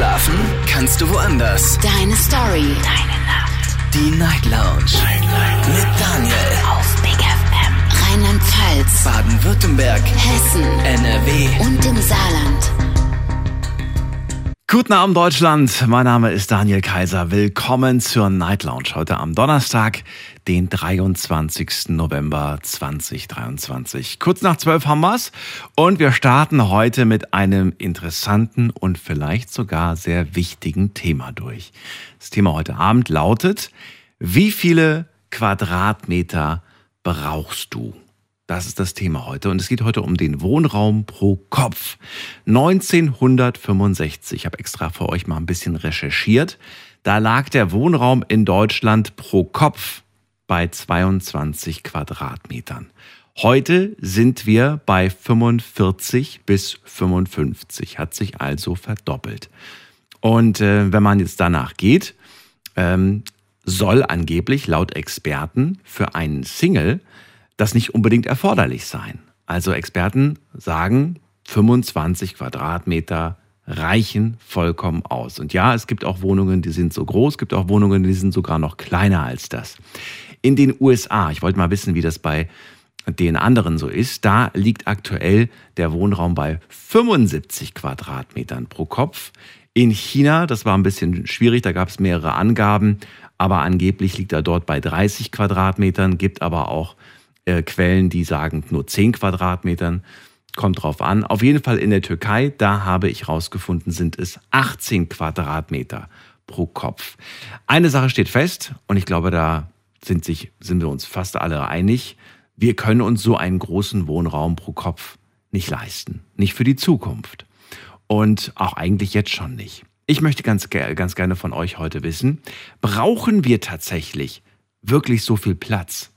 Schlafen kannst du woanders. Deine Story. Deine Nacht. Die Night Lounge. Night, Night. Mit Daniel. Auf Big FM. Rheinland-Pfalz. Baden-Württemberg. Hessen. NRW. Und im Saarland. Guten Abend Deutschland, mein Name ist Daniel Kaiser. Willkommen zur Night Lounge heute am Donnerstag, den 23. November 2023. Kurz nach 12 haben wir's und wir starten heute mit einem interessanten und vielleicht sogar sehr wichtigen Thema durch. Das Thema heute Abend lautet, wie viele Quadratmeter brauchst du? Das ist das Thema heute und es geht heute um den Wohnraum pro Kopf. 1965, ich habe extra für euch mal ein bisschen recherchiert, da lag der Wohnraum in Deutschland pro Kopf bei 22 Quadratmetern. Heute sind wir bei 45 bis 55, hat sich also verdoppelt. Und äh, wenn man jetzt danach geht, ähm, soll angeblich laut Experten für einen Single das nicht unbedingt erforderlich sein. Also Experten sagen, 25 Quadratmeter reichen vollkommen aus. Und ja, es gibt auch Wohnungen, die sind so groß, gibt auch Wohnungen, die sind sogar noch kleiner als das. In den USA, ich wollte mal wissen, wie das bei den anderen so ist, da liegt aktuell der Wohnraum bei 75 Quadratmetern pro Kopf. In China, das war ein bisschen schwierig, da gab es mehrere Angaben, aber angeblich liegt er dort bei 30 Quadratmetern, gibt aber auch äh, Quellen, die sagen nur 10 Quadratmetern. Kommt drauf an. Auf jeden Fall in der Türkei, da habe ich rausgefunden, sind es 18 Quadratmeter pro Kopf. Eine Sache steht fest und ich glaube, da sind, sich, sind wir uns fast alle einig. Wir können uns so einen großen Wohnraum pro Kopf nicht leisten. Nicht für die Zukunft. Und auch eigentlich jetzt schon nicht. Ich möchte ganz, ganz gerne von euch heute wissen, brauchen wir tatsächlich wirklich so viel Platz?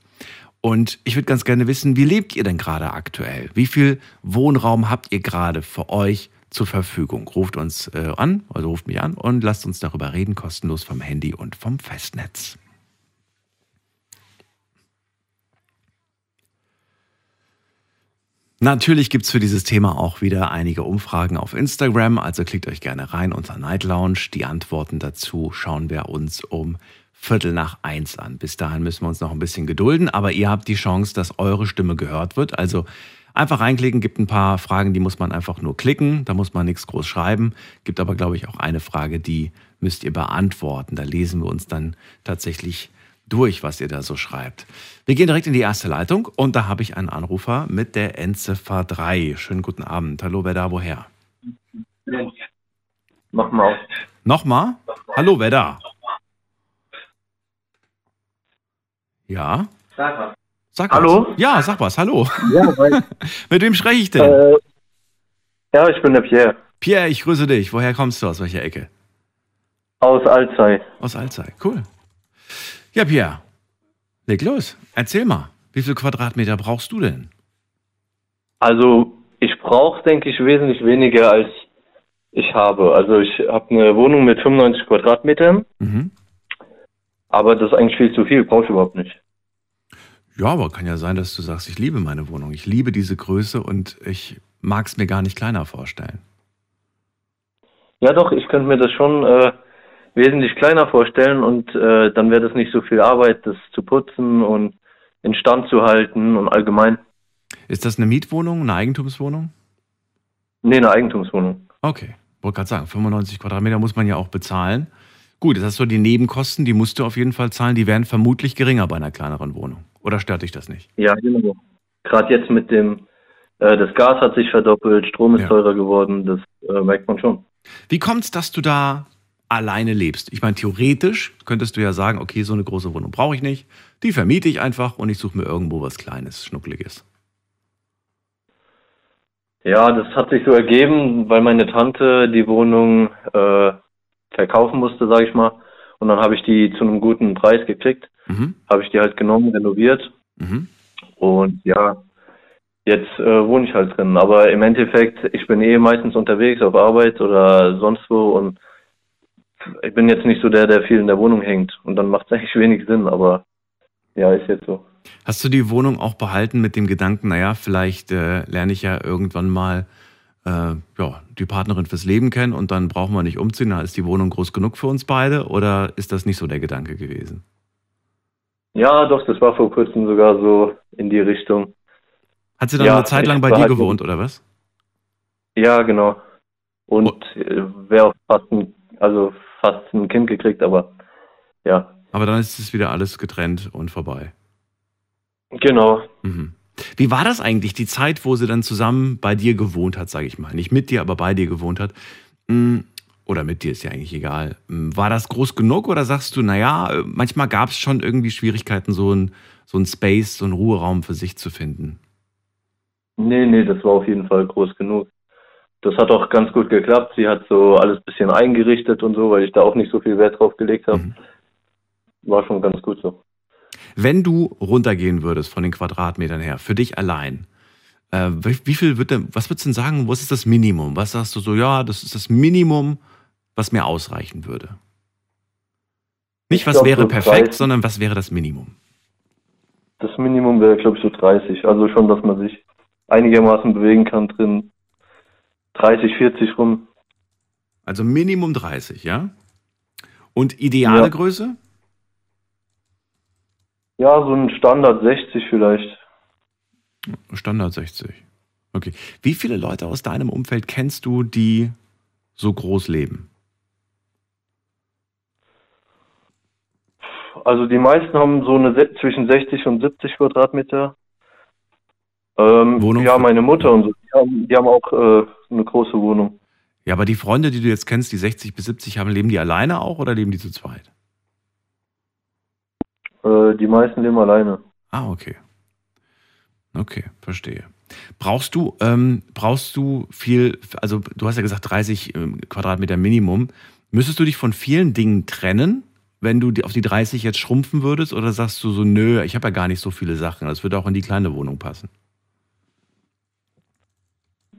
Und ich würde ganz gerne wissen, wie lebt ihr denn gerade aktuell? Wie viel Wohnraum habt ihr gerade für euch zur Verfügung? Ruft uns äh, an, also ruft mich an und lasst uns darüber reden, kostenlos vom Handy und vom Festnetz. Natürlich gibt es für dieses Thema auch wieder einige Umfragen auf Instagram, also klickt euch gerne rein unter Night Lounge. Die Antworten dazu schauen wir uns um Viertel nach eins an. Bis dahin müssen wir uns noch ein bisschen gedulden, aber ihr habt die Chance, dass eure Stimme gehört wird. Also einfach reinklicken, gibt ein paar Fragen, die muss man einfach nur klicken, da muss man nichts groß schreiben. Gibt aber, glaube ich, auch eine Frage, die müsst ihr beantworten. Da lesen wir uns dann tatsächlich durch, was ihr da so schreibt. Wir gehen direkt in die erste Leitung und da habe ich einen Anrufer mit der Endziffer 3. Schönen guten Abend. Hallo, wer da, woher? Nochmal. Nochmal? Hallo, wer da? Ja. Sag was. Sag Hallo? Was. Ja, sag was. Hallo. Ja, Mit wem spreche ich denn? äh, ja, ich bin der Pierre Pierre, ich grüße dich. Woher kommst du? Aus welcher Ecke? aus Alzey. Aus Alzey. Cool. Ja, Pierre. Leg los. Erzähl mal. Wie viel Quadratmeter brauchst du denn? Also ich brauche, denke ich, wesentlich weniger als ich habe. Also ich habe eine Wohnung mit 95 Quadratmetern, Mhm. aber das ist eigentlich viel zu viel, brauche ich überhaupt nicht. Ja, aber kann ja sein, dass du sagst, ich liebe meine Wohnung. Ich liebe diese Größe und ich mag es mir gar nicht kleiner vorstellen. Ja doch, ich könnte mir das schon äh, wesentlich kleiner vorstellen und äh, dann wäre das nicht so viel Arbeit, das zu putzen und instand zu halten und allgemein. Ist das eine Mietwohnung, eine Eigentumswohnung? Nee, eine Eigentumswohnung. Okay. Wollte gerade sagen, 95 Quadratmeter muss man ja auch bezahlen. Gut, das hast du die Nebenkosten, die musst du auf jeden Fall zahlen. Die wären vermutlich geringer bei einer kleineren Wohnung. Oder stört dich das nicht? Ja, genau. Gerade jetzt mit dem, äh, das Gas hat sich verdoppelt, Strom ist Ja. teurer geworden, das äh, merkt man schon. Wie kommt es, dass du da alleine lebst? Ich meine, theoretisch könntest du ja sagen, okay, so eine große Wohnung brauche ich nicht. Die vermiete ich einfach und ich suche mir irgendwo was Kleines, Schnuckliges. Ja, das hat sich so ergeben, weil meine Tante die Wohnung äh, verkaufen musste, sage ich mal. Und dann habe ich die zu einem guten Preis gekriegt. Mhm. Habe ich die halt genommen, renoviert. Mhm. Und ja, jetzt äh, wohne ich halt drin. Aber im Endeffekt, ich bin eh meistens unterwegs auf Arbeit oder sonst wo. Und ich bin jetzt nicht so der, der viel in der Wohnung hängt. Und dann macht es eigentlich wenig Sinn. Aber ja, ist jetzt so. Hast du die Wohnung auch behalten mit dem Gedanken, naja, vielleicht äh, lerne ich ja irgendwann mal äh, ja, die Partnerin fürs Leben kennen und dann brauchen wir nicht umziehen, dann ist die Wohnung groß genug für uns beide? Oder ist das nicht so der Gedanke gewesen? Ja, doch, das war vor kurzem sogar so in die Richtung. Hat sie dann Ja, eine Zeit lang bei dir halt- gewohnt, oder was? Ja, genau. Und äh, wäre auch fast ein, also fast ein Kind gekriegt, aber ja, Aber dann ist es wieder alles getrennt und vorbei. genau. Mhm. Wie war das eigentlich, die Zeit, wo sie dann zusammen bei dir gewohnt hat, sage ich mal? Nicht mit dir, aber bei dir gewohnt hat. Mm, Oder mit dir ist ja eigentlich egal. Mm, War das groß genug oder sagst du, naja, manchmal gab es schon irgendwie Schwierigkeiten, so ein, so ein Space, so einen Ruheraum für sich zu finden? Nee, nee, das war auf jeden Fall groß genug. Das hat auch ganz gut geklappt. Sie hat so alles ein bisschen eingerichtet und so, weil ich da auch nicht so viel Wert drauf gelegt habe. Mhm. War schon ganz gut so. Wenn du runtergehen würdest von den Quadratmetern her, für dich allein, äh, wie, viel wird denn, was würdest du denn sagen, was ist das Minimum? Was sagst du so, ja, das ist das Minimum, was mir ausreichen würde? Nicht, Ich was glaub, wäre so perfekt, 30. sondern was wäre das Minimum? Das Minimum wäre, glaube ich, so 30. Also schon, dass man sich einigermaßen bewegen kann drin. 30, 40 rum. Also Minimum 30, ja? Und ideale Ja. Größe? Ja, so ein Standard 60 vielleicht. Standard 60. Okay. Wie viele Leute aus deinem Umfeld kennst du, die so groß leben? Also die meisten haben so eine zwischen 60 und 70 Quadratmeter. Ähm, Wohnung ja, meine Mutter und so. Die haben, die haben auch äh, eine große Wohnung. Ja, aber die Freunde, die du jetzt kennst, die 60 bis 70 haben, leben die alleine auch oder leben die zu zweit? Äh, die meisten leben alleine. Ah, okay. Okay, verstehe. Brauchst du, ähm, brauchst du viel, also du hast ja gesagt 30 ähm, Quadratmeter Minimum. Müsstest du dich von vielen Dingen trennen, wenn du auf die 30 jetzt schrumpfen würdest? Oder sagst du so, nö, ich habe ja gar nicht so viele Sachen. Das würde auch in die kleine Wohnung passen.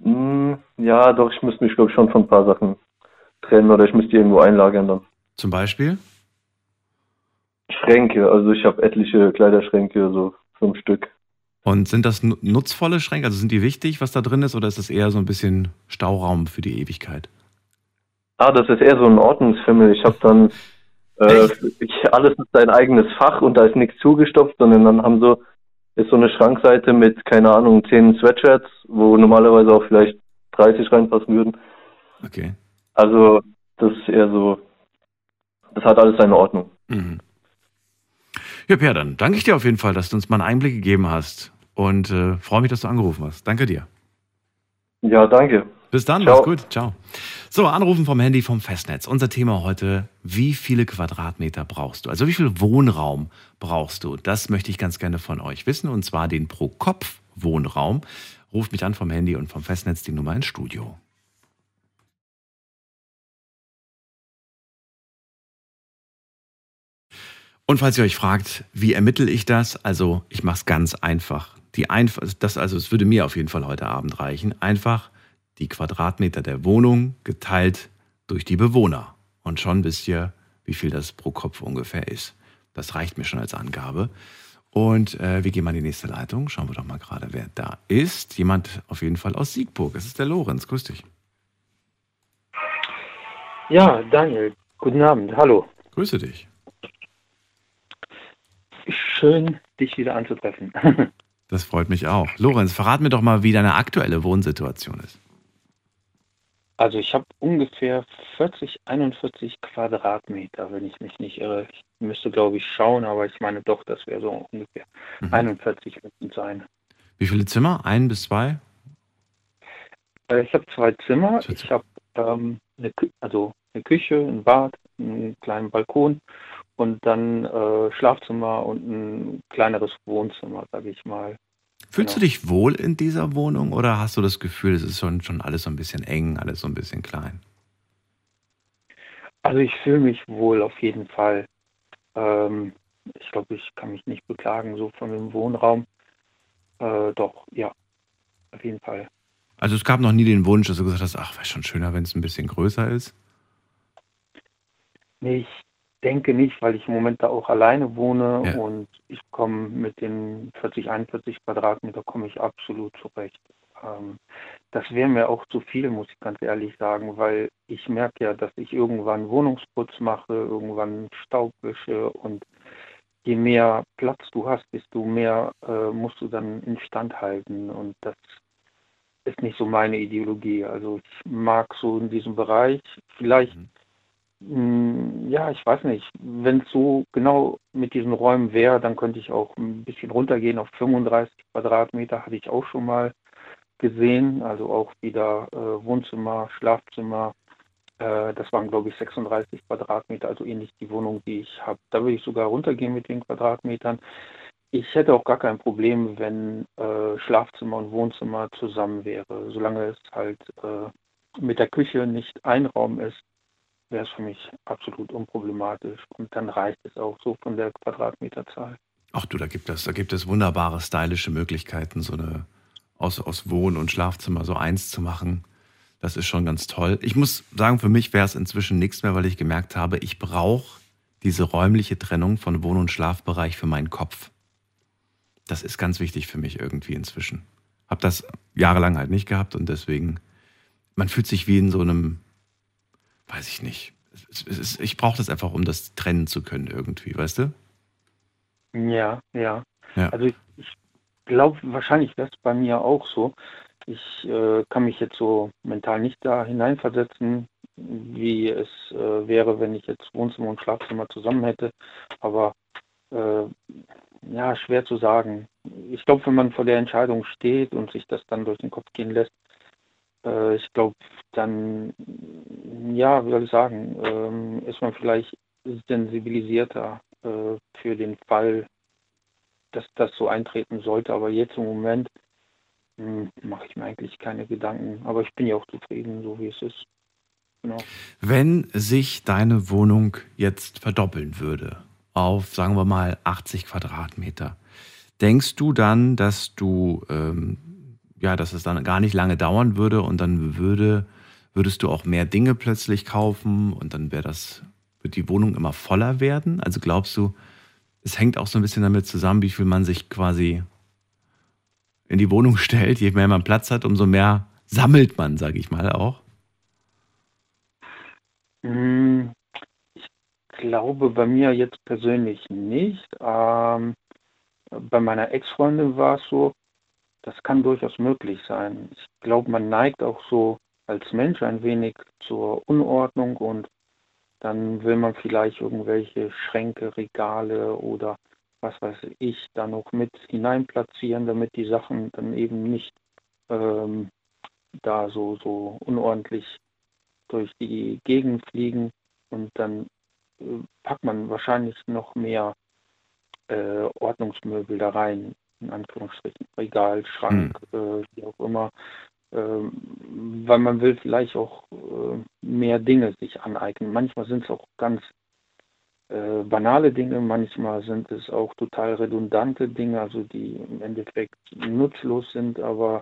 Hm, ja, doch, ich müsste mich, glaube ich, schon von ein paar Sachen trennen oder ich müsste die irgendwo einlagern dann. Zum Beispiel? Schränke, also ich habe etliche Kleiderschränke, so fünf Stück. Und sind das nu- nutzvolle Schränke? Also sind die wichtig, was da drin ist? Oder ist das eher so ein bisschen Stauraum für die Ewigkeit? Ah, das ist eher so ein Ordnungsfimmel. Ich habe dann äh, ich, alles ist sein eigenes Fach und da ist nichts zugestopft, sondern dann haben so ist so eine Schrankseite mit keine Ahnung zehn Sweatshirts, wo normalerweise auch vielleicht 30 reinpassen würden. Okay. Also das ist eher so, das hat alles seine Ordnung. Mhm. Ja, Per, dann danke ich dir auf jeden Fall, dass du uns mal einen Einblick gegeben hast. Und äh, freue mich, dass du angerufen hast. Danke dir. Ja, danke. Bis dann, Ciao. mach's gut. Ciao. So, anrufen vom Handy vom Festnetz. Unser Thema heute, wie viele Quadratmeter brauchst du? Also wie viel Wohnraum brauchst du? Das möchte ich ganz gerne von euch wissen. Und zwar den Pro-Kopf-Wohnraum. Ruft mich an vom Handy und vom Festnetz die Nummer ins Studio. Und falls ihr euch fragt, wie ermittle ich das? Also, ich mache es ganz einfach. Die einf das also, es würde mir auf jeden Fall heute Abend reichen. Einfach die Quadratmeter der Wohnung geteilt durch die Bewohner. Und schon wisst ihr, wie viel das pro Kopf ungefähr ist. Das reicht mir schon als Angabe. Und äh, wir gehen mal in die nächste Leitung. Schauen wir doch mal gerade, wer da ist. Jemand auf jeden Fall aus Siegburg. Es ist der Lorenz. Grüß dich. Ja, Daniel, guten Abend, hallo. Grüße dich. Schön, dich wieder anzutreffen. Das freut mich auch. Lorenz, verrat mir doch mal, wie deine aktuelle Wohnsituation ist. Also ich habe ungefähr 40, 41 Quadratmeter, wenn ich mich nicht irre. Ich müsste, glaube ich, schauen, aber ich meine doch, das wäre so ungefähr Mhm. 41 müssten sein. Wie viele Zimmer? Ein bis zwei? Äh, Ich habe zwei Zimmer. Zwei Ich habe ähm, eine, Kü also eine Küche, ein Bad, einen kleinen Balkon und dann äh, Schlafzimmer und ein kleineres Wohnzimmer, sage ich mal. Fühlst du Genau. dich wohl in dieser Wohnung oder hast du das Gefühl, es ist schon, schon alles so ein bisschen eng, alles so ein bisschen klein? Also ich fühle mich wohl auf jeden Fall. Ähm, ich glaube, ich kann mich nicht beklagen, so von dem Wohnraum. Äh, doch, ja, auf jeden Fall. Also es gab noch nie den Wunsch, dass du gesagt hast, ach, wäre schon schöner, wenn es ein bisschen größer ist. Nee, ich denke nicht, weil ich im Moment da auch alleine wohne Ja. und ich komme mit den 40, 41 Quadratmeter komme ich absolut zurecht. Ähm, das wäre mir auch zu viel, muss ich ganz ehrlich sagen, weil ich merke ja, dass ich irgendwann Wohnungsputz mache, irgendwann Staubwische und je mehr Platz du hast, desto mehr äh, musst du dann instand halten und das ist nicht so meine Ideologie. Also ich mag so in diesem Bereich vielleicht mhm. Hm, ja, ich weiß nicht. Wenn es so genau mit diesen Räumen wäre, dann könnte ich auch ein bisschen runtergehen auf 35 Quadratmeter, hatte ich auch schon mal gesehen. Also auch wieder äh, Wohnzimmer, Schlafzimmer. Äh, das waren, glaube ich, 36 Quadratmeter, also ähnlich die Wohnung, die ich habe. Da würde ich sogar runtergehen mit den Quadratmetern. Ich hätte auch gar kein Problem, wenn äh, Schlafzimmer und Wohnzimmer zusammen wäre, solange es halt äh, mit der Küche nicht ein Raum ist wäre es für mich absolut unproblematisch. Und dann reicht es auch so von der Quadratmeterzahl. Ach du, da gibt es, da gibt es wunderbare stylische Möglichkeiten, so eine aus, aus Wohn- und Schlafzimmer so eins zu machen. Das ist schon ganz toll. Ich muss sagen, für mich wäre es inzwischen nichts mehr, weil ich gemerkt habe, ich brauche diese räumliche Trennung von Wohn- und Schlafbereich für meinen Kopf. Das ist ganz wichtig für mich irgendwie inzwischen. Hab das jahrelang halt nicht gehabt und deswegen, man fühlt sich wie in so einem weiß ich nicht. Ich brauche das einfach, um das trennen zu können irgendwie, weißt du? Ja, ja. ja. Also ich, ich glaube, wahrscheinlich wäre es bei mir auch so. Ich äh, kann mich jetzt so mental nicht da hineinversetzen, wie es äh, wäre, wenn ich jetzt Wohnzimmer und Schlafzimmer zusammen hätte. Aber äh, ja, schwer zu sagen. Ich glaube, wenn man vor der Entscheidung steht und sich das dann durch den Kopf gehen lässt, äh, ich glaube, dann, ja, wie soll ich sagen, ähm, ist man vielleicht sensibilisierter äh, für den Fall, dass das so eintreten sollte. Aber jetzt im Moment hm, mache ich mir eigentlich keine Gedanken. Aber ich bin ja auch zufrieden, so wie es ist. Genau. Wenn sich deine Wohnung jetzt verdoppeln würde auf, sagen wir mal, 80 Quadratmeter, denkst du dann, dass du ähm, ja, dass es dann gar nicht lange dauern würde und dann würde, würdest du auch mehr Dinge plötzlich kaufen und dann wäre das, wird die Wohnung immer voller werden? Also glaubst du, es hängt auch so ein bisschen damit zusammen, wie viel man sich quasi in die Wohnung stellt. Je mehr man Platz hat, umso mehr sammelt man, sage ich mal auch. Hm, ich glaube bei mir jetzt persönlich nicht. Ähm, bei meiner Ex-Freundin war es so, das kann durchaus möglich sein. Ich glaube, man neigt auch so als Mensch ein wenig zur Unordnung und dann will man vielleicht irgendwelche Schränke, Regale oder was weiß ich da noch mit hineinplatzieren, damit die Sachen dann eben nicht ähm, da so, so unordentlich durch die Gegend fliegen und dann äh, packt man wahrscheinlich noch mehr äh, Ordnungsmöbel da rein in Anführungsstrichen, Regal, Schrank, hm. äh, wie auch immer, äh, weil man will vielleicht auch äh, mehr Dinge sich aneignen. Manchmal sind es auch ganz äh, banale Dinge, manchmal sind es auch total redundante Dinge, also die im Endeffekt nutzlos sind, aber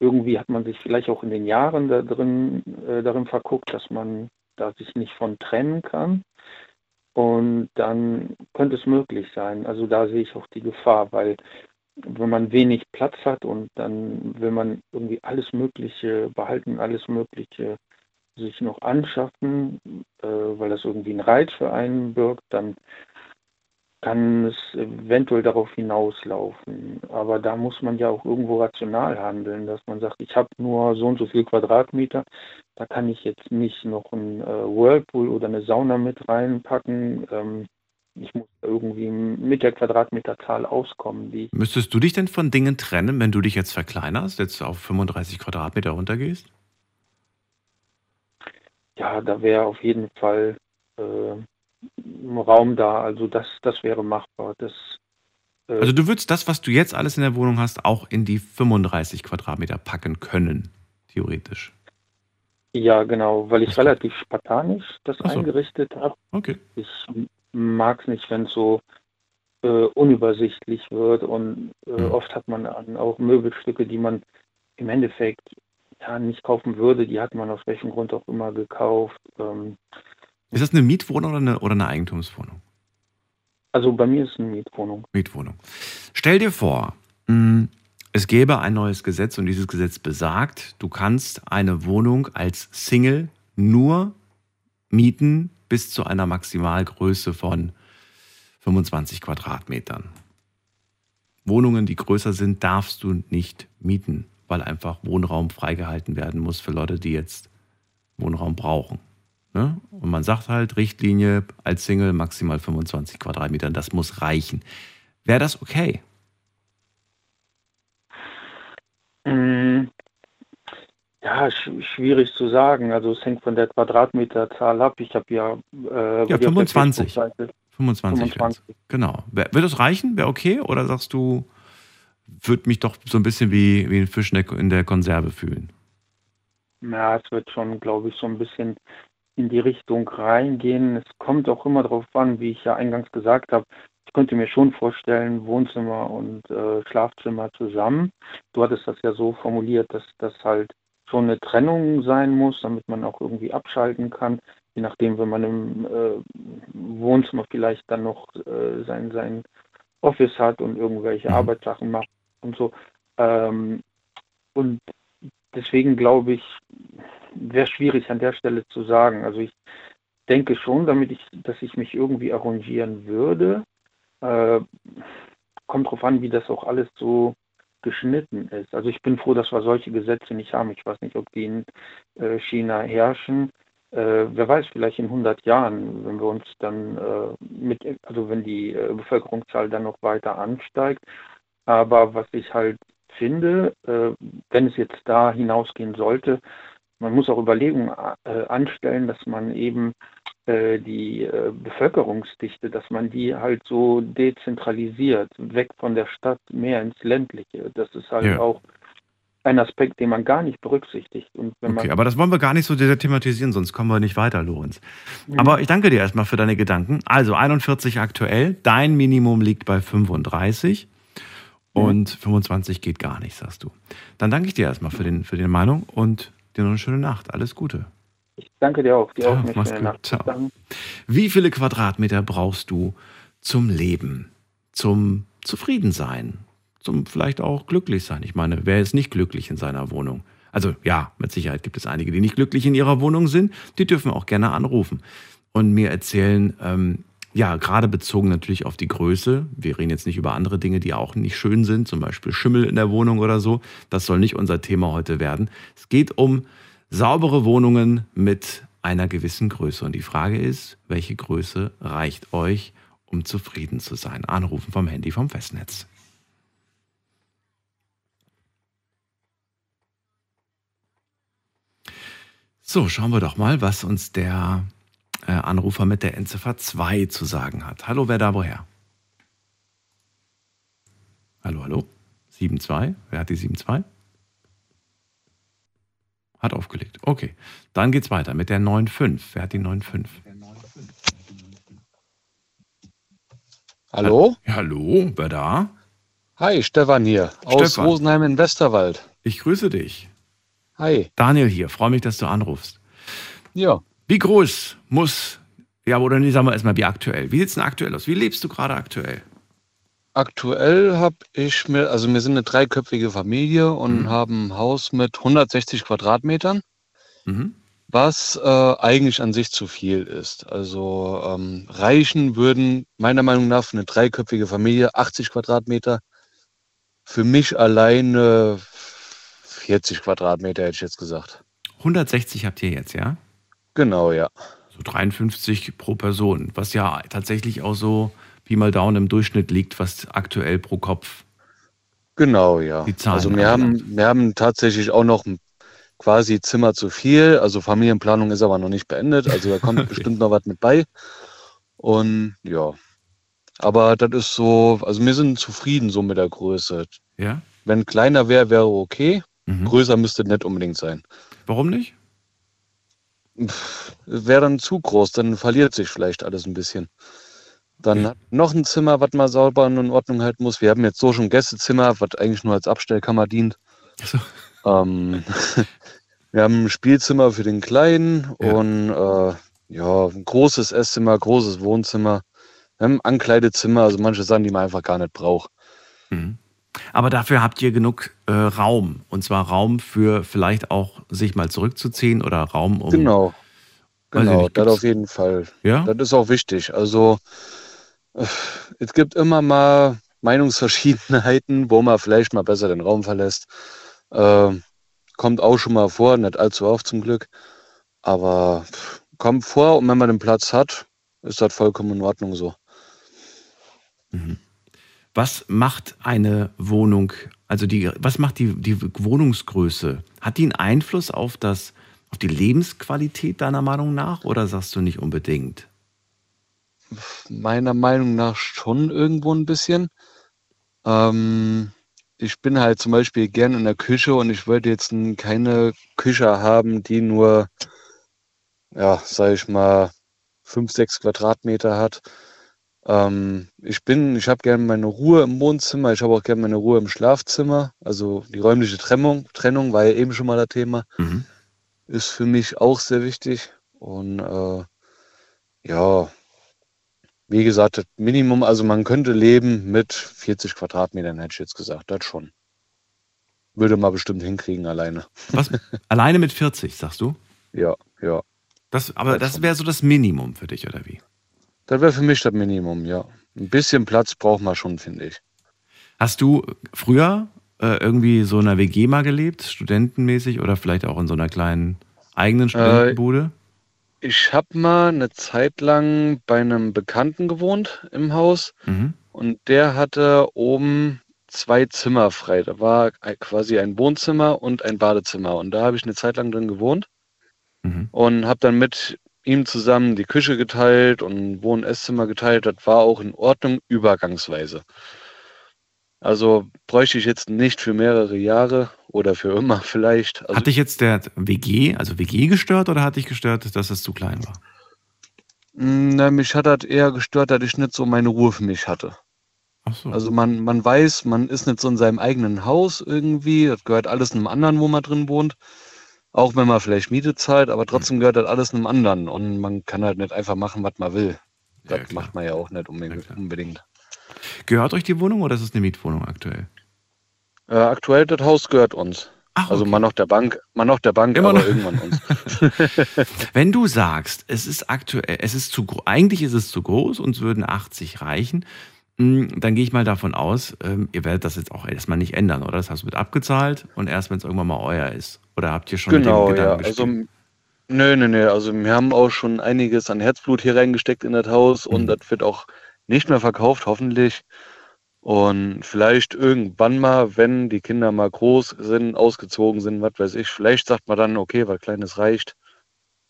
irgendwie hat man sich vielleicht auch in den Jahren da drin, äh, darin verguckt, dass man da sich nicht von trennen kann. Und dann könnte es möglich sein. Also da sehe ich auch die Gefahr, weil wenn man wenig Platz hat und dann will man irgendwie alles Mögliche behalten, alles Mögliche sich noch anschaffen, äh, weil das irgendwie einen Reiz für einen birgt, dann kann es eventuell darauf hinauslaufen. Aber da muss man ja auch irgendwo rational handeln, dass man sagt, ich habe nur so und so viel Quadratmeter, da kann ich jetzt nicht noch einen äh, Whirlpool oder eine Sauna mit reinpacken. Ähm, ich muss irgendwie mit der Quadratmeterzahl auskommen. Die Müsstest du dich denn von Dingen trennen, wenn du dich jetzt verkleinerst, jetzt auf 35 Quadratmeter runtergehst? Ja, da wäre auf jeden Fall äh, Raum da. Also das, das wäre machbar. Das, äh also du würdest das, was du jetzt alles in der Wohnung hast, auch in die 35 Quadratmeter packen können, theoretisch. Ja, genau, weil ich relativ spartanisch das so. eingerichtet habe. Okay. Ich mag es nicht, wenn es so äh, unübersichtlich wird und äh, mhm. oft hat man auch Möbelstücke, die man im Endeffekt ja, nicht kaufen würde, die hat man aus welchem Grund auch immer gekauft. Ähm, ist das eine Mietwohnung oder eine, oder eine Eigentumswohnung? Also bei mir ist es eine Mietwohnung. Mietwohnung. Stell dir vor, mh, es gäbe ein neues Gesetz und dieses Gesetz besagt, du kannst eine Wohnung als Single nur mieten bis zu einer Maximalgröße von 25 Quadratmetern. Wohnungen, die größer sind, darfst du nicht mieten, weil einfach Wohnraum freigehalten werden muss für Leute, die jetzt Wohnraum brauchen. Ne? Und man sagt halt, Richtlinie als Single maximal 25 Quadratmeter, das muss reichen. Wäre das okay? Ja, sch schwierig zu sagen. Also es hängt von der Quadratmeterzahl ab. Ich habe ja, äh, Ja, die auf der 25. Facebook-Seite 25. 25. wär's. Genau. Wird das reichen? Wäre okay? Oder sagst du, würde mich doch so ein bisschen wie, wie ein Fisch in der, in der Konserve fühlen? Ja, es wird schon, glaube ich, so ein bisschen in die Richtung reingehen. Es kommt auch immer darauf an, wie ich ja eingangs gesagt habe. Ich könnte mir schon vorstellen, Wohnzimmer und äh, Schlafzimmer zusammen. Du hattest das ja so formuliert, dass das halt schon eine Trennung sein muss, damit man auch irgendwie abschalten kann. Je nachdem, wenn man im äh, Wohnzimmer vielleicht dann noch äh, sein, sein Office hat und irgendwelche Mhm. Arbeitssachen macht und so. Ähm, und deswegen glaube ich, wäre schwierig an der Stelle zu sagen. Also ich denke schon, damit ich, dass ich mich irgendwie arrangieren würde. Äh, kommt drauf an, wie das auch alles so geschnitten ist. Also ich bin froh, dass wir solche Gesetze nicht haben. Ich weiß nicht, ob die in äh, China herrschen. Äh, wer weiß, vielleicht in 100 Jahren, wenn wir uns dann äh, mit, also wenn die äh, Bevölkerungszahl dann noch weiter ansteigt. Aber was ich halt finde, äh, wenn es jetzt da hinausgehen sollte, man muss auch Überlegungen anstellen, dass man eben die äh, Bevölkerungsdichte, dass man die halt so dezentralisiert, weg von der Stadt, mehr ins ländliche. Das ist halt Ja. auch ein Aspekt, den man gar nicht berücksichtigt. Okay, aber das wollen wir gar nicht so thematisieren, sonst kommen wir nicht weiter, Lorenz. Mhm. Aber ich danke dir erstmal für deine Gedanken. Also 41 aktuell, dein Minimum liegt bei 35 und 25 geht gar nicht, sagst du. Dann danke ich dir erstmal für, den, für die Meinung und dir noch eine schöne Nacht. Alles Gute. Ich danke dir auch, dir auch eine mach's gut. Ciao. Wie viele Quadratmeter brauchst du zum Leben, zum Zufriedensein, zum vielleicht auch glücklich sein? Ich meine, wer ist nicht glücklich in seiner Wohnung? Also ja, mit Sicherheit gibt es einige, die nicht glücklich in ihrer Wohnung sind. Die dürfen auch gerne anrufen und mir erzählen, ähm, ja, gerade bezogen natürlich auf die Größe. Wir reden jetzt nicht über andere Dinge, die auch nicht schön sind, zum Beispiel Schimmel in der Wohnung oder so. Das soll nicht unser Thema heute werden. Es geht um saubere Wohnungen mit einer gewissen Größe. Und die Frage ist, welche Größe reicht euch, um zufrieden zu sein? Anrufen vom Handy vom Festnetz. So, schauen wir doch mal, was uns der äh, Anrufer mit der Endziffer 2 zu sagen hat. Hallo, wer da woher? Hallo, hallo? 7-2? Wer hat die 7-2? Hat aufgelegt. Okay. Dann geht's weiter mit der 9-5. Wer hat die 9-5? Hallo? Ja, hallo, wer da? Hi, Stefan hier aus Stefan. Rosenheim in Westerwald. Ich grüße dich. Hi. Daniel hier. Freue mich, dass du anrufst. Ja, Wie groß muss, ja, oder nee, sagen wir erstmal, wie aktuell? Wie sieht's denn aktuell aus? Wie lebst du gerade aktuell? Aktuell habe ich mir, also wir sind eine dreiköpfige Familie und Mhm. haben ein Haus mit 160 Quadratmetern, Mhm. was äh, eigentlich an sich zu viel ist. Also ähm, reichen würden meiner Meinung nach für eine dreiköpfige Familie 80 Quadratmeter. Für mich alleine 40 Quadratmeter, hätte ich jetzt gesagt. 160 habt ihr jetzt, ja? Genau, ja. So 53 pro Person, was ja tatsächlich auch so Pi mal Daumen im Durchschnitt liegt, was aktuell pro Kopf. Genau, ja. Die Zahlen also wir haben, wir haben tatsächlich auch noch quasi Zimmer zu viel. Also Familienplanung ist aber noch nicht beendet. Also da kommt Okay. bestimmt noch was mit bei. Und ja. Aber das ist so, also wir sind zufrieden so mit der Größe. Ja? Wenn kleiner wäre, wäre okay. Mhm. Größer müsste nicht unbedingt sein. Warum nicht? Wäre dann zu groß, dann verliert sich vielleicht alles ein bisschen. Dann noch ein Zimmer, was man sauber und in Ordnung halten muss. Wir haben jetzt so schon ein Gästezimmer, was eigentlich nur als Abstellkammer dient. So. Ähm, wir haben ein Spielzimmer für den Kleinen Ja. und äh, ja, ein großes Esszimmer, großes Wohnzimmer. Wir haben ein Ankleidezimmer, also manche Sachen, die man einfach gar nicht braucht. Mhm. Aber dafür habt ihr genug äh, Raum. Und zwar Raum für vielleicht auch sich mal zurückzuziehen oder Raum um. Genau. Genau, nicht, das auf jeden Fall. Ja? Das ist auch wichtig. Also es gibt immer mal Meinungsverschiedenheiten, wo man vielleicht mal besser den Raum verlässt. Äh, kommt auch schon mal vor, nicht allzu oft zum Glück. Aber kommt vor und wenn man den Platz hat, ist das vollkommen in Ordnung so. Was macht eine Wohnung, also die, was macht die, die Wohnungsgröße? Hat die einen Einfluss auf das, auf die Lebensqualität deiner Meinung nach oder sagst du nicht unbedingt? Meiner Meinung nach schon irgendwo ein bisschen. Ähm, ich bin halt zum Beispiel gern in der Küche und ich wollte jetzt keine Küche haben, die nur, ja, sag ich mal, fünf, sechs Quadratmeter hat. Ähm, ich bin, ich habe gerne meine Ruhe im Wohnzimmer, ich habe auch gerne meine Ruhe im Schlafzimmer. Also die räumliche Trennung, Trennung war ja eben schon mal das Thema Mhm. ist für mich auch sehr wichtig. Und äh, ja, wie gesagt, das Minimum, also man könnte leben mit 40 Quadratmetern, hätte ich jetzt gesagt, das schon. Würde man bestimmt hinkriegen alleine. Was? Alleine mit 40, sagst du? Ja, ja. Das, aber das wäre so das Minimum für dich, oder wie? Das wäre für mich das Minimum, ja. Ein bisschen Platz braucht man schon, finde ich. Hast du früher äh, irgendwie so in einer WG mal gelebt, studentenmäßig oder vielleicht auch in so einer kleinen eigenen Studentenbude? Ich habe mal eine Zeit lang bei einem Bekannten gewohnt im Haus Mhm. und der hatte oben zwei Zimmer frei. Da war quasi ein Wohnzimmer und ein Badezimmer und da habe ich eine Zeit lang drin gewohnt. Mhm. und habe dann mit ihm zusammen die Küche geteilt und Wohn- und Esszimmer geteilt. Das war auch in Ordnung, übergangsweise. Also bräuchte ich jetzt nicht für mehrere Jahre oder für immer vielleicht. Also hat dich jetzt der WG, also WG gestört oder hat dich gestört, dass es zu klein war? Na, mich hat das eher gestört, dass ich nicht so meine Ruhe für mich hatte. Ach so. Also man, man weiß, man ist nicht so in seinem eigenen Haus irgendwie. Das gehört alles einem anderen, wo man drin wohnt. Auch wenn man vielleicht Miete zahlt, aber trotzdem gehört das alles einem anderen. Und man kann halt nicht einfach machen, was man will. Ja, Das klar. macht man ja auch nicht Ja, unbedingt. unbedingt. Gehört euch die Wohnung oder ist es eine Mietwohnung aktuell? Äh, aktuell das Haus gehört uns. Ach, Also okay. man noch der Bank, man noch der Bank, Immer aber noch. irgendwann uns. Wenn du sagst, es ist aktuell, es ist zu eigentlich ist es zu groß, uns würden 80 reichen, mh, dann gehe ich mal davon aus, ähm, ihr werdet das jetzt auch erstmal nicht ändern, oder? Das heißt, es wird abgezahlt und erst wenn es irgendwann mal euer ist. Oder habt ihr schon genau, mit ja. Gedanken Also gespielt? nö, nö, nö. Also wir haben auch schon einiges an Herzblut hier reingesteckt in das Haus und Mhm. das wird auch nicht mehr verkauft, hoffentlich. Und vielleicht irgendwann mal, wenn die Kinder mal groß sind, ausgezogen sind, was weiß ich, vielleicht sagt man dann, okay, was Kleines reicht.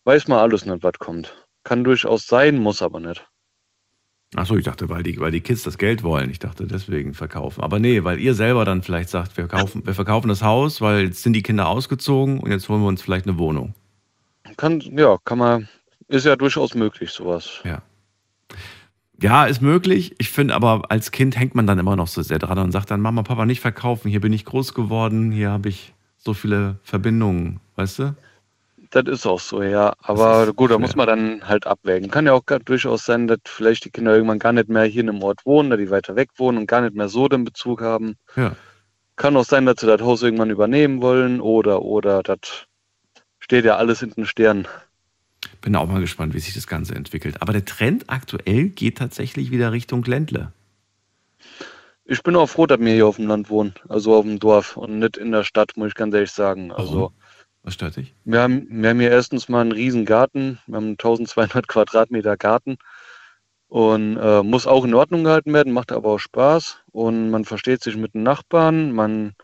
Weiß man alles nicht, was kommt. Kann durchaus sein, muss aber nicht. Achso, ich dachte, weil die, weil die Kids das Geld wollen. Ich dachte, deswegen verkaufen. Aber nee, weil ihr selber dann vielleicht sagt, wir, kaufen, wir verkaufen das Haus, weil jetzt sind die Kinder ausgezogen und jetzt holen wir uns vielleicht eine Wohnung. Kann, ja, kann man, ist ja durchaus möglich, sowas. Ja. Ja, ist möglich. Ich finde aber, als Kind hängt man dann immer noch so sehr dran und sagt dann, Mama, Papa, nicht verkaufen. Hier bin ich groß geworden. Hier habe ich so viele Verbindungen, weißt du? Das ist auch so, ja. Aber gut, da muss man dann halt abwägen. Kann ja auch durchaus sein, dass vielleicht die Kinder irgendwann gar nicht mehr hier in einem Ort wohnen, dass die weiter weg wohnen und gar nicht mehr so den Bezug haben. Ja. Kann auch sein, dass sie das Haus irgendwann übernehmen wollen oder, oder das steht ja alles in den Sternen. Bin auch mal gespannt, wie sich das Ganze entwickelt. Aber der Trend aktuell geht tatsächlich wieder Richtung Ländle. Ich bin auch froh, dass wir hier auf dem Land wohnen, also auf dem Dorf und nicht in der Stadt, muss ich ganz ehrlich sagen. Also Was stört dich? wir haben, wir haben hier erstens mal einen riesen Garten, wir haben einen 1200 Quadratmeter Garten und äh, muss auch in Ordnung gehalten werden, macht aber auch Spaß und man versteht sich mit den Nachbarn, man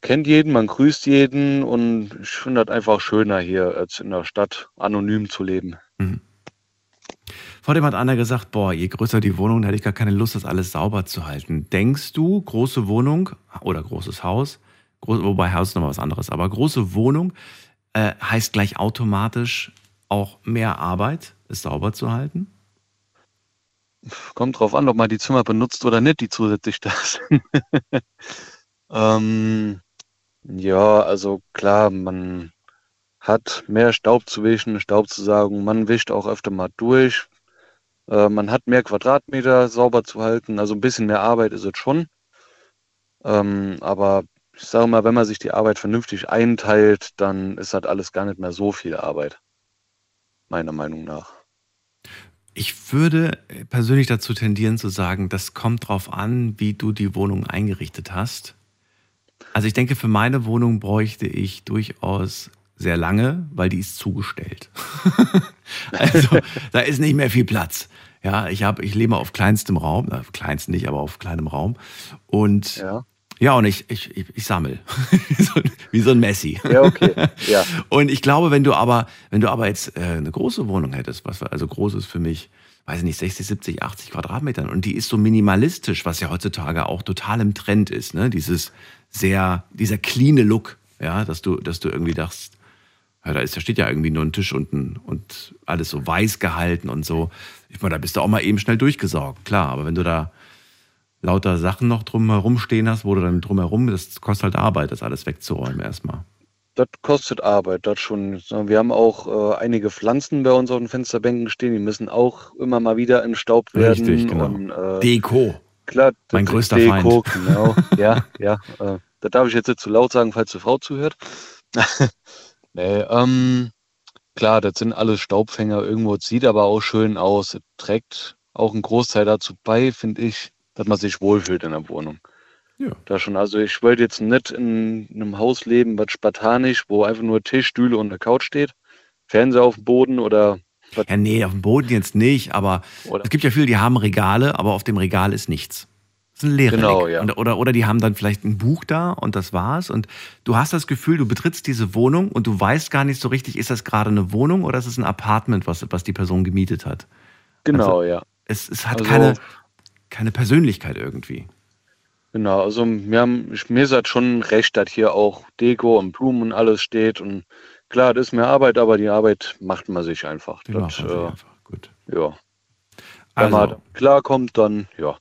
kennt jeden, man grüßt jeden und ich finde das einfach schöner hier, als in der Stadt anonym zu leben. Vor dem hat einer gesagt, boah, je größer die Wohnung, da hätte ich gar keine Lust, das alles sauber zu halten. Denkst du, große Wohnung oder großes Haus, groß, wobei Haus ist nochmal was anderes, aber große Wohnung äh, heißt gleich automatisch auch mehr Arbeit, es sauber zu halten? Kommt drauf an, ob man die Zimmer benutzt oder nicht, die zusätzlich da sind. ähm, ja, also klar, man hat mehr Staub zu wischen, Staub zu saugen, man wischt auch öfter mal durch. Äh, man hat mehr Quadratmeter sauber zu halten, also ein bisschen mehr Arbeit ist es schon. Ähm, aber ich sage mal, wenn man sich die Arbeit vernünftig einteilt, dann ist das alles gar nicht mehr so viel Arbeit. Meiner Meinung nach. Ich würde persönlich dazu tendieren zu sagen, das kommt drauf an, wie du die Wohnung eingerichtet hast. Also ich denke, für meine Wohnung bräuchte ich durchaus sehr lange, weil die ist zugestellt. also da ist nicht mehr viel Platz. Ja, ich habe, ich lebe auf kleinstem Raum, na, kleinst nicht, aber auf kleinem Raum. Und ja, ja und ich, ich, ich, ich sammel. wie so ein Messi. Ja, okay. Ja. Und ich glaube, wenn du aber, wenn du aber jetzt äh, eine große Wohnung hättest, was also groß ist für mich, weiß ich nicht, 60, 70, 80 Quadratmetern und die ist so minimalistisch, was ja heutzutage auch total im Trend ist, ne? Dieses sehr, dieser clean Look, ja, dass du, dass du irgendwie dachtest, ja, da, ist, da steht ja irgendwie nur ein Tisch unten und alles so weiß gehalten und so. Ich meine, da bist du auch mal eben schnell durchgesaugt, klar. Aber wenn du da lauter Sachen noch drumherum stehen hast, wo du dann drumherum, das kostet halt Arbeit, das alles wegzuräumen erstmal. Das kostet Arbeit, das schon. Wir haben auch äh, einige Pflanzen bei uns auf den Fensterbänken stehen, die müssen auch immer mal wieder entstaubt werden. Richtig, genau. Und, äh, Deko. Klar, mein größter Deko, Feind. Genau, ja, ja. Äh, das darf ich jetzt nicht zu laut sagen, falls die Frau zuhört. nee, ähm, klar, das sind alles Staubfänger irgendwo. Es sieht aber auch schön aus. Es trägt auch einen Großteil dazu bei, finde ich, dass man sich wohlfühlt in der Wohnung. Ja. Da schon, also ich wollte jetzt nicht in einem Haus leben, was spartanisch, wo einfach nur Tisch, Stühle und eine Couch steht, Fernseher auf dem Boden oder. Ja, nee, auf dem Boden jetzt nicht, aber Oder? es gibt ja viele, die haben Regale, aber auf dem Regal ist nichts. Das ist ein leere Genau, ja. Und, oder, oder die haben dann vielleicht ein Buch da und das war's. Und du hast das Gefühl, du betrittst diese Wohnung und du weißt gar nicht so richtig, ist das gerade eine Wohnung oder ist es ein Apartment, was, was die Person gemietet hat. Genau, Also- ja. Es, es hat Also- keine, keine Persönlichkeit irgendwie. Genau, also mir, haben, mir ist halt schon recht, dass hier auch Deko und Blumen und alles steht. Und klar, das ist mehr Arbeit, aber die Arbeit macht man sich einfach. Die Das, macht man äh, einfach. Gut. ja. Wenn man Also, klarkommt, dann ja.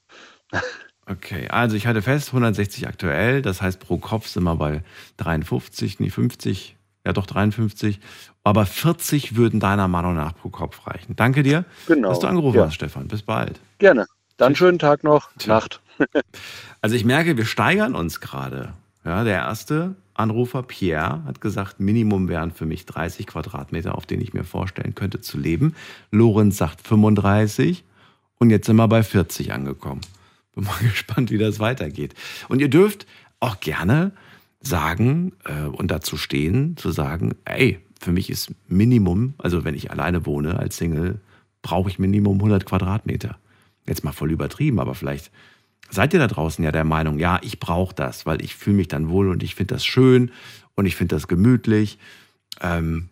okay. Also ich halte fest, 160 aktuell. Das heißt, pro Kopf sind wir bei 53, nee, 50. Ja, doch 53. Aber 40 würden deiner Meinung nach pro Kopf reichen. Danke dir, Genau. dass du angerufen ja. hast, Stefan. Bis bald. Gerne. Dann schönen Tag noch. Nacht. Also ich merke, wir steigern uns gerade. Ja, der erste Anrufer, Pierre, hat gesagt, Minimum wären für mich 30 Quadratmeter, auf denen ich mir vorstellen könnte zu leben. Lorenz sagt 35 und jetzt sind wir bei 40 angekommen. Bin mal gespannt, wie das weitergeht. Und ihr dürft auch gerne sagen äh, und dazu stehen, zu sagen, ey, für mich ist Minimum, also wenn ich alleine wohne als Single, brauche ich Minimum 100 Quadratmeter. Jetzt mal voll übertrieben, aber vielleicht seid ihr da draußen ja der Meinung, ja, ich brauche das, weil ich fühle mich dann wohl und ich finde das schön und ich finde das gemütlich. Ähm,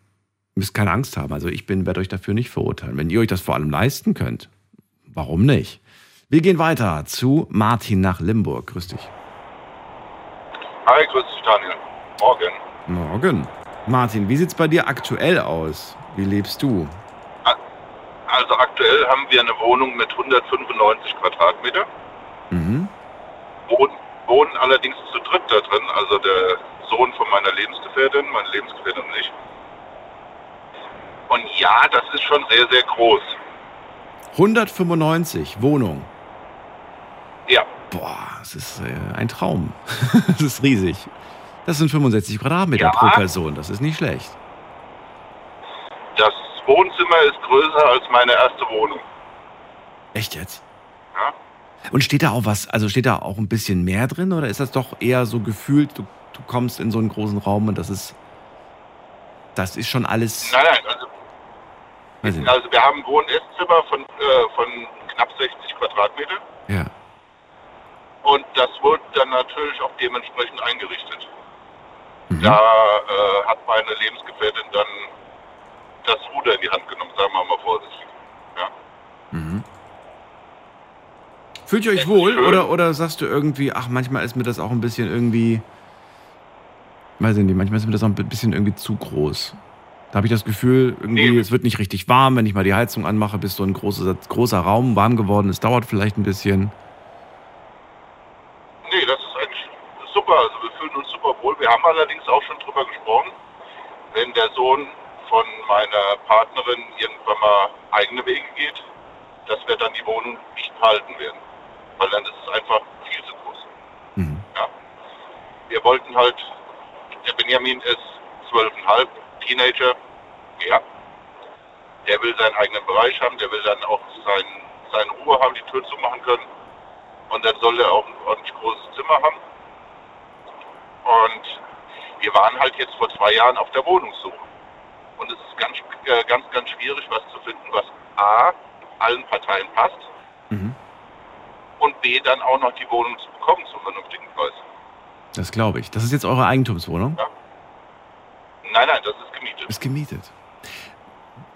müsst keine Angst haben. Also ich bin, werde euch dafür nicht verurteilen. Wenn ihr euch das vor allem leisten könnt, warum nicht? Wir gehen weiter zu Martin nach Limburg. Grüß dich. Hi, grüß dich Daniel. Morgen. Morgen. Martin, wie sieht's bei dir aktuell aus? Wie lebst du? Also aktuell haben wir eine Wohnung mit 195 Quadratmeter, Mhm. wohnen, wohnen allerdings zu dritt da drin, also der Sohn von meiner Lebensgefährtin, meine Lebensgefährtin und ich. Und ja, das ist schon sehr, sehr groß. 195 Wohnung. Ja, Boah, das ist äh, ein Traum. das ist riesig. Das sind 65 Quadratmeter Ja. pro Person. Das ist nicht schlecht. das Wohnzimmer ist größer als meine erste Wohnung. Echt jetzt? Ja. Und steht da auch was, also steht da auch ein bisschen mehr drin oder ist das doch eher so gefühlt, du, du kommst in so einen großen Raum und das ist, das ist schon alles, Nein, nein, also, also wir haben ein Wohn- und Esszimmer von, äh, von knapp 60 Quadratmeter Ja. und das wurde dann natürlich auch dementsprechend eingerichtet. Mhm. Da äh, hat meine Lebensgefährtin dann das Ruder in die Hand genommen, sagen wir mal vorsichtig. Ja. Mhm. Fühlt ihr euch ist wohl schön. oder, oder sagst du irgendwie, ach, manchmal ist mir das auch ein bisschen irgendwie, weiß ich nicht, manchmal ist mir das auch ein bisschen irgendwie zu groß. Da habe ich das Gefühl, irgendwie, Nee. es wird nicht richtig warm, wenn ich mal die Heizung anmache, bis so ein großer, großer Raum warm geworden ist. Dauert vielleicht ein bisschen. Nee, das ist eigentlich super. Also wir fühlen uns super wohl. Wir haben allerdings auch schon drüber gesprochen, wenn der Sohn von meiner Partnerin irgendwann mal eigene Wege geht, dass wir dann die Wohnung nicht behalten werden. Weil dann ist es einfach viel zu groß. Mhm. Ja. wir wollten halt, der Benjamin ist zwölfeinhalb, Teenager, ja. Der will seinen eigenen Bereich haben, der will dann auch sein, seine Ruhe haben, die Tür zumachen können. Und dann soll er auch ein ordentlich großes Zimmer haben. Und wir waren halt jetzt vor zwei Jahren auf der Wohnungssuche. Und es ist ganz, äh, ganz, ganz schwierig, was zu finden, was A, allen Parteien passt. Und B, dann auch noch die Wohnung zu bekommen zum vernünftigen Preis. Das glaube ich. Das ist jetzt eure Eigentumswohnung? Nein, nein, das ist gemietet. Ist gemietet.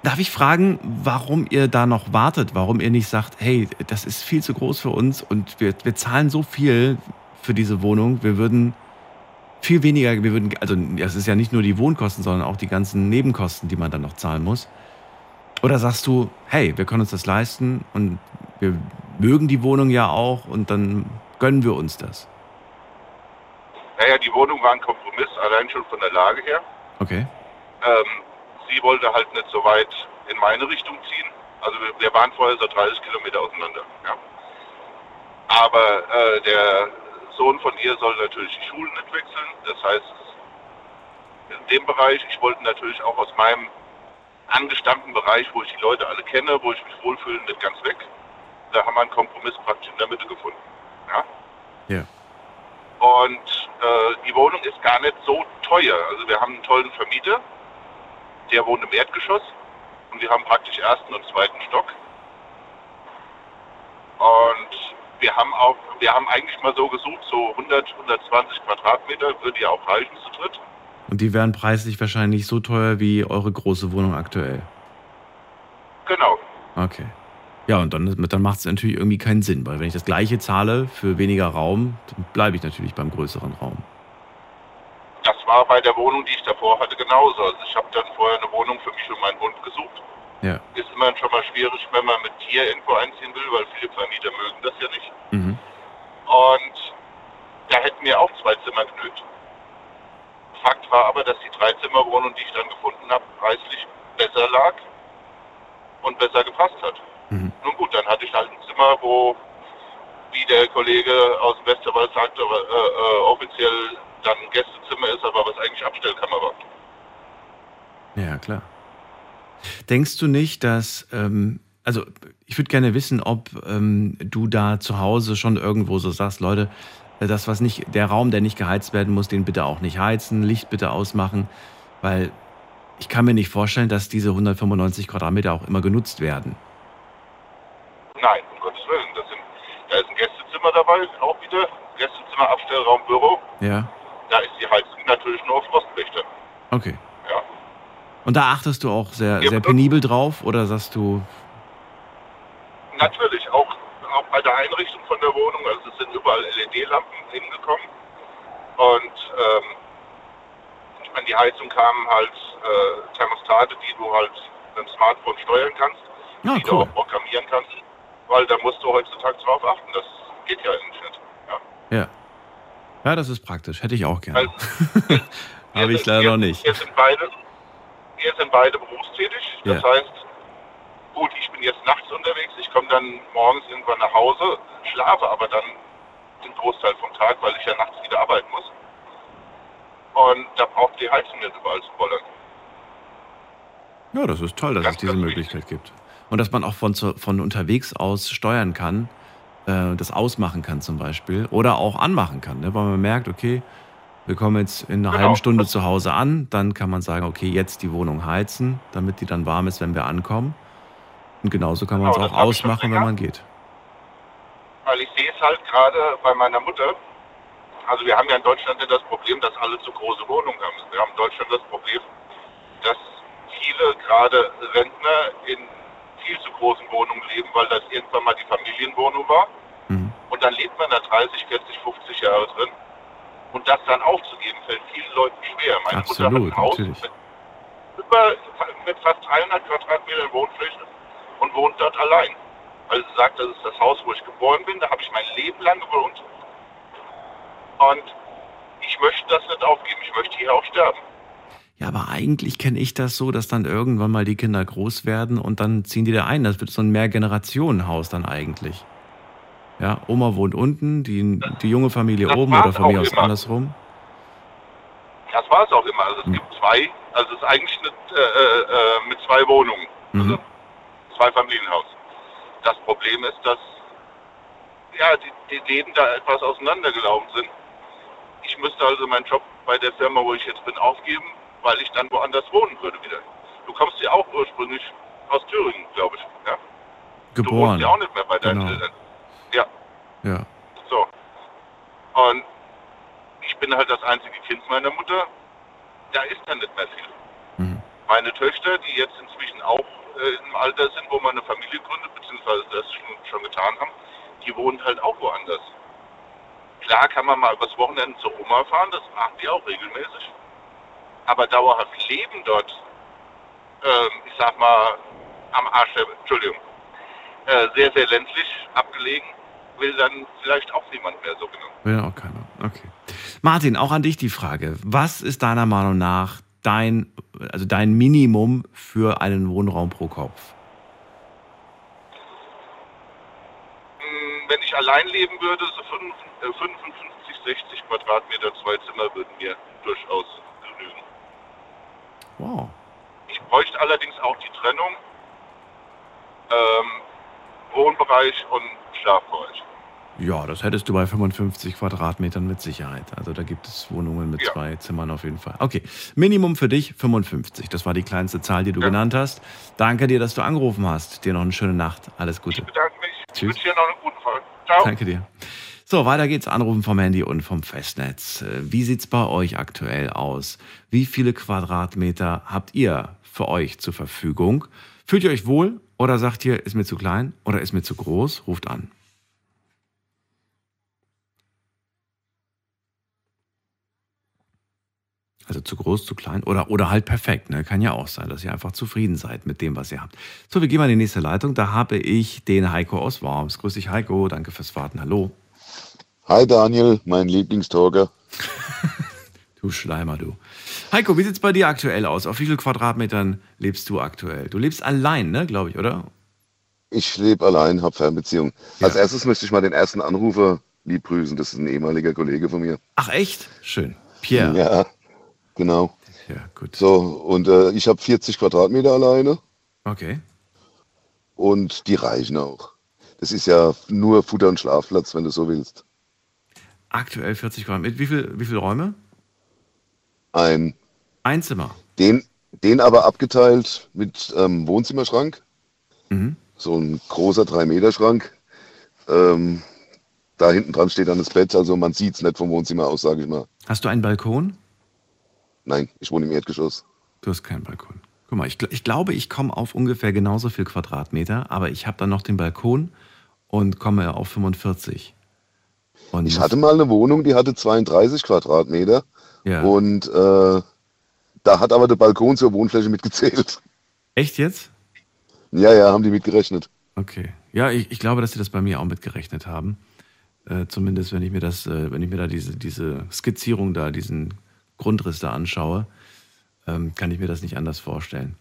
Darf ich fragen, warum ihr da noch wartet? Warum ihr nicht sagt, hey, das ist viel zu groß für uns und wir, wir zahlen so viel für diese Wohnung, wir würden viel weniger, wir würden, also es ist ja nicht nur die Wohnkosten, sondern auch die ganzen Nebenkosten, die man dann noch zahlen muss. Oder sagst du, hey, wir können uns das leisten und wir mögen die Wohnung ja auch und dann gönnen wir uns das. Naja, die Wohnung war ein Kompromiss, allein schon von der Lage her. Okay. Ähm, sie wollte halt nicht so weit in meine Richtung ziehen. Also wir, wir waren vorher so 30 Kilometer auseinander. Ja. Aber äh, der Sohn von ihr soll natürlich die Schulen nicht wechseln. Das heißt, in dem Bereich, ich wollte natürlich auch aus meinem angestammten Bereich, wo ich die Leute alle kenne, wo ich mich wohlfühle, nicht ganz weg. Da haben wir einen Kompromiss praktisch in der Mitte gefunden. Ja. Ja. Und äh, die Wohnung ist gar nicht so teuer. Also wir haben einen tollen Vermieter, der wohnt im Erdgeschoss und wir haben praktisch ersten und zweiten Stock. Und wir haben auch, wir haben eigentlich mal so gesucht, so 100, 120 Quadratmeter würde ja auch reichen zu dritt. Und die wären preislich wahrscheinlich so teuer wie eure große Wohnung aktuell. Genau. Okay. Ja, und dann, dann macht es natürlich irgendwie keinen Sinn, weil wenn ich das gleiche zahle für weniger Raum, dann bleibe ich natürlich beim größeren Raum. Das war bei der Wohnung, die ich davor hatte, genauso. Also ich habe dann vorher eine Wohnung für mich und meinen Hund gesucht. Ja. Ist immer schon mal schwierig, wenn man mit Tier irgendwo einziehen will, weil viele Vermieter mögen das ja nicht. Mhm. Und da hätten wir auch zwei Zimmer genügt. Fakt war aber, dass die Dreizimmerwohnung, die ich dann gefunden habe, preislich besser lag und besser gepasst hat. Nun gut, dann hatte ich halt ein Zimmer, wo, wie der Kollege aus dem Westerwald sagte, äh, äh, offiziell dann ein Gästezimmer ist, aber was eigentlich Abstellkammer war. Ja, klar. Denkst du nicht, dass, ähm, also ich würde gerne wissen, ob ähm, du da zu Hause schon irgendwo so sagst, Leute, äh, das, was nicht, der Raum, der nicht geheizt werden muss, den bitte auch nicht heizen, Licht bitte ausmachen, weil ich kann mir nicht vorstellen, dass diese 195 Quadratmeter auch immer genutzt werden. Nein, um Gottes Willen. Das sind, da ist ein Gästezimmer dabei, auch wieder. Gästezimmer, Abstellraum, Büro. Ja, Da ist die Heizung natürlich nur auf Frostwächter. okay. Ja. Und da achtest du auch sehr, Ja, sehr penibel drauf oder sagst du, Natürlich, auch, auch bei der Einrichtung von der Wohnung, also es sind überall LED-Lampen hingekommen. Und ähm, an die Heizung kamen halt äh, Thermostate, die du halt mit dem Smartphone steuern kannst, Ja, die du cool. auch programmieren kannst, weil da musst du heutzutage drauf achten. Das geht ja eigentlich nicht. Ja. ja. Ja, das ist praktisch. Hätte ich auch gerne. Also, Habe ich leider wir, noch nicht. Wir sind beide, wir sind beide berufstätig. Das Ja. heißt, gut, ich bin jetzt nachts unterwegs, ich komme dann morgens irgendwann nach Hause, schlafe aber dann den Großteil vom Tag, weil ich ja nachts wieder arbeiten muss. Und da braucht die Heizung nicht überall zu bollern. Ja, das ist toll, dass Ganz, es diese Möglichkeit gibt. Und dass man auch von, von unterwegs aus steuern kann, äh, das ausmachen kann zum Beispiel oder auch anmachen kann, ne? weil man merkt, okay, wir kommen jetzt in einer Genau. halben Stunde zu Hause an, dann kann man sagen, okay, jetzt die Wohnung heizen, damit die dann warm ist, wenn wir ankommen. Und genauso kann man es Genau, auch ausmachen, wenn man geht. Weil ich sehe es halt gerade bei meiner Mutter. Also wir haben ja in Deutschland nicht das Problem, dass alle zu große Wohnungen haben. Wir haben in Deutschland das Problem, dass viele gerade Rentner in viel zu großen Wohnungen leben, weil das irgendwann mal die Familienwohnung war. Mhm. Und dann lebt man da 30, 40, 50 Jahre drin. Und das dann aufzugeben, fällt vielen Leuten schwer. Meine Mutter hat Absolut, ein Haus natürlich. mit, über, mit fast 300 Quadratmetern Wohnfläche und wohnt dort allein. Weil sie sagt, das ist das Haus, wo ich geboren bin, da habe ich mein Leben lang gewohnt. Und ich möchte das nicht aufgeben, ich möchte hier auch sterben. Ja, aber eigentlich kenne ich das so, dass dann irgendwann mal die Kinder groß werden und dann ziehen die da ein. Das wird so ein Mehrgenerationenhaus dann eigentlich. Ja, Oma wohnt unten, die, die junge Familie Das oben oder von mir aus immer. andersrum. Das war es auch immer. Also es gibt zwei, also es ist eigentlich eine, äh, äh, mit zwei Wohnungen. Also zwei Familienhaus. Das Problem ist, dass ja, die, die Läden da etwas auseinandergelaufen sind. Ich müsste also meinen Job bei der Firma, wo ich jetzt bin, aufgeben, weil ich dann woanders wohnen würde wieder. Du kommst ja auch ursprünglich aus Thüringen, glaube ich. Ja? Du Geboren. wohnst ja auch nicht mehr bei deinen Genau. Eltern. Ja, Ja. so. Und ich bin halt das einzige Kind meiner Mutter. Da ist dann nicht mehr viel. Mhm. Meine Töchter, die jetzt inzwischen auch äh, im Alter sind, wo man eine Familie gründet, beziehungsweise das schon, schon getan haben, die wohnen halt auch woanders. Klar kann man mal übers Wochenende zur Oma fahren, das machen die auch regelmäßig. Aber dauerhaft leben dort, ähm, ich sag mal, am Arsch der, Entschuldigung, äh, sehr, sehr ländlich abgelegen, will dann vielleicht auch niemand mehr so genau. Will auch keiner. Okay. Martin, auch an dich die Frage. Was ist deiner Meinung nach dein, also dein Minimum für einen Wohnraum pro Kopf? Hm, Wenn ich allein leben würde, so fünf- äh, 55, 60 Quadratmeter, zwei Zimmer würden mir durchaus. Wow. Ich bräuchte allerdings auch die Trennung ähm, Wohnbereich und Schlafbereich. Ja, das hättest du bei 55 Quadratmetern mit Sicherheit. Also da gibt es Wohnungen mit Ja. zwei Zimmern auf jeden Fall. Okay, Minimum für dich 55. Das war die kleinste Zahl, die du Ja. genannt hast. Danke dir, dass du angerufen hast. Dir noch eine schöne Nacht. Alles Gute. Ich bedanke mich. Ich Tschüss. wünsche dir noch einen guten Fall. Ciao. Danke dir. So, weiter geht's. Anrufen vom Handy und vom Festnetz. Äh, Wie sieht's bei euch aktuell aus? Wie viele Quadratmeter habt ihr für euch zur Verfügung? Fühlt ihr euch wohl oder sagt ihr, ist mir zu klein oder ist mir zu groß? Ruft an. Also zu groß, zu klein oder, oder halt perfekt. Ne? Kann ja auch sein, dass ihr einfach zufrieden seid mit dem, was ihr habt. So, wir gehen mal in die nächste Leitung. Da habe ich den Heiko aus Worms. Grüß dich, Heiko. Danke fürs Warten. Hallo. Hi Daniel, mein Lieblingstalker. Du Schleimer, du. Heiko, wie sieht's bei dir aktuell aus? Auf wie viel Quadratmetern lebst du aktuell? Du lebst allein, ne, glaube ich, oder? Ich lebe allein, habe Fernbeziehung. Als Ja. erstes möchte ich mal den ersten Anrufer lieb grüßen. Das ist ein ehemaliger Kollege von mir. Ach, echt? Schön. Pierre. Ja, Ja, genau. gut. So, und äh, ich habe 40 Quadratmeter alleine Okay. und die reichen auch. Das ist ja nur Futter- und Schlafplatz, wenn du so willst. Aktuell 40 Quadratmeter. Wie viel, wie viele Räume? Ein, Ein Zimmer. den, den aber abgeteilt mit ähm, Wohnzimmerschrank. Mhm. So ein großer 3-Meter-Schrank. Ähm, da hinten dran steht dann das Bett, also man sieht es nicht vom Wohnzimmer aus, sage ich mal. Hast du einen Balkon? Nein, ich wohne im Erdgeschoss. Du hast keinen Balkon. Guck mal, ich, ich glaube, ich komme auf ungefähr genauso viel Quadratmeter, aber ich habe dann noch den Balkon und komme auf 45. Und Ich hatte mal eine Wohnung, die hatte 32 Quadratmeter ja. und äh, da hat aber der Balkon zur Wohnfläche mitgezählt. Echt jetzt? Ja, ja, haben die mitgerechnet. Okay. Ja, ich, ich glaube, dass sie das bei mir auch mitgerechnet haben. Äh, zumindest, wenn ich mir das, äh, wenn ich mir da diese, diese Skizzierung da, diesen Grundriss da anschaue, ähm, kann ich mir das nicht anders vorstellen.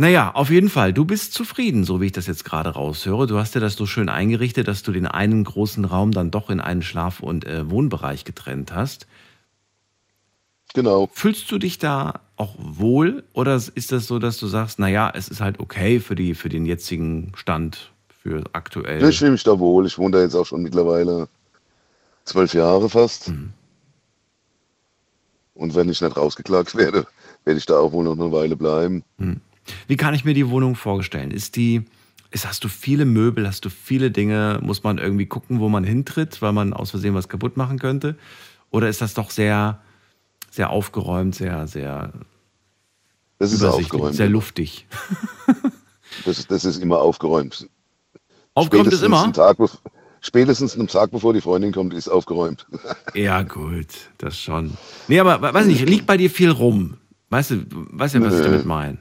Naja, auf jeden Fall, du bist zufrieden, so wie ich das jetzt gerade raushöre. Du hast dir das so schön eingerichtet, dass du den einen großen Raum dann doch in einen Schlaf- und äh, Wohnbereich getrennt hast. Genau. Fühlst du dich da auch wohl oder ist das so, dass du sagst, naja, es ist halt okay für, die, für den jetzigen Stand, für aktuell? Ich fühle mich da wohl. Ich wohne da jetzt auch schon mittlerweile zwölf Jahre fast. Mhm. Und wenn ich nicht rausgeklagt werde, werde ich da auch wohl noch eine Weile bleiben. Wie kann ich mir die Wohnung vorstellen? Ist die, ist, hast du viele Möbel, hast du viele Dinge? Muss man irgendwie gucken, wo man hintritt, weil man aus Versehen was kaputt machen könnte? Oder ist das doch sehr, sehr aufgeräumt, sehr, sehr Das ist aufgeräumt. sehr luftig? Das, das ist immer aufgeräumt. Aufgeräumt ist immer? Spätestens einen Tag, bevor die Freundin kommt, ist aufgeräumt. Ja, gut, das schon. Nee, aber we- weiß nicht, liegt bei dir viel rum? Weißt du, weißt du, was ich Nö. damit meine?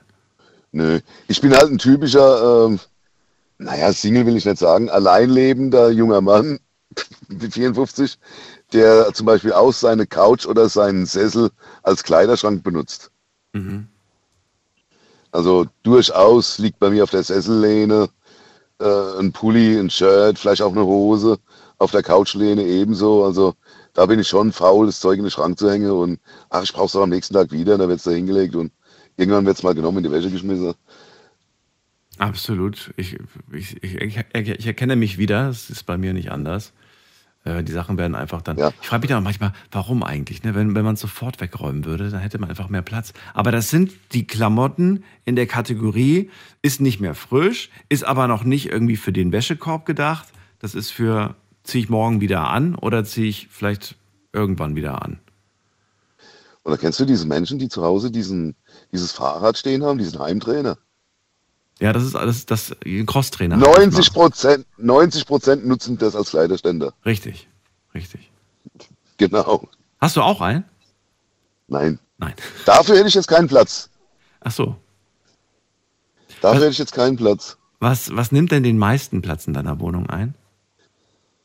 Nö. Ich bin halt ein typischer, ähm, naja, Single will ich nicht sagen, alleinlebender junger Mann mit 54, der zum Beispiel aus seine Couch oder seinen Sessel als Kleiderschrank benutzt. Mhm. Also durchaus liegt bei mir auf der Sessellehne äh, ein Pulli, ein Shirt, vielleicht auch eine Hose, auf der Couchlehne ebenso. Also da bin ich schon faul, das Zeug in den Schrank zu hängen und ach, ich brauch's doch am nächsten Tag wieder, dann wird's da hingelegt und irgendwann wird's mal genommen, in die Wäsche geschmissen. Absolut. Ich, ich, ich, ich erkenne mich wieder. Es ist bei mir nicht anders. Äh, Die Sachen werden einfach dann. Ja. Ich frage mich dann auch manchmal, warum eigentlich? Ne? Wenn, wenn man es sofort wegräumen würde, dann hätte man einfach mehr Platz. Aber das sind die Klamotten in der Kategorie, ist nicht mehr frisch, ist aber noch nicht irgendwie für den Wäschekorb gedacht. Das ist für, ziehe ich morgen wieder an oder ziehe ich vielleicht irgendwann wieder an. Und da kennst du diese Menschen, die zu Hause diesen, dieses Fahrrad stehen haben, diesen Heimtrainer? Ja, das ist alles, das ein Crosstrainer. 90 Prozent, 90 Prozent nutzen das als Kleiderständer. Richtig, richtig. Genau. Hast du auch einen? Nein. Nein. Dafür hätte ich jetzt keinen Platz. Ach so. Dafür Was- hätte ich jetzt keinen Platz. Was, was nimmt denn den meisten Platz in deiner Wohnung ein?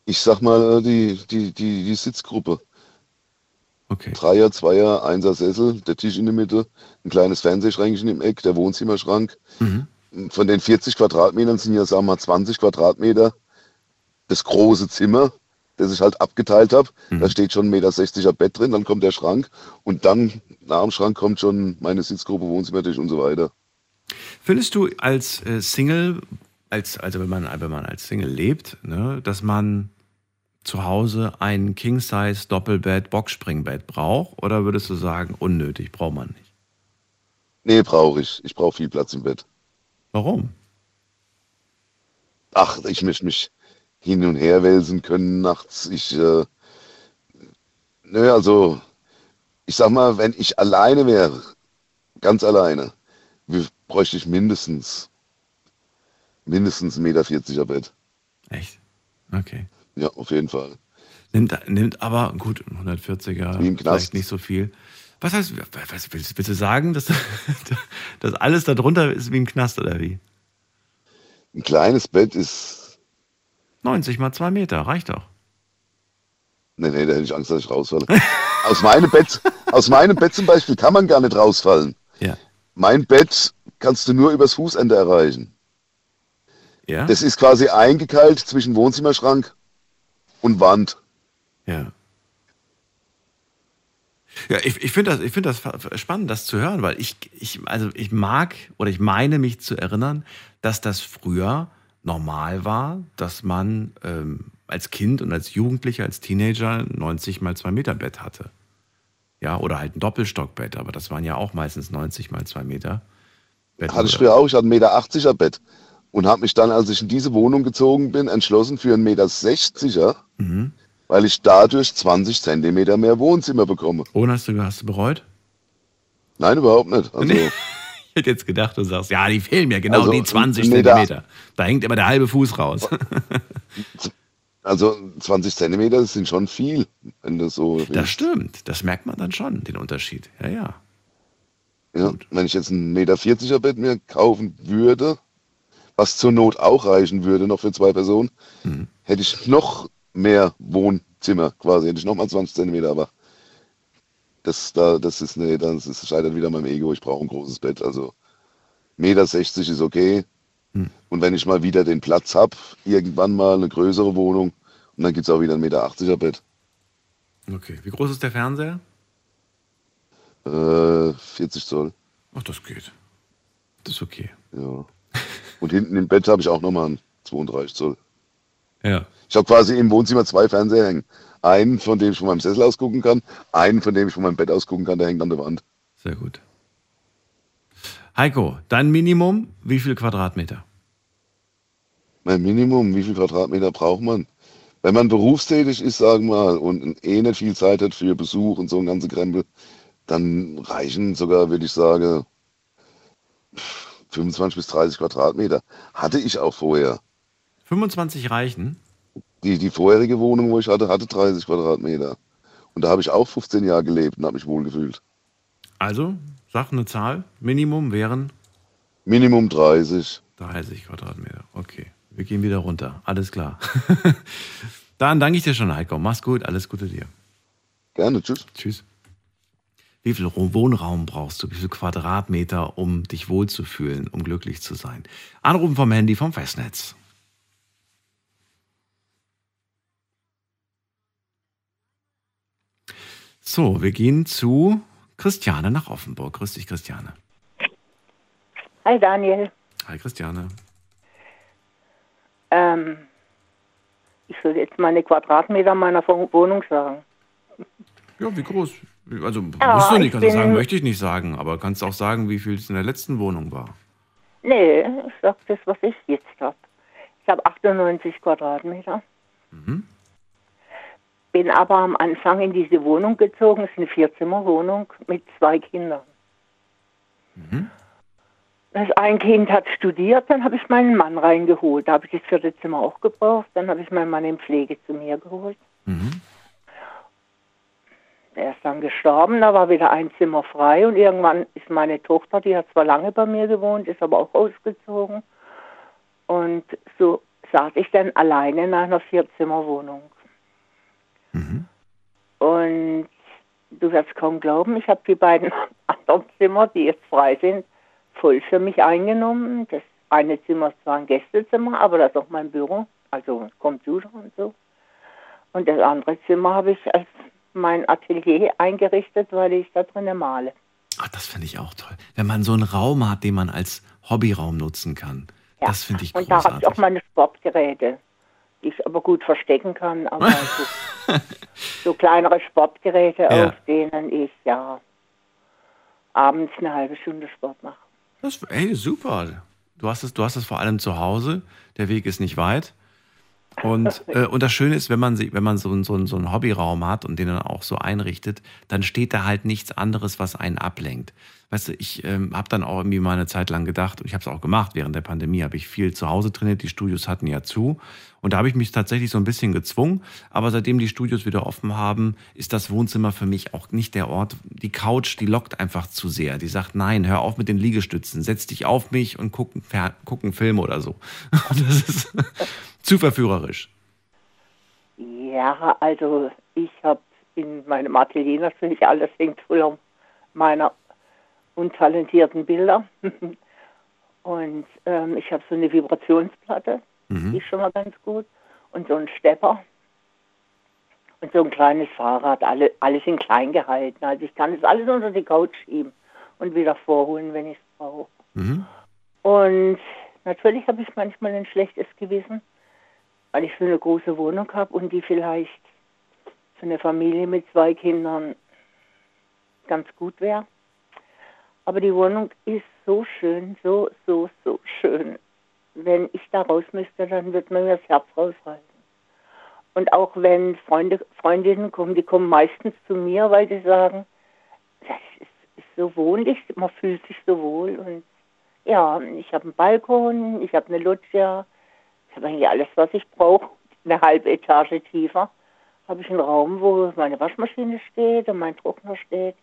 Ich sag mal, die, die, die, die Sitzgruppe. Okay. Dreier, Zweier, Einser Sessel, der Tisch in der Mitte, ein kleines Fernsehschränkchen im Eck, der Wohnzimmerschrank. Mhm. Von den 40 Quadratmetern sind ja, sagen wir mal, 20 Quadratmeter das große Zimmer, das ich halt abgeteilt habe. Mhm. Da steht schon ein Meter 60er Bett drin, dann kommt der Schrank und dann nach dem Schrank kommt schon meine Sitzgruppe, Wohnzimmertisch und so weiter. Findest du als äh, Single, als, also wenn man, wenn man als Single lebt, ne, dass man zu Hause ein King-Size Doppelbett, Boxspringbett braucht? Oder würdest du sagen, unnötig, braucht man nicht? Nee, brauche ich. Ich brauche viel Platz im Bett. Warum? Ach, ich möchte mich hin und her wälzen können nachts. Ich, äh, nö, also, ich sag mal, wenn ich alleine wäre, ganz alleine, bräuchte ich mindestens, mindestens 1,40 Meter Bett. Echt? Okay. Ja, auf jeden Fall. Nimmt, nimmt aber, gut, 140er, Wie im Knast. vielleicht nicht so viel. Was heißt, was willst, willst du sagen, dass, dass alles darunter ist wie ein Knast oder wie? Ein kleines Bett ist, 90 mal 2 Meter, reicht doch. nee, nee, da hätte ich Angst, dass ich rausfalle. aus meinem Bett, aus meinem Bett zum Beispiel kann man gar nicht rausfallen. Ja. Mein Bett kannst du nur übers Fußende erreichen. Ja? Das ist quasi eingekeilt zwischen Wohnzimmerschrank und Wand. Ja. Ja, ich, ich finde das, ich find das spannend, das zu hören, weil ich, ich, also ich mag oder ich meine mich zu erinnern, dass das früher normal war, dass man ähm, als Kind und als Jugendlicher, als Teenager ein 90 mal 2 Meter Bett hatte. Ja, oder halt ein Doppelstockbett, aber das waren ja auch meistens 90 mal 2 Meter. Betten Hatte ich früher auch, ich hatte ein Meter 80er Bett. Und habe mich dann, als ich in diese Wohnung gezogen bin, entschlossen für einen Meter 60er, Mhm. weil ich dadurch 20 Zentimeter mehr Wohnzimmer bekomme. Ohne hast du, hast du bereut? Nein, überhaupt nicht. Also, Nee. Ich hätte jetzt gedacht, du sagst, ja, die fehlen mir genau Also, die 20 nee, da- Zentimeter. Da hängt immer der halbe Fuß raus. also 20 Zentimeter sind schon viel, wenn das so Das willst. stimmt. Das merkt man dann schon, den Unterschied. Ja, ja. Ja, wenn ich jetzt ein Meter 40er Bett mir kaufen würde, was zur Not auch reichen würde, noch für zwei Personen, Mhm. hätte ich noch mehr Wohnzimmer quasi, hätte ich noch mal 20 Zentimeter, aber das, da, das ist, nee, das ist, scheitert wieder meinem Ego, ich brauche ein großes Bett, also Meter 60 ist okay. Hm. Und wenn ich mal wieder den Platz habe, irgendwann mal eine größere Wohnung, und dann gibt es auch wieder ein Meter 80er Bett. Okay. Wie groß ist der Fernseher? Äh, 40 Zoll, Ach, das geht. Das ist okay. ja. Und hinten im Bett habe ich auch nochmal einen 32 Zoll. Ja. Ich habe quasi im Wohnzimmer zwei Fernseher hängen. Einen, von dem ich von meinem Sessel aus gucken kann, einen, von dem ich von meinem Bett aus gucken kann, der hängt an der Wand. Sehr gut. Heiko, dein Minimum, wie viel Quadratmeter? Mein Minimum, wie viel Quadratmeter braucht man? Wenn man berufstätig ist, sagen wir mal, und eh nicht viel Zeit hat für Besuch und so ein ganze Krempel, dann reichen sogar, würde ich sagen, 25 bis 30 Quadratmeter. Hatte ich auch vorher. 25 reichen? Die, die vorherige Wohnung, wo ich hatte, hatte 30 Quadratmeter. Und da habe ich auch 15 Jahre gelebt und habe mich wohlgefühlt. Also, sag eine Zahl. Minimum wären Minimum 30. 30 Quadratmeter. Okay. Wir gehen wieder runter. Alles klar. Dann danke ich dir schon, Heiko. Mach's gut. Alles Gute dir. Gerne, tschüss. Tschüss. Wie viel Wohnraum brauchst du? Wie viel Quadratmeter, um dich wohlzufühlen, um glücklich zu sein? Anrufen vom Handy vom Festnetz. So, wir gehen zu Christiane nach Offenburg. Grüß dich, Christiane. Hi Daniel. Hi, Christiane. Ähm, ich soll jetzt meine Quadratmeter meiner Wohnung sagen. Ja, wie groß? Also Ja, musst du nicht, ich kannst du sagen, möchte ich nicht sagen, aber kannst auch sagen, wie viel es in der letzten Wohnung war. Nee, ich sag das, was ich jetzt habe. Ich habe 98 Quadratmeter. Mhm. Bin aber am Anfang in diese Wohnung gezogen. Es ist eine Vierzimmerwohnung mit zwei Kindern. Mhm. Das ein Kind hat studiert, dann habe ich meinen Mann reingeholt. Da habe ich das vierte Zimmer auch gebraucht. Dann habe ich meinen Mann in Pflege zu mir geholt. Mhm. Er ist dann gestorben, da war wieder ein Zimmer frei und irgendwann ist meine Tochter, die hat zwar lange bei mir gewohnt, ist aber auch ausgezogen. Und so saß ich dann alleine in einer Vierzimmerwohnung. Mhm. Und du wirst kaum glauben, ich habe die beiden anderen Zimmer, die jetzt frei sind, voll für mich eingenommen. Das eine Zimmer ist zwar ein Gästezimmer, aber das ist auch mein Büro, also Computer und so. Und das andere Zimmer habe ich als mein Atelier eingerichtet, weil ich da drinnen male. Ach, das finde ich auch toll. Wenn man so einen Raum hat, den man als Hobbyraum nutzen kann. Ja. Das finde ich Und da habe ich großartig. auch meine Sportgeräte, die ich aber gut verstecken kann. Aber so, so kleinere Sportgeräte, Ja. auf denen ich ja abends eine halbe Stunde Sport mache. Das, ey, super. Du hast, es, du hast es vor allem zu Hause. Der Weg ist nicht weit. Und, äh, und das Schöne ist, wenn man, sie, wenn man so, so, so einen Hobbyraum hat und den dann auch so einrichtet, dann steht da halt nichts anderes, was einen ablenkt. Weißt du, ich ähm, habe dann auch irgendwie mal eine Zeit lang gedacht, und ich habe es auch gemacht, während der Pandemie habe ich viel zu Hause trainiert, die Studios hatten ja zu. Und da habe ich mich tatsächlich so ein bisschen gezwungen. Aber seitdem die Studios wieder offen haben, ist das Wohnzimmer für mich auch nicht der Ort. Die Couch, die lockt einfach zu sehr. Die sagt, nein, hör auf mit den Liegestützen, setz dich auf mich und guck, einen Fer- guck einen Film oder so. Das ist zu verführerisch. Ja, also ich habe in meinem Atelier natürlich alles hängt voller meiner untalentierten Bilder. Und ähm, ich habe so eine Vibrationsplatte, die Mhm. ist schon mal ganz gut. Und so ein Stepper. Und so ein kleines Fahrrad, alle, alles in klein gehalten. Also ich kann es alles unter die Couch schieben und wieder vorholen, wenn ich es brauche. Mhm. Und natürlich habe ich manchmal ein schlechtes Gewissen, weil ich so eine große Wohnung habe und die vielleicht für eine Familie mit zwei Kindern ganz gut wäre. Aber die Wohnung ist so schön, so, so, so schön. Wenn ich da raus müsste, dann wird mir das Herz rausreißen. Und auch wenn Freunde, Freundinnen kommen, die kommen meistens zu mir, weil sie sagen, das ist, ist so wohnlich, man fühlt sich so wohl. Und ja, ich habe einen Balkon, ich habe eine Loggia, ich habe eigentlich alles, was ich brauche. Eine halbe Etage tiefer habe ich einen Raum, wo meine Waschmaschine steht und mein Trockner steht.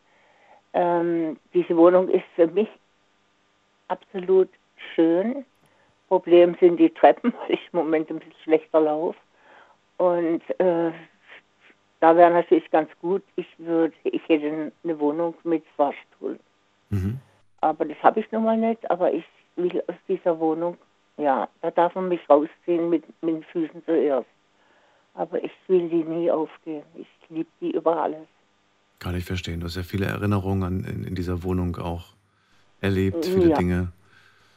Ähm, diese Wohnung ist für mich absolut schön. Problem sind die Treppen, weil ich im Moment ein bisschen schlechter laufe. Und äh, da wäre natürlich ganz gut, ich würde, ich hätte eine Wohnung mit Fahrstuhl. Mhm. Aber das habe ich nun mal nicht. Aber ich will aus dieser Wohnung, ja, da darf man mich rausziehen mit, mit den Füßen zuerst. Aber ich will die nie aufgeben. Ich liebe die über alles. Kann ich verstehen. Du hast ja viele Erinnerungen an, in, in dieser Wohnung auch erlebt, viele Ja. Dinge.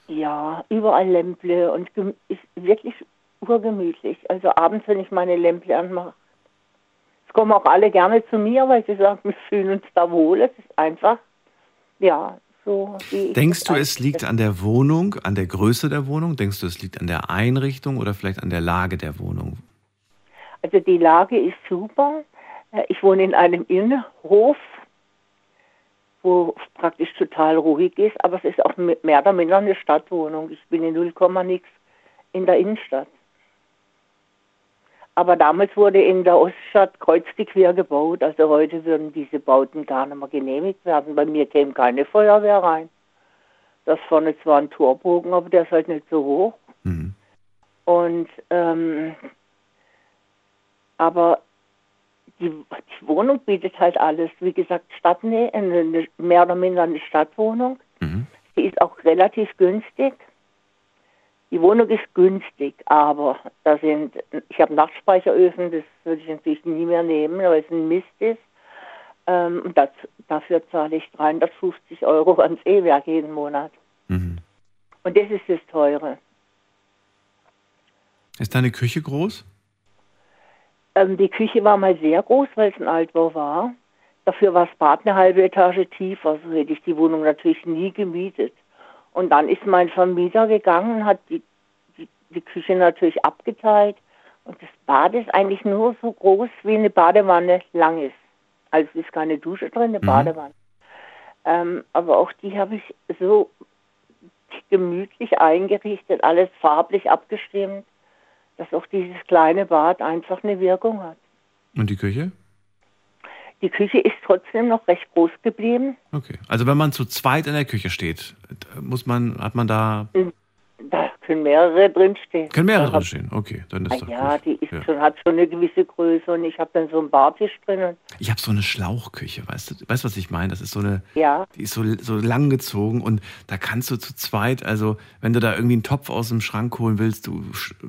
Ja, überall Lämple und ist wirklich urgemütlich. Also abends, wenn ich meine Lämple anmache, es kommen auch alle gerne zu mir, weil sie sagen, wir fühlen uns da wohl. Es ist einfach, ja, so Denkst du, es liegt an der Wohnung, an der Größe der Wohnung? Denkst du, es liegt an der Einrichtung oder vielleicht an der Lage der Wohnung? Also die Lage ist super. Ich wohne in einem Innenhof, wo praktisch total ruhig ist, aber es ist auch me- mehr oder minder eine Stadtwohnung. Ich bin in 0, nix in der Innenstadt. Aber damals wurde in der Oststadt kreuz die quer gebaut. Also heute würden diese Bauten gar nicht mehr genehmigt werden. Bei mir käme keine Feuerwehr rein. Das vorne zwar ein Torbogen, aber der ist halt nicht so hoch. Mhm. Und ähm, aber die, die Wohnung bietet halt alles. Wie gesagt, Stadtnähe, eine, eine, mehr oder minder eine Stadtwohnung. Mhm. Sie ist auch relativ günstig. Die Wohnung ist günstig, aber da sind, ich habe Nachtspeicheröfen, das würde ich natürlich nie mehr nehmen, weil es ein Mist ist. Ähm, und das, dafür zahle ich 350 Euro ans E-Werk jeden Monat. Mhm. Und das ist das Teure. Ist deine Küche groß? Ähm, die Küche war mal sehr groß, weil es ein Altbau war. Dafür war das Bad eine halbe Etage tief, also hätte ich die Wohnung natürlich nie gemietet. Und dann ist mein Vermieter gegangen, hat die, die, die Küche natürlich abgeteilt. Und das Bad ist eigentlich nur so groß, wie eine Badewanne lang ist. Also es ist keine Dusche drin, eine Mhm. Badewanne. Ähm, aber auch die habe ich so gemütlich eingerichtet, alles farblich abgestimmt, dass auch dieses kleine Bad einfach eine Wirkung hat. Und die Küche? Die Küche ist trotzdem noch recht groß geblieben. Okay. Also wenn man zu zweit in der Küche steht, muss man, hat man da, Da können mehrere drinstehen. können mehrere Da drin hab- stehen. Okay, dann Ah ist doch ja, gut. die ist Ja. schon, hat schon eine gewisse Größe und ich habe dann so einen Bartisch drin. Ich habe so eine Schlauchküche, weißt du, weißt du, was ich meine? Das ist so eine, Ja, die ist so, so lang gezogen und da kannst du zu zweit, also wenn du da irgendwie einen Topf aus dem Schrank holen willst, du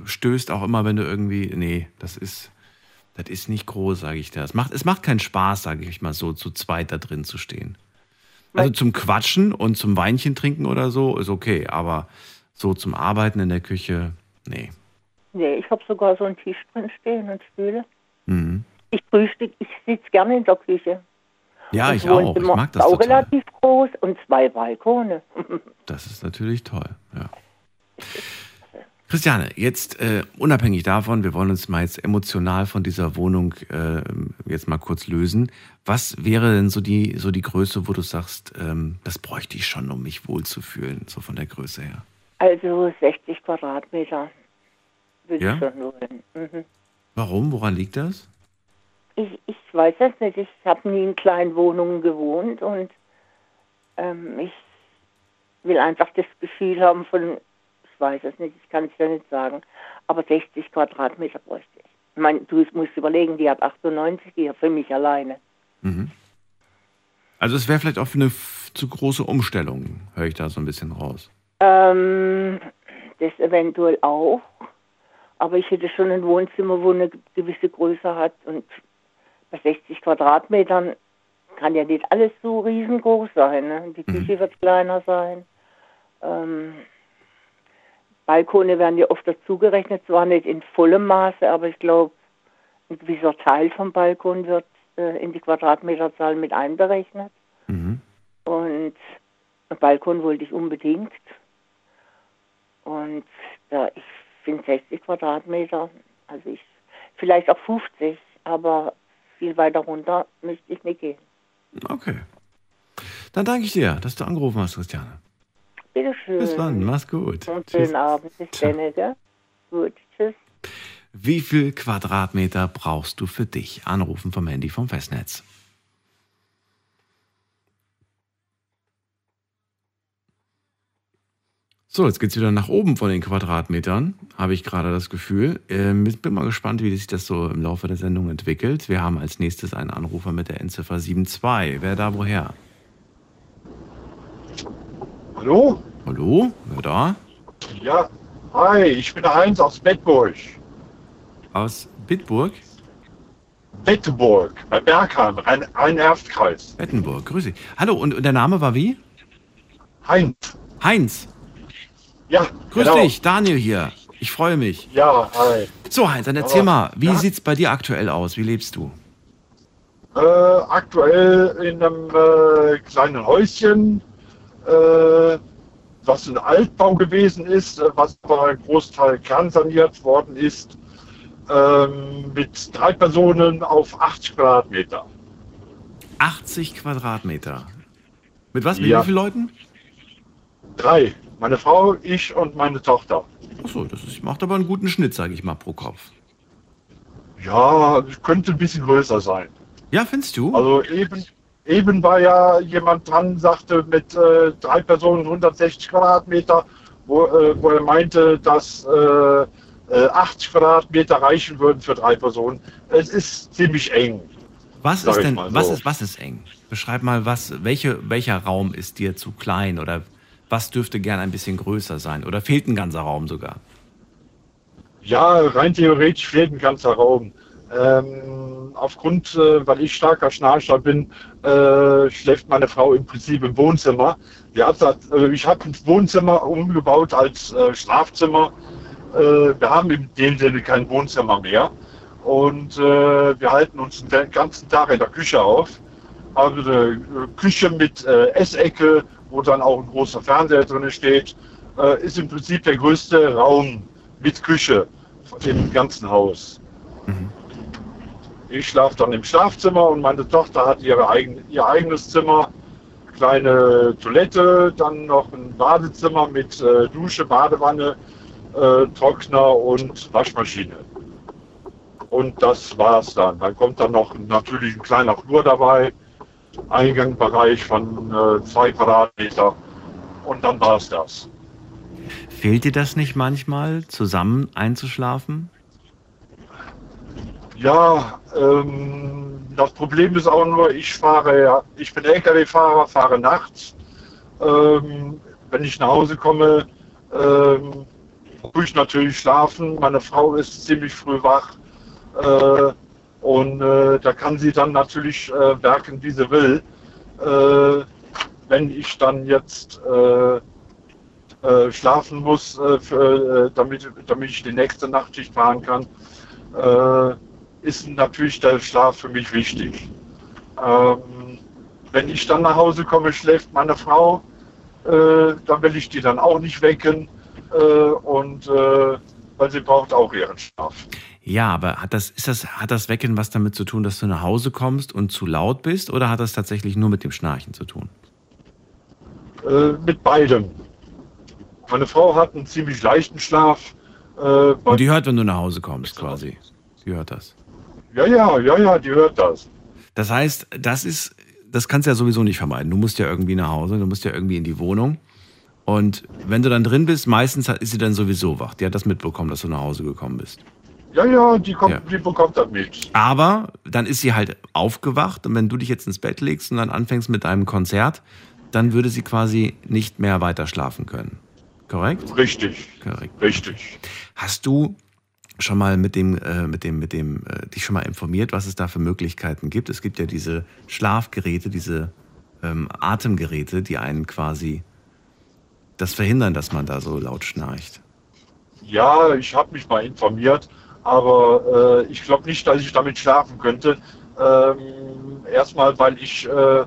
stößt auch immer, wenn du irgendwie, nee, das ist, das ist nicht groß, sage ich dir. Es macht, es macht keinen Spaß, sage ich mal so, zu zweit da drin zu stehen. Also zum Quatschen und zum Weinchen trinken oder so ist okay, aber so zum Arbeiten in der Küche, nee. nee, ich habe sogar so einen Tisch drin stehen und Stühle. Mhm. Ich frühstück, ich sitze gerne in der Küche. Ja, Und ich auch. Ich mag das auch total. relativ groß und zwei Balkone. Das ist natürlich toll, ja. Christiane, jetzt äh, unabhängig davon, wir wollen uns mal jetzt emotional von dieser Wohnung äh, jetzt mal kurz lösen. Was wäre denn so die, so die Größe, wo du sagst, ähm, das bräuchte ich schon, um mich wohlzufühlen, so von der Größe her? Also 60 Quadratmeter würde Ja? ich schon wollen. Mhm. Warum? Woran liegt das? Ich, ich weiß das nicht. Ich habe nie in kleinen Wohnungen gewohnt und ähm, ich will einfach das Gefühl haben von, ich weiß es nicht, ich kann es ja nicht sagen, aber 60 Quadratmeter bräuchte ich. Ich meine, du musst überlegen, die hat 98 hier für mich alleine. Mhm. Also es wäre vielleicht auch eine f- zu große Umstellung, höre ich da so ein bisschen raus. Ähm, das eventuell auch, aber ich hätte schon ein Wohnzimmer, wo eine gewisse Größe hat und bei 60 Quadratmetern kann ja nicht alles so riesengroß sein. Ne? Die Küche wird kleiner sein. Ähm, Balkone werden ja oft dazugerechnet, zwar nicht in vollem Maße, aber ich glaube, ein gewisser Teil vom Balkon wird äh, in die Quadratmeterzahl mit einberechnet. Mhm. Und einen Balkon wollte ich unbedingt. Und da ich finde 60 Quadratmeter, also ich vielleicht auch 50, aber viel weiter runter möchte ich nicht gehen. Okay. Dann danke ich dir, dass du angerufen hast, Christiane. Bitteschön. Bis dann, mach's gut. Und Tschüss. schönen Abend. Bis dann, gell? Gut, tschüss. Wie viel Quadratmeter brauchst du für dich? Anrufen vom Handy vom Festnetz. So, jetzt geht's wieder nach oben von den Quadratmetern, habe ich gerade das Gefühl. Ähm, bin mal gespannt, wie sich das so im Laufe der Sendung entwickelt. Wir haben als nächstes einen Anrufer mit der Endziffer 72. Wer da woher? Hallo? Hallo? Wer da? Ja, hi, ich bin der Heinz aus Bedburg. Aus Bitburg? Betteburg, bei Bergheim, ein, ein Erftkreis. Bettenburg, grüß dich. Hallo, und, und der Name war wie? Heinz. Heinz. Ja, Grüß genau. dich, Daniel hier. Ich freue mich. Ja, hi. So, Heinz, dann erzähl Aber- mal, wie ja. sieht's bei dir aktuell aus? Wie lebst du? Äh, aktuell in einem äh, kleinen Häuschen, äh, was ein Altbau gewesen ist, äh, was aber ein Großteil kernsaniert worden ist, ähm, mit drei Personen auf 80 Quadratmeter. 80 Quadratmeter. Mit was? Mit Ja. wie vielen Leuten? Drei. Meine Frau, ich und meine Tochter. Achso, das ist, macht aber einen guten Schnitt, sage ich mal, pro Kopf. Ja, könnte ein bisschen größer sein. Ja, findest du? Also eben, eben war ja jemand dran, sagte mit äh, drei Personen 160 Quadratmeter, wo, äh, wo er meinte, dass äh, äh, 80 Quadratmeter reichen würden für drei Personen. Es ist ziemlich eng. was ist denn, mal was so. ist, was ist eng? Beschreib mal, was, welche, welcher Raum ist dir zu klein oder was dürfte gern ein bisschen größer sein? Oder fehlt ein ganzer Raum sogar? Ja, rein theoretisch fehlt ein ganzer Raum. Ähm, aufgrund, äh, weil ich starker Schnarcher bin, äh, schläft meine Frau im Prinzip im Wohnzimmer. Hat, äh, ich habe ein Wohnzimmer umgebaut als äh, Schlafzimmer. Äh, wir haben in dem Sinne kein Wohnzimmer mehr. Und äh, wir halten uns den ganzen Tag in der Küche auf. Also Küche mit Essecke, wo dann auch ein großer Fernseher drin steht, ist im Prinzip der größte Raum mit Küche im ganzen Haus. Mhm. Ich schlafe dann im Schlafzimmer und meine Tochter hat ihre eigen, ihr eigenes Zimmer, kleine Toilette, dann noch ein Badezimmer mit äh, Dusche, Badewanne, äh, Trockner und Waschmaschine. Und das war's dann. Dann kommt dann noch natürlich ein kleiner Flur dabei, Eingangbereich von äh, zwei Quadratmeter und dann war's das. Fehlt dir das nicht manchmal, zusammen einzuschlafen? Ja, ähm, das Problem ist auch nur, ich fahre, ich bin LKW-Fahrer, fahre nachts. Ähm, wenn ich nach Hause komme, ähm, muss ich natürlich schlafen. Meine Frau ist ziemlich früh wach. Äh, und äh, da kann sie dann natürlich äh, werken, wie sie will. Äh, wenn ich dann jetzt äh, äh, schlafen muss, für, damit, damit ich die nächste Nachtschicht fahren kann, ist natürlich der Schlaf für mich wichtig. Ähm, wenn ich dann nach Hause komme, schläft meine Frau, äh, dann will ich die dann auch nicht wecken äh, und äh, weil sie braucht auch ihren Schlaf. Ja, aber hat das, ist das, hat das Wecken was damit zu tun, dass du nach Hause kommst und zu laut bist oder hat das tatsächlich nur mit dem Schnarchen zu tun? Äh, mit beidem. Meine Frau hat einen ziemlich leichten Schlaf. Äh, und die hört, wenn du nach Hause kommst, quasi. Sie hört das. Ja, ja, ja, ja, die hört das. Das heißt, das ist, das kannst du ja sowieso nicht vermeiden. Du musst ja irgendwie nach Hause, du musst ja irgendwie in die Wohnung. Und wenn du dann drin bist, meistens ist sie dann sowieso wach. Die hat das mitbekommen, dass du nach Hause gekommen bist. Ja, ja, die, kommt, ja. die bekommt das mit. Aber dann ist sie halt aufgewacht und wenn du dich jetzt ins Bett legst und dann anfängst mit deinem Konzert, dann würde sie quasi nicht mehr weiter schlafen können. Korrekt? Richtig. Korrekt. Richtig. Hast du schon mal mit dem, äh, mit dem, mit dem, äh, dich schon mal informiert, was es da für Möglichkeiten gibt? Es gibt ja diese Schlafgeräte, diese ähm, Atemgeräte, die einen quasi das verhindern, dass man da so laut schnarcht. Ja, ich habe mich mal informiert, aber äh, ich glaube nicht, dass ich damit schlafen könnte. Ähm, erstmal, weil ich äh, äh,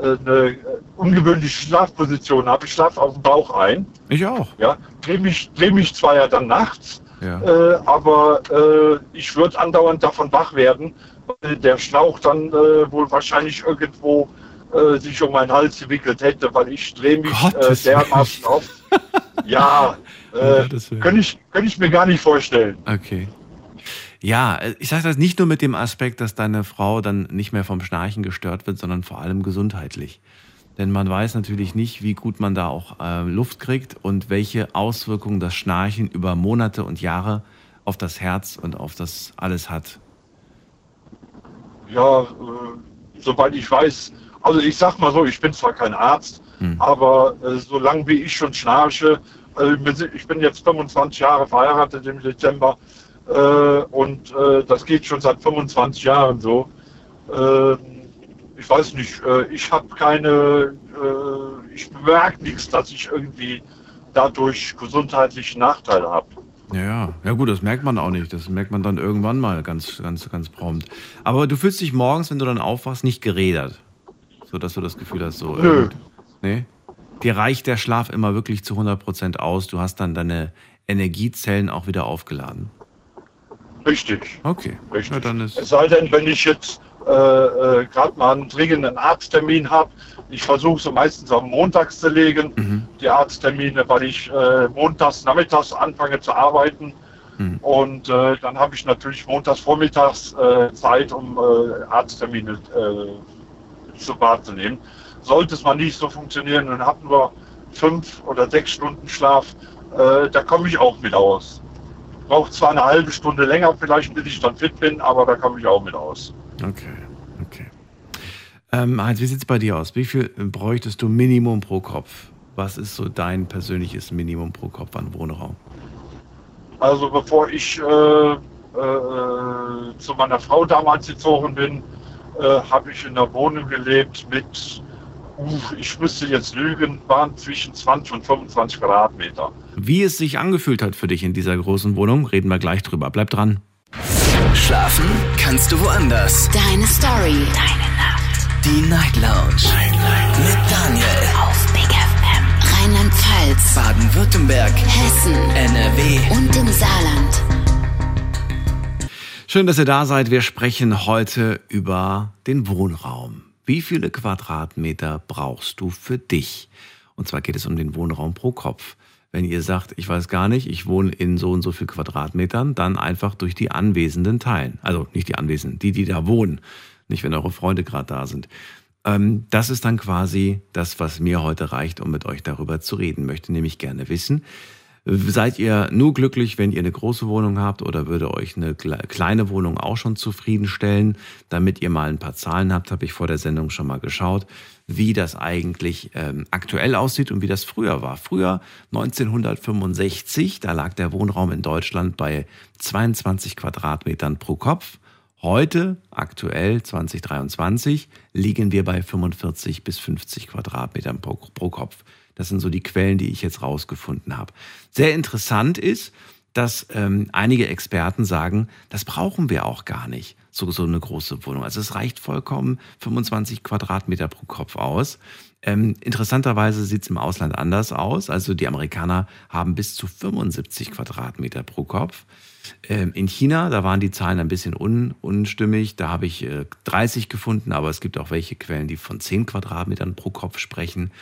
eine ungewöhnliche Schlafposition habe. Ich schlafe auf dem Bauch ein. Ich auch. Ja, drehe mich, dreh mich zwar ja dann nachts, ja. Äh, aber äh, ich würde andauernd davon wach werden, weil der Schlauch dann äh, wohl wahrscheinlich irgendwo äh, sich um meinen Hals gewickelt hätte, weil ich drehe mich äh, dermaßen auf. ja, äh, könnte ich, könnt ich mir gar nicht vorstellen. Okay. Ja, ich sage das nicht nur mit dem Aspekt, dass deine Frau dann nicht mehr vom Schnarchen gestört wird, sondern vor allem gesundheitlich. Denn man weiß natürlich nicht, wie gut man da auch äh, Luft kriegt und welche Auswirkungen das Schnarchen über Monate und Jahre auf das Herz und auf das alles hat. Ja, äh, soweit ich weiß, also ich sag mal so, ich bin zwar kein Arzt, hm. aber äh, solange wie ich schon schnarche, also ich bin jetzt 25 Jahre verheiratet im Dezember und äh, das geht schon seit 25 Jahren so. Äh, ich weiß nicht, äh, ich habe keine, äh, ich bemerke nichts, dass ich irgendwie dadurch gesundheitliche Nachteile habe. Ja, ja gut, das merkt man auch nicht. Das merkt man dann irgendwann mal ganz, ganz, ganz prompt. Aber du fühlst dich morgens, wenn du dann aufwachst, nicht gerädert. So dass du das Gefühl hast, so. Nö. Nee? Dir reicht der Schlaf immer wirklich zu 100% aus. Du hast dann deine Energiezellen auch wieder aufgeladen. Richtig. Okay. Richtig. Ja, dann ist es sei denn, wenn ich jetzt äh, äh, gerade mal einen dringenden Arzttermin habe. Ich versuche sie meistens auf montags zu legen, mhm. die Arzttermine, weil ich äh, montags nachmittags anfange zu arbeiten. Mhm. Und äh, dann habe ich natürlich montags vormittags äh, Zeit, um äh, Arzttermine zu wahrzunehmen. Sollte es mal nicht so funktionieren und habe nur fünf oder sechs Stunden Schlaf, da komme ich auch mit aus. Braucht zwar eine halbe Stunde länger, vielleicht bis ich dann fit bin, aber da komme ich auch mit aus. Okay, okay. Ähm, Heinz, wie sieht es bei dir aus? Wie viel bräuchtest du Minimum pro Kopf? Was ist so dein persönliches Minimum pro Kopf an Wohnraum? Also bevor ich äh, äh, zu meiner Frau damals gezogen bin, äh, habe ich in einer Wohnung gelebt mit, ich müsste jetzt lügen, waren zwischen 20 und 25 Quadratmeter. Wie es sich angefühlt hat für dich in dieser großen Wohnung, reden wir gleich drüber. Bleib dran. Schlafen kannst du woanders. Deine Story. Deine Nacht. Die Night Lounge. Night, Night. Mit Daniel. Auf Big FM. Rheinland-Pfalz. Baden-Württemberg. Hessen. NRW. Und im Saarland. Schön, dass ihr da seid. Wir sprechen heute über den Wohnraum. Wie viele Quadratmeter brauchst du für dich? Und zwar geht es um den Wohnraum pro Kopf. Wenn ihr sagt, ich weiß gar nicht, ich wohne in so und so viel Quadratmetern, dann einfach durch die Anwesenden teilen. Also nicht die Anwesenden, die, die da wohnen. Nicht, wenn eure Freunde gerade da sind. Ähm, das ist dann quasi das, was mir heute reicht, um mit euch darüber zu reden. Möchte nämlich gerne wissen, Seid ihr nur glücklich, wenn ihr eine große Wohnung habt oder würde euch eine kleine Wohnung auch schon zufriedenstellen? Damit ihr mal ein paar Zahlen habt, habe ich vor der Sendung schon mal geschaut, wie das eigentlich ähm, aktuell aussieht und wie das früher war. Früher 1965, da lag der Wohnraum in Deutschland bei 22 Quadratmetern pro Kopf. Heute, aktuell 2023, liegen wir bei 45 bis 50 Quadratmetern pro, pro Kopf. Das sind so die Quellen, die ich jetzt rausgefunden habe. Sehr interessant ist, dass ähm, einige Experten sagen, das brauchen wir auch gar nicht, so, so eine große Wohnung. Also es reicht vollkommen 25 Quadratmeter pro Kopf aus. Ähm, interessanterweise sieht es im Ausland anders aus. Also die Amerikaner haben bis zu 75 Quadratmeter pro Kopf. Ähm, in China, da waren die Zahlen ein bisschen un, unstimmig. Da habe ich äh, 30 gefunden, aber es gibt auch welche Quellen, die von 10 Quadratmetern pro Kopf sprechen.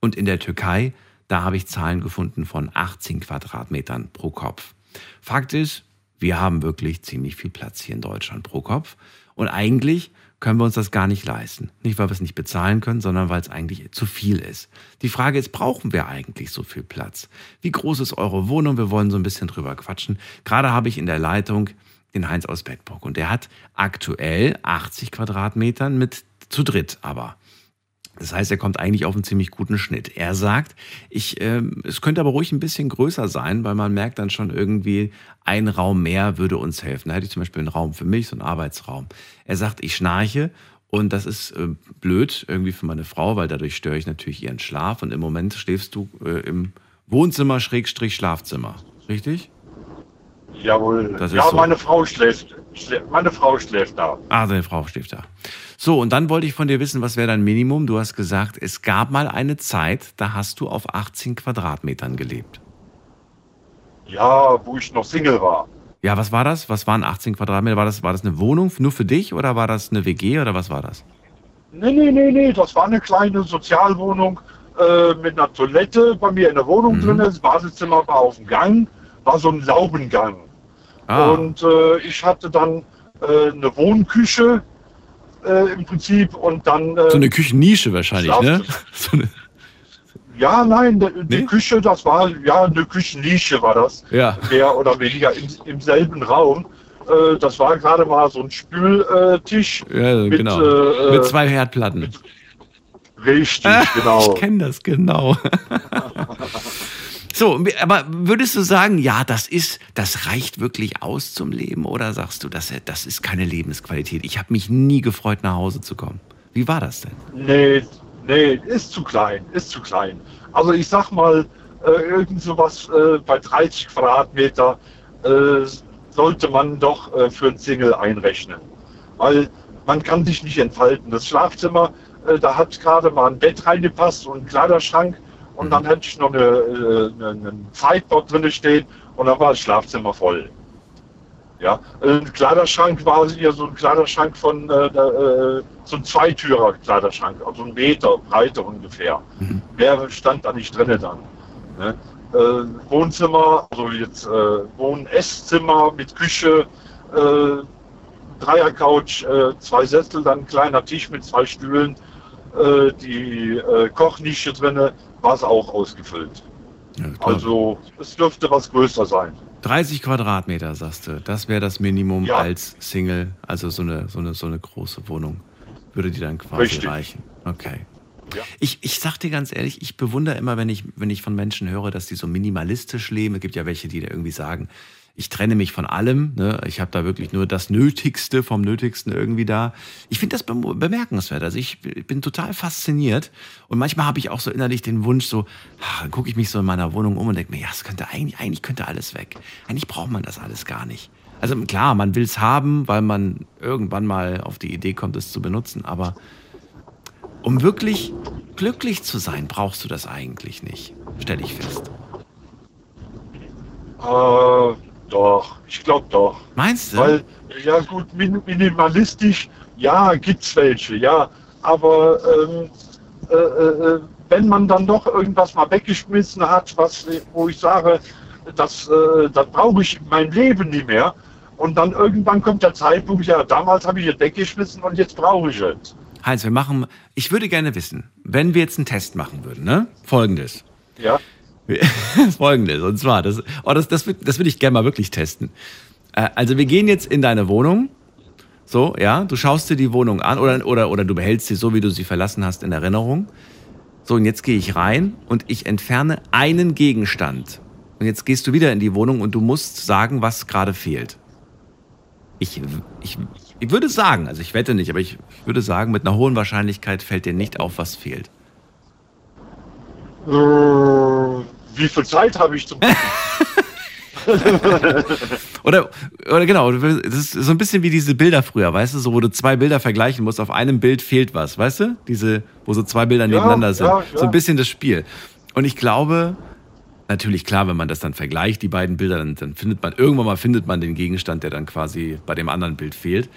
Und in der Türkei, da habe ich Zahlen gefunden von 18 Quadratmetern pro Kopf. Fakt ist, wir haben wirklich ziemlich viel Platz hier in Deutschland pro Kopf. Und eigentlich können wir uns das gar nicht leisten. Nicht, weil wir es nicht bezahlen können, sondern weil es eigentlich zu viel ist. Die Frage ist, brauchen wir eigentlich so viel Platz? Wie groß ist eure Wohnung? Wir wollen so ein bisschen drüber quatschen. Gerade habe ich in der Leitung den Heinz aus Beckburg und der hat aktuell 80 Quadratmetern mit zu dritt aber. Das heißt, er kommt eigentlich auf einen ziemlich guten Schnitt. Er sagt, ich, äh, es könnte aber ruhig ein bisschen größer sein, weil man merkt dann schon irgendwie, ein Raum mehr würde uns helfen. Da hätte ich zum Beispiel einen Raum für mich, so einen Arbeitsraum. Er sagt, ich schnarche und das ist äh, blöd irgendwie für meine Frau, weil dadurch störe ich natürlich ihren Schlaf. Und im Moment schläfst du äh, im Wohnzimmer Schrägstrich Schlafzimmer. Richtig? Jawohl. ja, so. meine Frau schläft. Meine Frau schläft da. Ah, deine Frau schläft da. So, und dann wollte ich von dir wissen, was wäre dein Minimum? Du hast gesagt, es gab mal eine Zeit, da hast du auf 18 Quadratmetern gelebt. Ja, wo ich noch Single war. Ja, was war das? Was waren 18 Quadratmeter? War das, war das eine Wohnung nur für dich oder war das eine WG oder was war das? Nee, nee, nee, nee, das war eine kleine Sozialwohnung äh, mit einer Toilette bei mir in der Wohnung mhm. drin. Das Badezimmer war auf dem Gang, war so ein Laubengang. Ah. Und äh, ich hatte dann äh, eine Wohnküche äh, im Prinzip und dann. Äh, so eine Küchennische wahrscheinlich, ne? So eine ja, nein, die nee? Küche, das war ja eine Küchennische war das. Ja. Mehr oder weniger im, im selben Raum. Äh, das war gerade mal so ein Spültisch. ja, mit, genau. Äh, mit zwei Herdplatten. Mit, richtig, genau. Ich kenne das genau. So, aber würdest du sagen, ja, das ist, das reicht wirklich aus zum Leben oder sagst du, das, das ist keine Lebensqualität? Ich habe mich nie gefreut, nach Hause zu kommen. Wie war das denn? Nee, nee, ist zu klein, ist zu klein. Also ich sag mal, äh, irgend sowas äh, bei 30 Quadratmeter äh, sollte man doch äh, für ein Single einrechnen. Weil man kann sich nicht entfalten. Das Schlafzimmer, äh, da hat gerade mal ein Bett reingepasst und ein Kleiderschrank und dann hätte ich noch eine, äh, eine, einen Sideboard drin stehen und dann war das Schlafzimmer voll. Ja, ein Kleiderschrank war hier so ein Kleiderschrank von äh, äh, so ein Zweitürer Kleiderschrank, also ein Meter breiter ungefähr. Mhm. Mehr stand da nicht drin dann. Ne? Äh, Wohnzimmer, also jetzt äh, Wohn-Esszimmer mit Küche, äh, Dreiercouch, äh, zwei Sessel, dann ein kleiner Tisch mit zwei Stühlen, äh, die äh, Kochnische drinne, war es auch ausgefüllt. Ja, also es dürfte was größer sein. 30 Quadratmeter, sagst du. Das wäre das Minimum ja. als Single. Also so eine, so, eine, so eine große Wohnung würde die dann quasi Richtig. reichen. Okay. Ja. Ich, ich sag dir ganz ehrlich, ich bewundere immer, wenn ich, wenn ich von Menschen höre, dass die so minimalistisch leben. Es gibt ja welche, die da irgendwie sagen, Ich trenne mich von allem. Ne? Ich habe da wirklich nur das Nötigste vom Nötigsten irgendwie da. Ich finde das bemerkenswert. Also ich bin total fasziniert. Und manchmal habe ich auch so innerlich den Wunsch, so, ach, dann gucke ich mich so in meiner Wohnung um und denke mir, ja, es könnte eigentlich, eigentlich könnte alles weg. Eigentlich braucht man das alles gar nicht. Also klar, man will es haben, weil man irgendwann mal auf die Idee kommt, es zu benutzen. Aber um wirklich glücklich zu sein, brauchst du das eigentlich nicht, stelle ich fest. Äh, doch, ich glaube doch. Meinst du? Weil, ja gut, min minimalistisch, ja, gibt's welche, ja. Aber ähm, äh, äh, wenn man dann doch irgendwas mal weggeschmissen hat, was, wo ich sage, das, äh, das brauche ich mein Leben nicht mehr. Und dann irgendwann kommt der Zeitpunkt, ja, damals habe ich es weggeschmissen und jetzt brauche ich es. Heinz, wir machen, ich würde gerne wissen, wenn wir jetzt einen Test machen würden, ne? Folgendes. Ja. Folgendes, und zwar, das, oh, das, das, das würde ich gerne mal wirklich testen. Äh, also wir gehen jetzt in deine Wohnung, so, ja, du schaust dir die Wohnung an oder, oder, oder du behältst sie so, wie du sie verlassen hast, in Erinnerung. So, und jetzt gehe ich rein und ich entferne einen Gegenstand. Und jetzt gehst du wieder in die Wohnung und du musst sagen, was gerade fehlt. Ich, ich, ich würde sagen, also ich wette nicht, aber ich würde sagen, mit einer hohen Wahrscheinlichkeit fällt dir nicht auf, was fehlt. Wie viel Zeit habe ich zum oder, oder genau, das ist so ein bisschen wie diese Bilder früher, weißt du, so wo du zwei Bilder vergleichen musst, auf einem Bild fehlt was, weißt du? Diese, wo so zwei Bilder nebeneinander ja, sind. Ja, ja. So ein bisschen das Spiel. Und ich glaube, natürlich klar, wenn man das dann vergleicht, die beiden Bilder, dann, dann findet man, irgendwann mal findet man den Gegenstand, der dann quasi bei dem anderen Bild fehlt.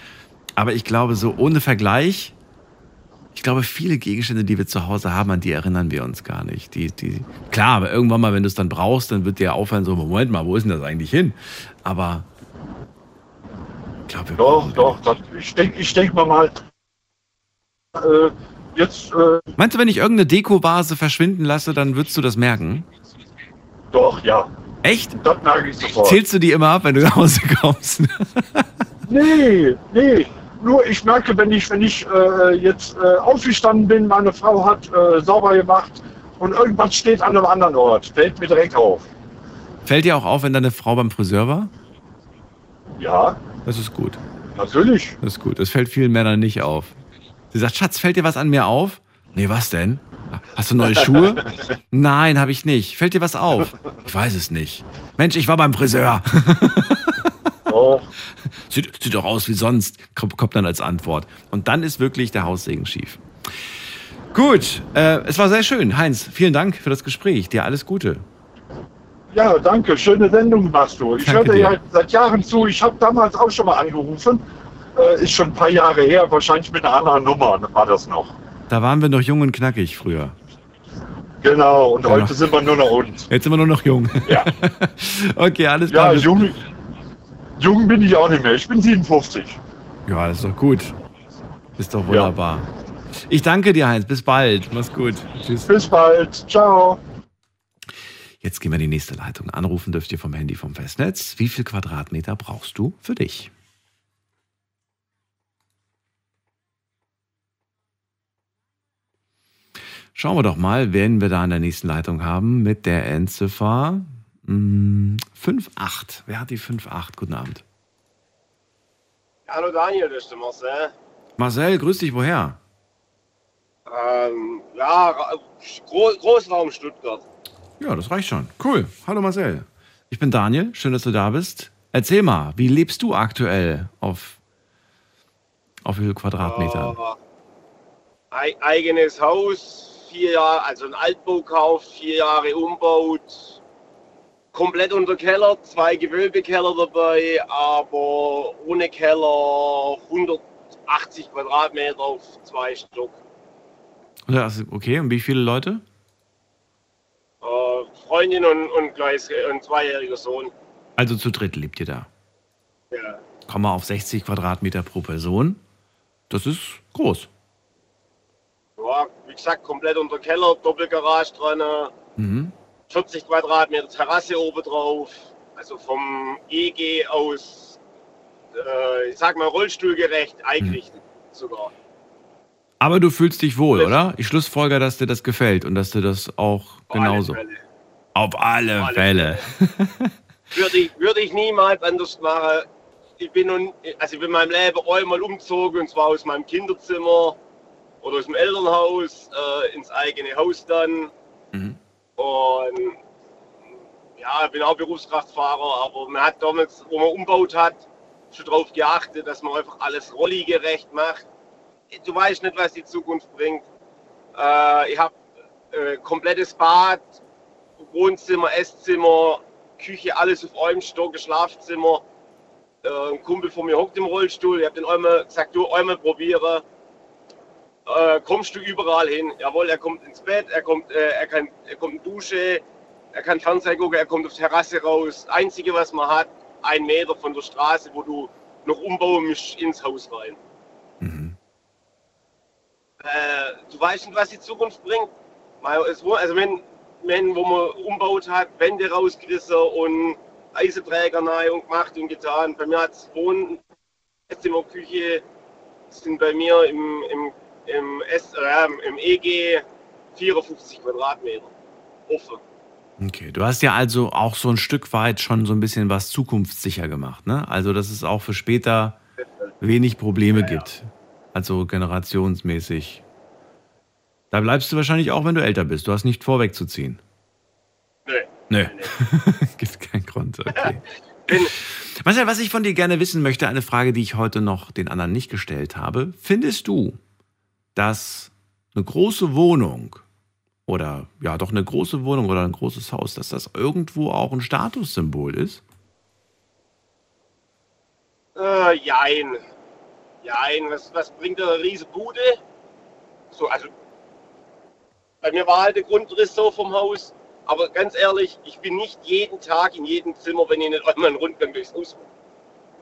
Aber ich glaube, so ohne Vergleich, ich glaube, viele Gegenstände, die wir zu Hause haben, an die erinnern wir uns gar nicht. Die, die, klar, aber irgendwann mal, wenn du es dann brauchst, dann wird dir auffallen, so, Moment mal, wo ist denn das eigentlich hin? Aber ich glaube, doch, doch, das, ich denke ich denk mal mal, äh, jetzt. Äh, Meinst du, wenn ich irgendeine Dekovase verschwinden lasse, dann würdest du das merken? Doch, ja. Echt? Das merke ich sofort. Zählst du die immer ab, wenn du nach Hause kommst? nee, nee. Nur ich merke, wenn ich, wenn ich äh, jetzt äh, aufgestanden bin, meine Frau hat äh, sauber gemacht und irgendwas steht an einem anderen Ort, fällt mir direkt auf. Fällt dir auch auf, wenn deine Frau beim Friseur war? Ja. Das ist gut. Natürlich. Das ist gut. Das fällt vielen Männern nicht auf. Sie sagt, Schatz, fällt dir was an mir auf? Nee, was denn? Hast du neue Schuhe? Nein, habe ich nicht. Fällt dir was auf? Ich weiß es nicht. Mensch, ich war beim Friseur. Oh. Sieht, sieht doch aus wie sonst, kommt dann als Antwort. Und dann ist wirklich der Haussegen schief. Gut, äh, es war sehr schön. Heinz, vielen Dank für das Gespräch. Dir alles Gute. Ja, danke. Schöne Sendung machst du. Ich höre dir ja seit Jahren zu. Ich habe damals auch schon mal angerufen. Äh, ist schon ein paar Jahre her. Wahrscheinlich mit einer anderen Nummer war das noch. Da waren wir noch jung und knackig früher. Genau, und genau. heute sind wir nur noch uns. Jetzt sind wir nur noch jung. Ja. okay, alles klar. Ja, jung, jung bin ich auch nicht mehr. Ich bin 57. Ja, das ist doch gut. Ist doch wunderbar. Ja. Ich danke dir, Heinz. Bis bald. Mach's gut. Tschüss. Bis bald. Ciao. Jetzt gehen wir in die nächste Leitung. Anrufen dürft ihr vom Handy vom Festnetz. Wie viel Quadratmeter brauchst du für dich? Schauen wir doch mal, wen wir da in der nächsten Leitung haben mit der Endziffer 5-8. Hm, Wer hat die 5-8? Guten Abend. Hallo Daniel, das ist der Marcel. Marcel, grüß dich, woher? Ähm, ja, Gro Großraum Stuttgart. Ja, das reicht schon. Cool. Hallo Marcel. Ich bin Daniel, schön, dass du da bist. Erzähl mal, wie lebst du aktuell auf, auf wie viel Quadratmeter? Uh, eigenes Haus, vier Jahre, also ein Altbau gekauft, vier Jahre umbaut, komplett unter Keller, zwei Gewölbekeller dabei, aber ohne Keller 180 Quadratmeter auf zwei Stock. Okay, und wie viele Leute? Äh, Freundin und, und gleich ein zweijähriger Sohn. Also zu dritt lebt ihr da? Ja. Kommen wir auf 60 Quadratmeter pro Person. Das ist groß ja, wie gesagt, komplett unter Keller, Doppelgarage dran, mhm. 40 Quadratmeter Terrasse oben drauf. Also vom EG aus, äh, ich sag mal, rollstuhlgerecht eingerichtet mhm. sogar. Aber du fühlst dich wohl, das oder? Ich schlussfolger, dass dir das gefällt und dass dir das auch auf genauso. Alle auf alle, auf alle Fälle. Fälle. Würde ich, würde ich niemals anders machen. Ich bin, nun, also ich bin in meinem Leben einmal umgezogen, und zwar aus meinem Kinderzimmer oder aus dem Elternhaus äh, ins eigene Haus dann. Mhm. Und ja, ich bin auch Berufskraftfahrer, aber man hat damals, wo man umbaut hat, schon darauf geachtet, dass man einfach alles rolligerecht macht. Du weißt nicht, was die Zukunft bringt. Äh, ich habe äh, komplettes Bad, Wohnzimmer, Esszimmer, Küche, alles auf einem Stock, Schlafzimmer. Äh, ein Kumpel von mir hockt im Rollstuhl. Ich habe den einmal gesagt, du einmal probiere. Äh, kommst du überall hin? Jawohl, er kommt ins Bett, er kommt, äh, er kann, er kommt in Dusche, er kann Fernseher gucken, er kommt auf die Terrasse raus. Das Einzige, was man hat, ein Meter von der Straße, wo du noch umbauen musst, ins Haus rein. Mhm. Äh, du weißt nicht, was die Zukunft bringt. Also wenn, wenn, wo man umbaut hat, Wände rausgerissen und Eisenträger neu und gemacht und getan. Bei mir hat es Wohn, Esszimmer, Küche sind bei mir im, im, im, S, äh, im EG 54 Quadratmeter. Offen. Okay, du hast ja also auch so ein Stück weit schon so ein bisschen was zukunftssicher gemacht, ne? Also, dass es auch für später wenig Probleme gibt. Also generationsmäßig. Da bleibst du wahrscheinlich auch, wenn du älter bist. Du hast nicht vor, wegzuziehen. Nö. Nö. Gibt keinen Grund. Okay. Marcel, was ich von dir gerne wissen möchte, eine Frage, die ich heute noch den anderen nicht gestellt habe. Findest du, dass eine große Wohnung oder ja doch eine große Wohnung oder ein großes Haus, dass das irgendwo auch ein Statussymbol ist? Äh, jein. Jein, was, was bringt eine riese Bude? So, also, bei mir war halt der Grundriss so vom Haus. Aber ganz ehrlich, ich bin nicht jeden Tag in jedem Zimmer, wenn ich nicht einmal einen Rundgang durchs Haus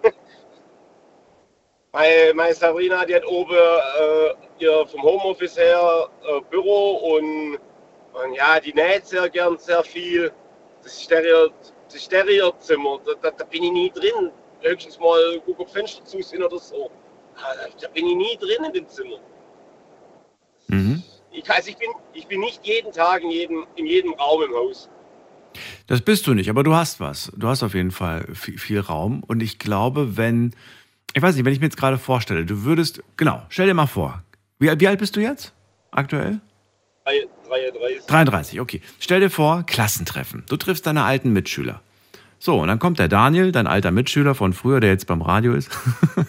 mache. meine, meine Sabrina, die hat oben äh, ihr vom Homeoffice her äh, Büro und, und ja, die näht sehr gern sehr viel. Das Stereo, das Stereozimmer, da, da, da bin ich nie drin. Höchstens mal gucke, ob Fenster zu sind oder so. Ah, Da, da bin ich nie drin in dem Zimmer. Mhm. Ich, also ich, bin, ich bin nicht jeden Tag in jedem, in jedem Raum im Haus. Das bist du nicht, aber du hast was. Du hast auf jeden Fall viel, viel Raum. Und ich glaube, wenn, ich weiß nicht, wenn ich mir jetzt gerade vorstelle, du würdest, genau, stell dir mal vor, wie, wie alt bist du jetzt aktuell? 33. 33, okay. Stell dir vor, Klassentreffen. Du triffst deine alten Mitschüler. So, und dann kommt der Daniel, dein alter Mitschüler von früher, der jetzt beim Radio ist.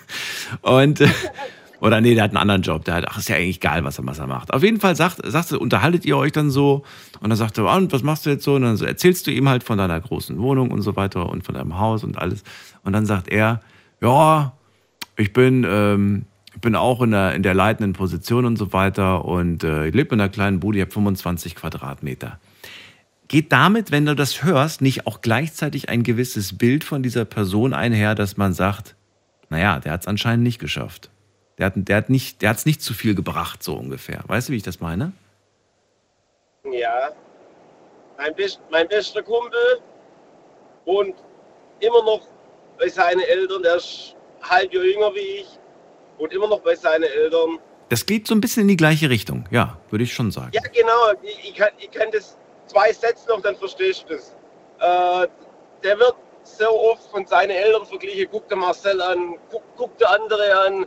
und, äh, oder nee, der hat einen anderen Job. Der hat, ach, ist ja eigentlich egal, was er, was er macht. Auf jeden Fall sagt, sagst du, unterhaltet ihr euch dann so. Und dann sagt er, ah, und was machst du jetzt so? Und dann erzählst du ihm halt von deiner großen Wohnung und so weiter und von deinem Haus und alles. Und dann sagt er, ja, ich bin, ähm, ich bin auch in der, in der leitenden Position und so weiter und äh, ich lebe in einer kleinen Bude, ich habe 25 Quadratmeter. Geht damit, wenn du das hörst, nicht auch gleichzeitig ein gewisses Bild von dieser Person einher, dass man sagt, naja, der hat es anscheinend nicht geschafft. Der hat der hat nicht, nicht zu viel gebracht, so ungefähr. Weißt du, wie ich das meine? Ja. Mein, best, mein bester Kumpel wohnt immer noch bei seinen Eltern. Der ist halb Jahr jünger wie ich. Wohnt immer noch bei seinen Eltern. Das geht so ein bisschen in die gleiche Richtung, ja, würde ich schon sagen. Ja, genau. Ich, ich, kann, ich kann das zwei Sätze noch, dann verstehst du das. Äh, der wird so oft von seinen Eltern verglichen. Guck dir Marcel an, guck, guck der andere an.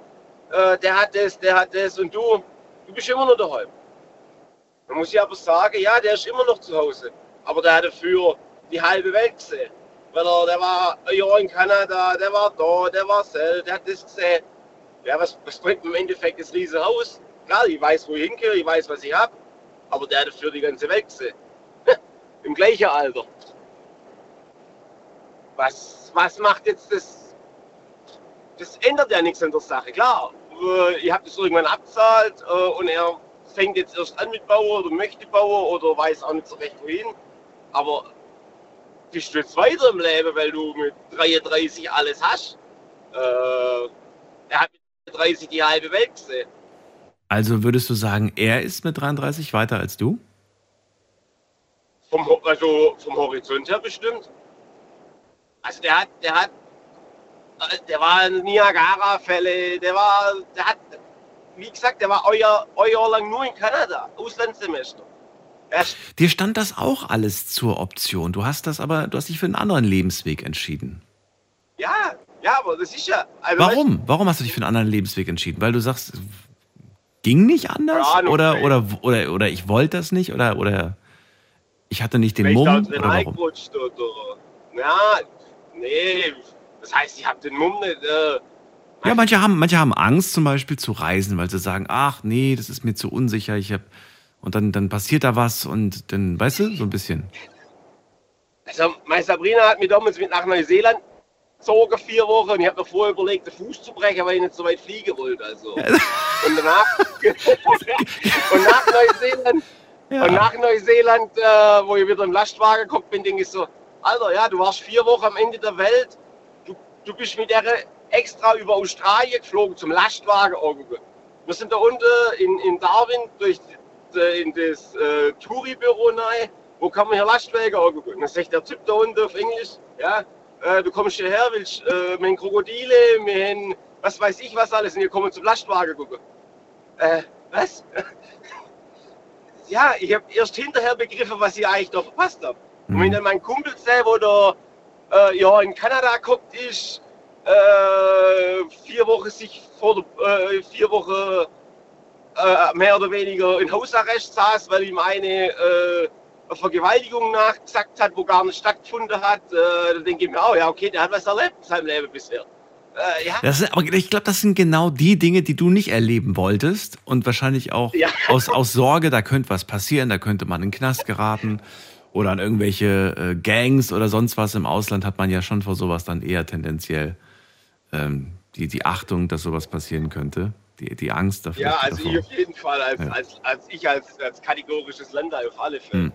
Äh, der hat das, der hat das. Und du, du bist immer noch daheim. Man muss ja aber sagen, ja, der ist immer noch zu Hause. Aber der hat dafür die halbe Welt gesehen. Weil er, der war ein Jahr in Kanada, der war da, der war sel, der hat das gesehen. Ja, was, was bringt im Endeffekt das riesige Haus? Klar, ich weiß, wo ich hingehe, ich weiß, was ich habe. Aber der hat dafür die ganze Welt gesehen. Im gleichen Alter. Was, was macht jetzt das? Das ändert ja nichts an der Sache. Klar, ihr habt es irgendwann abzahlt äh, und er fängt jetzt erst an mit Bauen oder möchte bauen oder weiß auch nicht so recht wohin. Aber bist du jetzt weiter im Leben, weil du mit 33 alles hast? Äh, er hat mit 30 die halbe Welt gesehen. Also würdest du sagen, er ist mit 33 weiter als du? Vom, also vom Horizont her bestimmt. Also der hat, der hat, äh, der war in Niagara-Fälle, der war, der hat, wie gesagt, der war euer, euer lang nur in Kanada, Auslandssemester. Dir stand das auch alles zur Option. Du hast das aber, du hast dich für einen anderen Lebensweg entschieden. Ja, ja, aber das ist ja. Also Warum? Warum hast du dich für einen anderen Lebensweg entschieden? Weil du sagst, ging nicht anders? Ahnung, oder, oder, oder, oder ich wollte das nicht? Oder, oder ich hatte nicht den Mumm? Oder warum? oder. Ja, nee, das heißt, ich habe den Mumm nicht. Äh, Ja, manche haben, manche haben Angst zum Beispiel zu reisen, weil sie sagen, ach nee, das ist mir zu unsicher, ich hab und dann, dann passiert da was und dann, weißt du, so ein bisschen. Also, meine Sabrina hat mich damals mit nach Neuseeland gezogen, vier Wochen. Und ich habe mir vorher überlegt, den Fuß zu brechen, weil ich nicht so weit fliegen wollte. Also. Und danach. und nach Neuseeland. Und nach Neuseeland, äh, wo ich wieder im Lastwagen gekommen bin, denke ich so: Alter, ja, du warst vier Wochen am Ende der Welt. Du, du bist mit der extra über Australien geflogen zum Lastwagen irgendwo. Wir sind da unten in, in Darwin durch in das äh, Touri-Büro rein. Wo kann man hier Lastwagen angucken? Dann sagt der Typ da unten auf Englisch, ja, äh, du kommst hierher, willst, äh, wir haben Krokodile, wir haben was weiß ich was alles und wir kommen zum Lastwagen gucken. Äh, was? ja, ich habe erst hinterher begriffen, was ich eigentlich da verpasst habe. Und wenn dann mein Kumpel sehe, wo der äh, ja, in Kanada geguckt ist, äh, vier Wochen sich vor der, äh, vier Wochen äh, mehr oder weniger in Hausarrest saß, weil ihm eine äh, Vergewaltigung nachgesagt hat, wo gar nicht stattgefunden hat, äh, da denke ich mir auch, ja, okay, der hat was erlebt in seinem Leben bisher. Äh, ja. Das ist, aber ich glaube, das sind genau die Dinge, die du nicht erleben wolltest und wahrscheinlich auch Ja. aus, aus Sorge, da könnte was passieren, da könnte man in den Knast geraten oder an irgendwelche äh, Gangs oder sonst was. Im Ausland hat man ja schon vor sowas dann eher tendenziell ähm, die, die Achtung, dass sowas passieren könnte, die, die Angst dafür. Ja, also davor. ich auf jeden Fall, als, Ja. als, als ich als, als kategorisches Länder auf alle Fälle. Hm.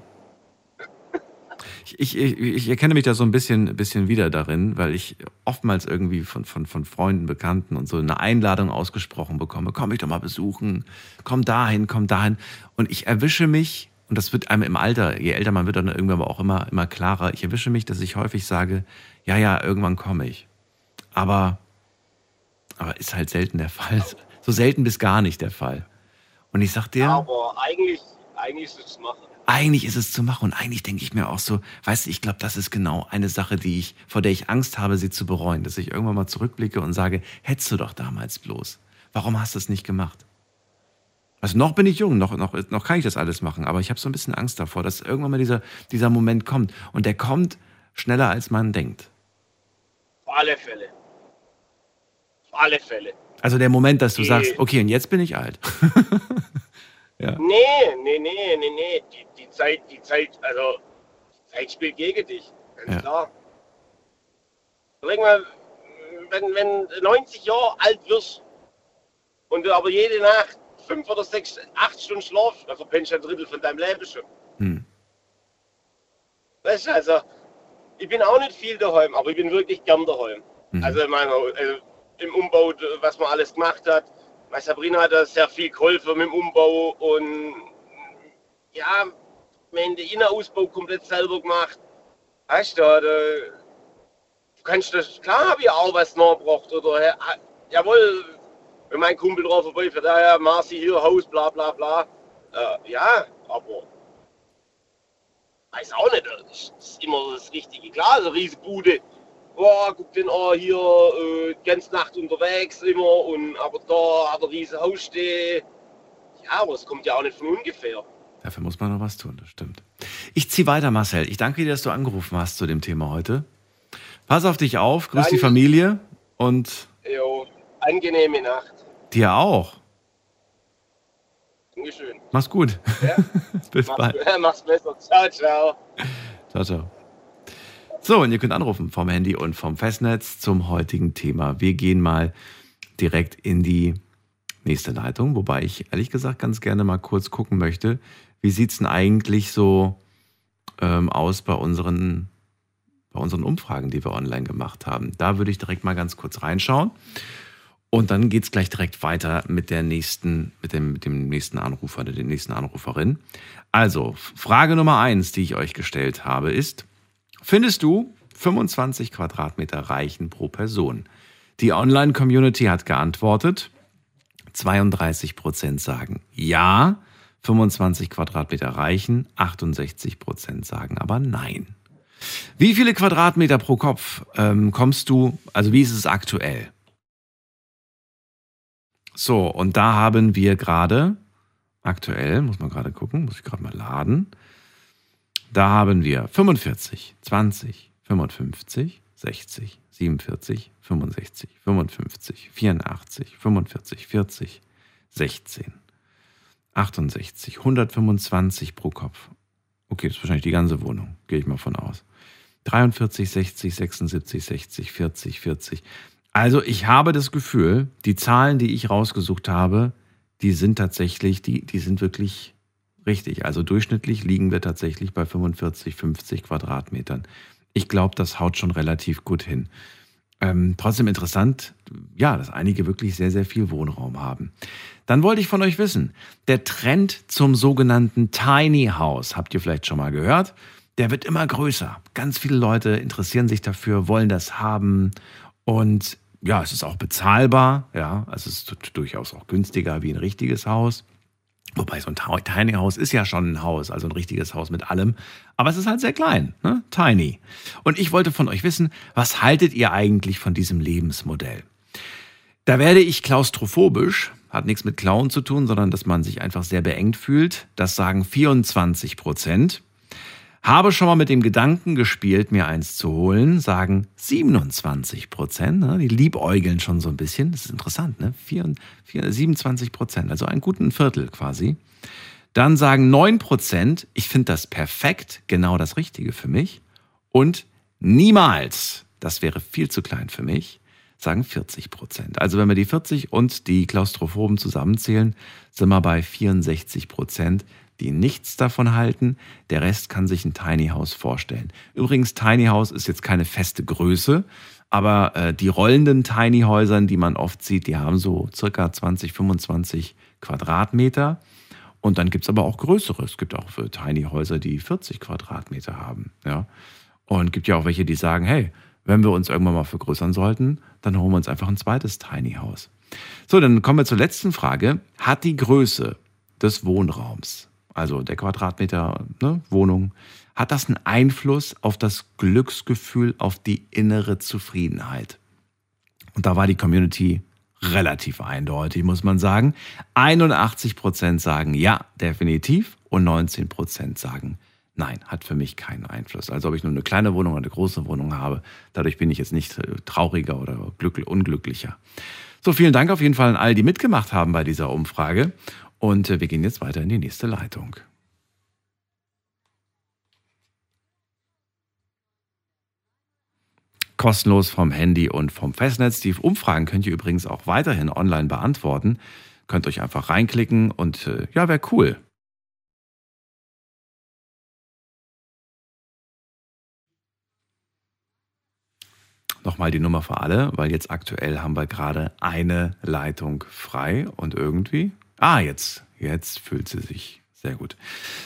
Ich, ich, ich erkenne mich da so ein bisschen, bisschen wieder darin, weil ich oftmals irgendwie von, von, von Freunden, Bekannten und so eine Einladung ausgesprochen bekomme. Komm mich doch mal besuchen, komm dahin, komm dahin. Und ich erwische mich, und das wird einem im Alter, je älter man wird, dann irgendwann aber auch immer, immer klarer, ich erwische mich, dass ich häufig sage, ja, ja, irgendwann komme ich. Aber, aber ist halt selten der Fall. So selten bis gar nicht der Fall. Und ich sag dir, Aber eigentlich, eigentlich ist es machen. Eigentlich ist es zu machen und eigentlich denke ich mir auch so, weißt du, ich glaube, das ist genau eine Sache, die ich, vor der ich Angst habe, sie zu bereuen, dass ich irgendwann mal zurückblicke und sage, hättest du doch damals bloß. Warum hast du es nicht gemacht? Also noch bin ich jung, noch, noch, noch kann ich das alles machen, aber ich habe so ein bisschen Angst davor, dass irgendwann mal dieser, dieser Moment kommt. Und der kommt schneller, als man denkt. Auf alle Fälle. Auf alle Fälle. Also der Moment, dass du Die- sagst, okay, und jetzt bin ich alt. ja. Nee, nee, nee, nee, nee. Die, die Zeit, die Zeit, also die Zeit spielt gegen dich. Ganz Ja. klar. Überleg mal, wenn, wenn du 90 Jahre alt wirst und du aber jede Nacht fünf oder sechs, acht Stunden schlafst, dann verpennst du ein Drittel von deinem Leben schon. Hm. Weißt du, also ich bin auch nicht viel daheim, aber ich bin wirklich gern daheim. Mhm. Also, ich meine, äh, im Umbau, was man alles gemacht hat. Meine Sabrina hat da sehr viel geholfen mit dem Umbau und ja, wir haben den Innenausbau komplett selber gemacht. Weißt du, da, du kannst das, klar habe ich auch was nachgebracht oder ja, jawohl, wenn mein Kumpel drauf vorbei für daher, Marci hier, Haus, bla bla bla. Äh, ja, aber weiß auch nicht, das ist immer das Richtige. Klar, so eine riesige Bude. Boah, guck den an, hier, äh, die ganze Nacht unterwegs immer und aber da hat er riesen Haus stehen. Ja, aber es kommt ja auch nicht von ungefähr. Dafür muss man noch was tun, das stimmt. Ich ziehe weiter, Marcel. Ich danke dir, dass du angerufen hast zu dem Thema heute. Pass auf dich auf, grüß die Danke. Familie und Jo, angenehme Nacht. dir auch. Dankeschön. Mach's gut. Bis Mach's, bald. mach's besser. Ciao, ciao. Ciao, ciao. So, und ihr könnt anrufen vom Handy und vom Festnetz zum heutigen Thema. Wir gehen mal direkt in die nächste Leitung, wobei ich ehrlich gesagt ganz gerne mal kurz gucken möchte, wie sieht's denn eigentlich so ähm, aus bei unseren, bei unseren Umfragen, die wir online gemacht haben. Da würde ich direkt mal ganz kurz reinschauen. Und dann geht's gleich direkt weiter mit der nächsten, mit dem, mit dem nächsten Anrufer oder der nächsten Anruferin. Also, Frage Nummer eins, die ich euch gestellt habe, ist, findest du 25 Quadratmeter reichen pro Person? Die Online-Community hat geantwortet. 32 Prozent sagen ja, 25 Quadratmeter reichen, 68 Prozent sagen aber nein. Wie viele Quadratmeter pro Kopf ähm, kommst du, also wie ist es aktuell? So, und da haben wir gerade, aktuell, muss man gerade gucken, muss ich gerade mal laden, da haben wir 45, 20, 55, 60, 47, 65, 55, 84, 45, 40, 16, 68, 125 pro Kopf. Okay, das ist wahrscheinlich die ganze Wohnung, gehe ich mal von aus. 43, 60, 76, 60, 40, 40. Also ich habe das Gefühl, die Zahlen, die ich rausgesucht habe, die sind tatsächlich, die, die sind wirklich richtig. Also durchschnittlich liegen wir tatsächlich bei 45, 50 Quadratmetern. Ich glaube, das haut schon relativ gut hin. Ähm, trotzdem interessant, ja, dass einige wirklich sehr, sehr viel Wohnraum haben. Dann wollte ich von euch wissen, der Trend zum sogenannten Tiny House, habt ihr vielleicht schon mal gehört? Der wird immer größer. Ganz viele Leute interessieren sich dafür, wollen das haben und ja, es ist auch bezahlbar, ja, also es ist durchaus auch günstiger wie ein richtiges Haus. Wobei so ein Tiny House ist ja schon ein Haus, also ein richtiges Haus mit allem. Aber es ist halt sehr klein, ne? Tiny. Und ich wollte von euch wissen, was haltet ihr eigentlich von diesem Lebensmodell? Da werde ich klaustrophobisch, hat nichts mit Klauen zu tun, sondern dass man sich einfach sehr beengt fühlt. Das sagen 24 Prozent. Habe schon mal mit dem Gedanken gespielt, mir eins zu holen, sagen 27 Prozent. Ne? Die liebäugeln schon so ein bisschen. Das ist interessant, ne? 4, 4, 27 Prozent, also ein guten Viertel quasi. Dann sagen 9 Prozent, ich finde das perfekt, genau das Richtige für mich. Und niemals, das wäre viel zu klein für mich, sagen 40 Prozent. Also wenn wir die 40 und die Klaustrophoben zusammenzählen, sind wir bei 64 Prozent die nichts davon halten. Der Rest kann sich ein Tiny House vorstellen. Übrigens, Tiny House ist jetzt keine feste Größe, aber äh, die rollenden Tiny Häusern, die man oft sieht, die haben so circa 20, 25 Quadratmeter. Und dann gibt es aber auch größere. Es gibt auch für Tiny Häuser, die 40 Quadratmeter haben. Ja? Und gibt ja auch welche, die sagen, hey, wenn wir uns irgendwann mal vergrößern sollten, dann holen wir uns einfach ein zweites Tiny House. So, dann kommen wir zur letzten Frage. Hat die Größe des Wohnraums also der Quadratmeter ne, Wohnung, hat das einen Einfluss auf das Glücksgefühl, auf die innere Zufriedenheit? Und da war die Community relativ eindeutig, muss man sagen. 81 Prozent sagen ja, definitiv. Und 19 Prozent sagen nein, hat für mich keinen Einfluss. Also ob ich nur eine kleine Wohnung oder eine große Wohnung habe, dadurch bin ich jetzt nicht äh, trauriger oder unglücklicher. So, vielen Dank auf jeden Fall an all, die mitgemacht haben bei dieser Umfrage. Und äh, wir gehen jetzt weiter in die nächste Leitung. Kostenlos vom Handy und vom Festnetz. Die Umfragen könnt ihr übrigens auch weiterhin online beantworten. Könnt euch einfach reinklicken und äh, ja, wäre cool. Nochmal die Nummer für alle, weil jetzt aktuell haben wir gerade eine Leitung frei und irgendwie Ah, jetzt, jetzt fühlt sie sich. Sehr gut.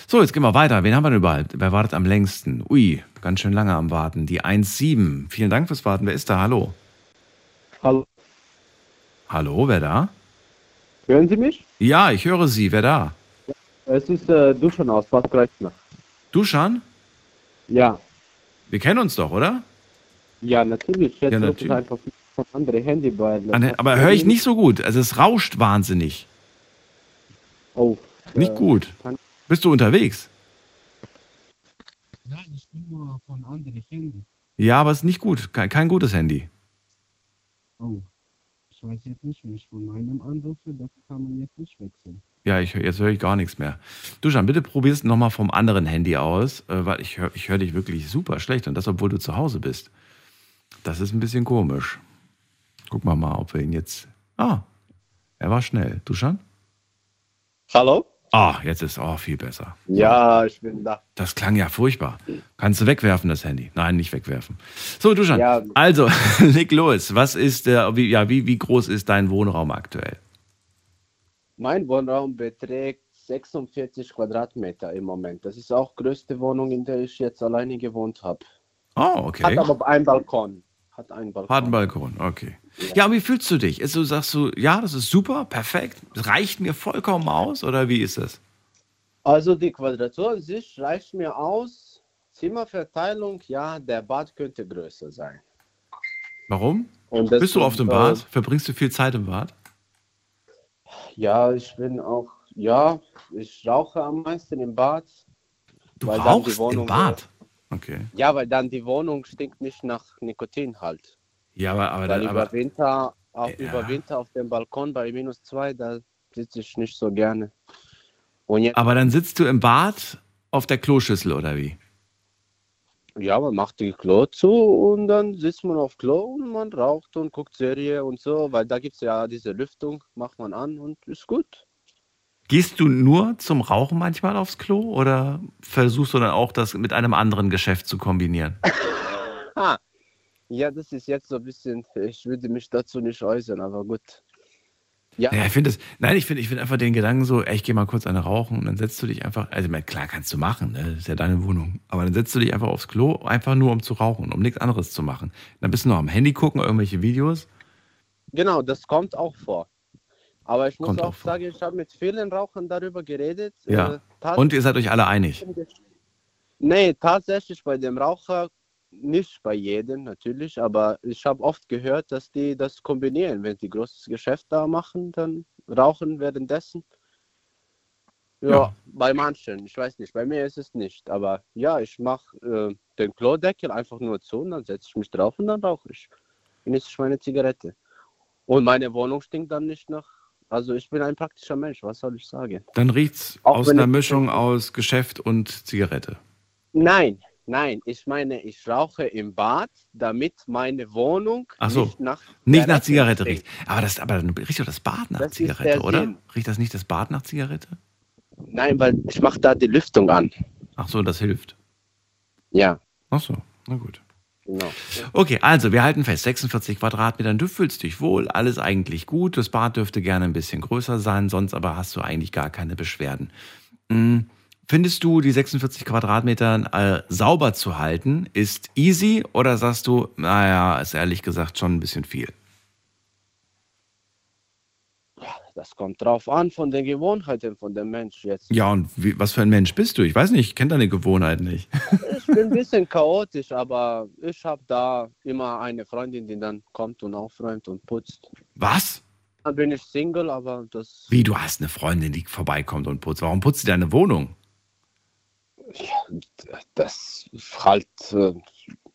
So, jetzt gehen wir weiter. Wen haben wir denn überall? Wer wartet am längsten? Ui, ganz schön lange am Warten. Die 1.7. Vielen Dank fürs Warten. Wer ist da? Hallo. Hallo. Hallo, wer da? Hören Sie mich? Ja, ich höre Sie. Wer da? Es ist äh, Duschan aus Bad Kreuznach. Duschan? Ja. Wir kennen uns doch, oder? Ja, natürlich. Jetzt ja, natürlich. einfach von andere Handy bei. Aber höre ich nicht so gut. Also es rauscht wahnsinnig. Oh. Nicht äh, gut. Bist du unterwegs? Ja, ich bin nur von anderen Handy. Ja, aber es ist nicht gut. Kein, kein gutes Handy. Oh. Ich weiß jetzt nicht, wenn ich von meinem anrufe, das kann man jetzt nicht wechseln. Ja, ich, jetzt höre ich gar nichts mehr. Duschan, bitte probier es nochmal vom anderen Handy aus, äh, weil ich höre ich hör dich wirklich super schlecht und das, obwohl du zu Hause bist. Das ist ein bisschen komisch. Gucken wir mal, ob wir ihn jetzt. Ah, er war schnell. Duschan? Hallo? Ah, jetzt ist oh, viel besser. Ja, ich bin da. Das klang ja furchtbar. Kannst du wegwerfen, das Handy? Nein, nicht wegwerfen. So, Duschan. Ja. Also, leg los. Was ist der, wie, ja, wie, wie groß ist dein Wohnraum aktuell? Mein Wohnraum beträgt 46 Quadratmeter im Moment. Das ist auch größte Wohnung, in der ich jetzt alleine gewohnt habe. Oh, okay. Hat aber einen Balkon. Hat einen Balkon. Hat einen Balkon, okay. Ja, wie fühlst du dich? Du, sagst du, ja, das ist super, perfekt, das reicht mir vollkommen aus oder wie ist das? Also die Quadratur an sich reicht mir aus. Zimmerverteilung, ja, der Bad könnte größer sein. Warum? Und Bist du oft im äh, Bad? Verbringst du viel Zeit im Bad? Ja, ich bin auch, ja, ich rauche am meisten im Bad. Du rauchst Wohnung, im Bad? Okay. Ja, weil dann die Wohnung stinkt nicht nach Nikotin halt. Ja, aber, aber, Weil dann, über aber Winter, auch Ja. über Winter auf dem Balkon bei minus zwei, da sitze ich nicht so gerne. Und jetzt, Aber dann sitzt du im Bad auf der Kloschüssel oder wie? ja, man macht die Klo zu und dann sitzt man auf Klo und man raucht und guckt Serie und so, weil da gibt es ja diese Lüftung, macht man an und ist gut. Gehst du nur zum Rauchen manchmal aufs Klo oder versuchst du dann auch das mit einem anderen Geschäft zu kombinieren? Ha. Ja, das ist jetzt so ein bisschen, ich würde mich dazu nicht äußern, aber gut. Ja, Ja, ich finde das, nein, ich finde ich finde einfach den Gedanken so, ey, ich gehe mal kurz eine rauchen und dann setzt du dich einfach, also klar kannst du machen, ne? das ist ja deine Wohnung, aber dann setzt du dich einfach aufs Klo, einfach nur um zu rauchen, um nichts anderes zu machen. Dann bist du noch am Handy gucken, irgendwelche Videos. genau, das kommt auch vor. Aber ich muss Kommt auch, auch vor. sagen, ich habe mit vielen Rauchern darüber geredet. Ja. Äh, Und ihr seid euch alle einig. Nee, tatsächlich bei dem Raucher nicht bei jedem natürlich, aber ich habe oft gehört, dass die das kombinieren. Wenn die großes Geschäft da machen, dann rauchen währenddessen. Ja, Ja. bei manchen, ich weiß nicht, bei mir ist es nicht. Aber ja, ich mache äh, den Klodeckel einfach nur zu und dann setze ich mich drauf und dann rauche ich. Genieße ich meine Zigarette. Und meine Wohnung stinkt dann nicht nach. Also ich bin ein praktischer Mensch, was soll ich sagen? Dann riecht's Auch aus einer Mischung aus Geschäft und Zigarette. Nein, nein, ich meine, ich rauche im Bad, damit meine Wohnung so. nicht nach Nicht nach Zigarette riecht. Aber, das, aber dann riecht doch das Bad nach Das Zigarette, der oder? Sinn. Riecht das nicht das Bad nach Zigarette? Nein, weil ich mache da die Lüftung an. Ach so, das hilft. Ja, Ach so, na gut. genau. Okay, also wir halten fest, 46 Quadratmetern, du fühlst dich wohl, alles eigentlich gut. Das Bad dürfte gerne ein bisschen größer sein, sonst aber hast du eigentlich gar keine Beschwerden. Hm, Findest du, die 46 Quadratmeter äh, sauber zu halten, ist easy oder sagst du, naja, ist ehrlich gesagt schon ein bisschen viel? Das kommt drauf an von den Gewohnheiten von dem Mensch jetzt. Ja, und wie, was für ein Mensch bist du? Ich weiß nicht, ich kenne deine Gewohnheiten nicht. Ich bin ein bisschen chaotisch, aber ich habe da immer eine Freundin, die dann kommt und aufräumt und putzt. Was? Dann bin ich Single, aber das Wie, du hast eine Freundin, die vorbeikommt und putzt. Warum putzt sie deine Wohnung? Das halt, äh,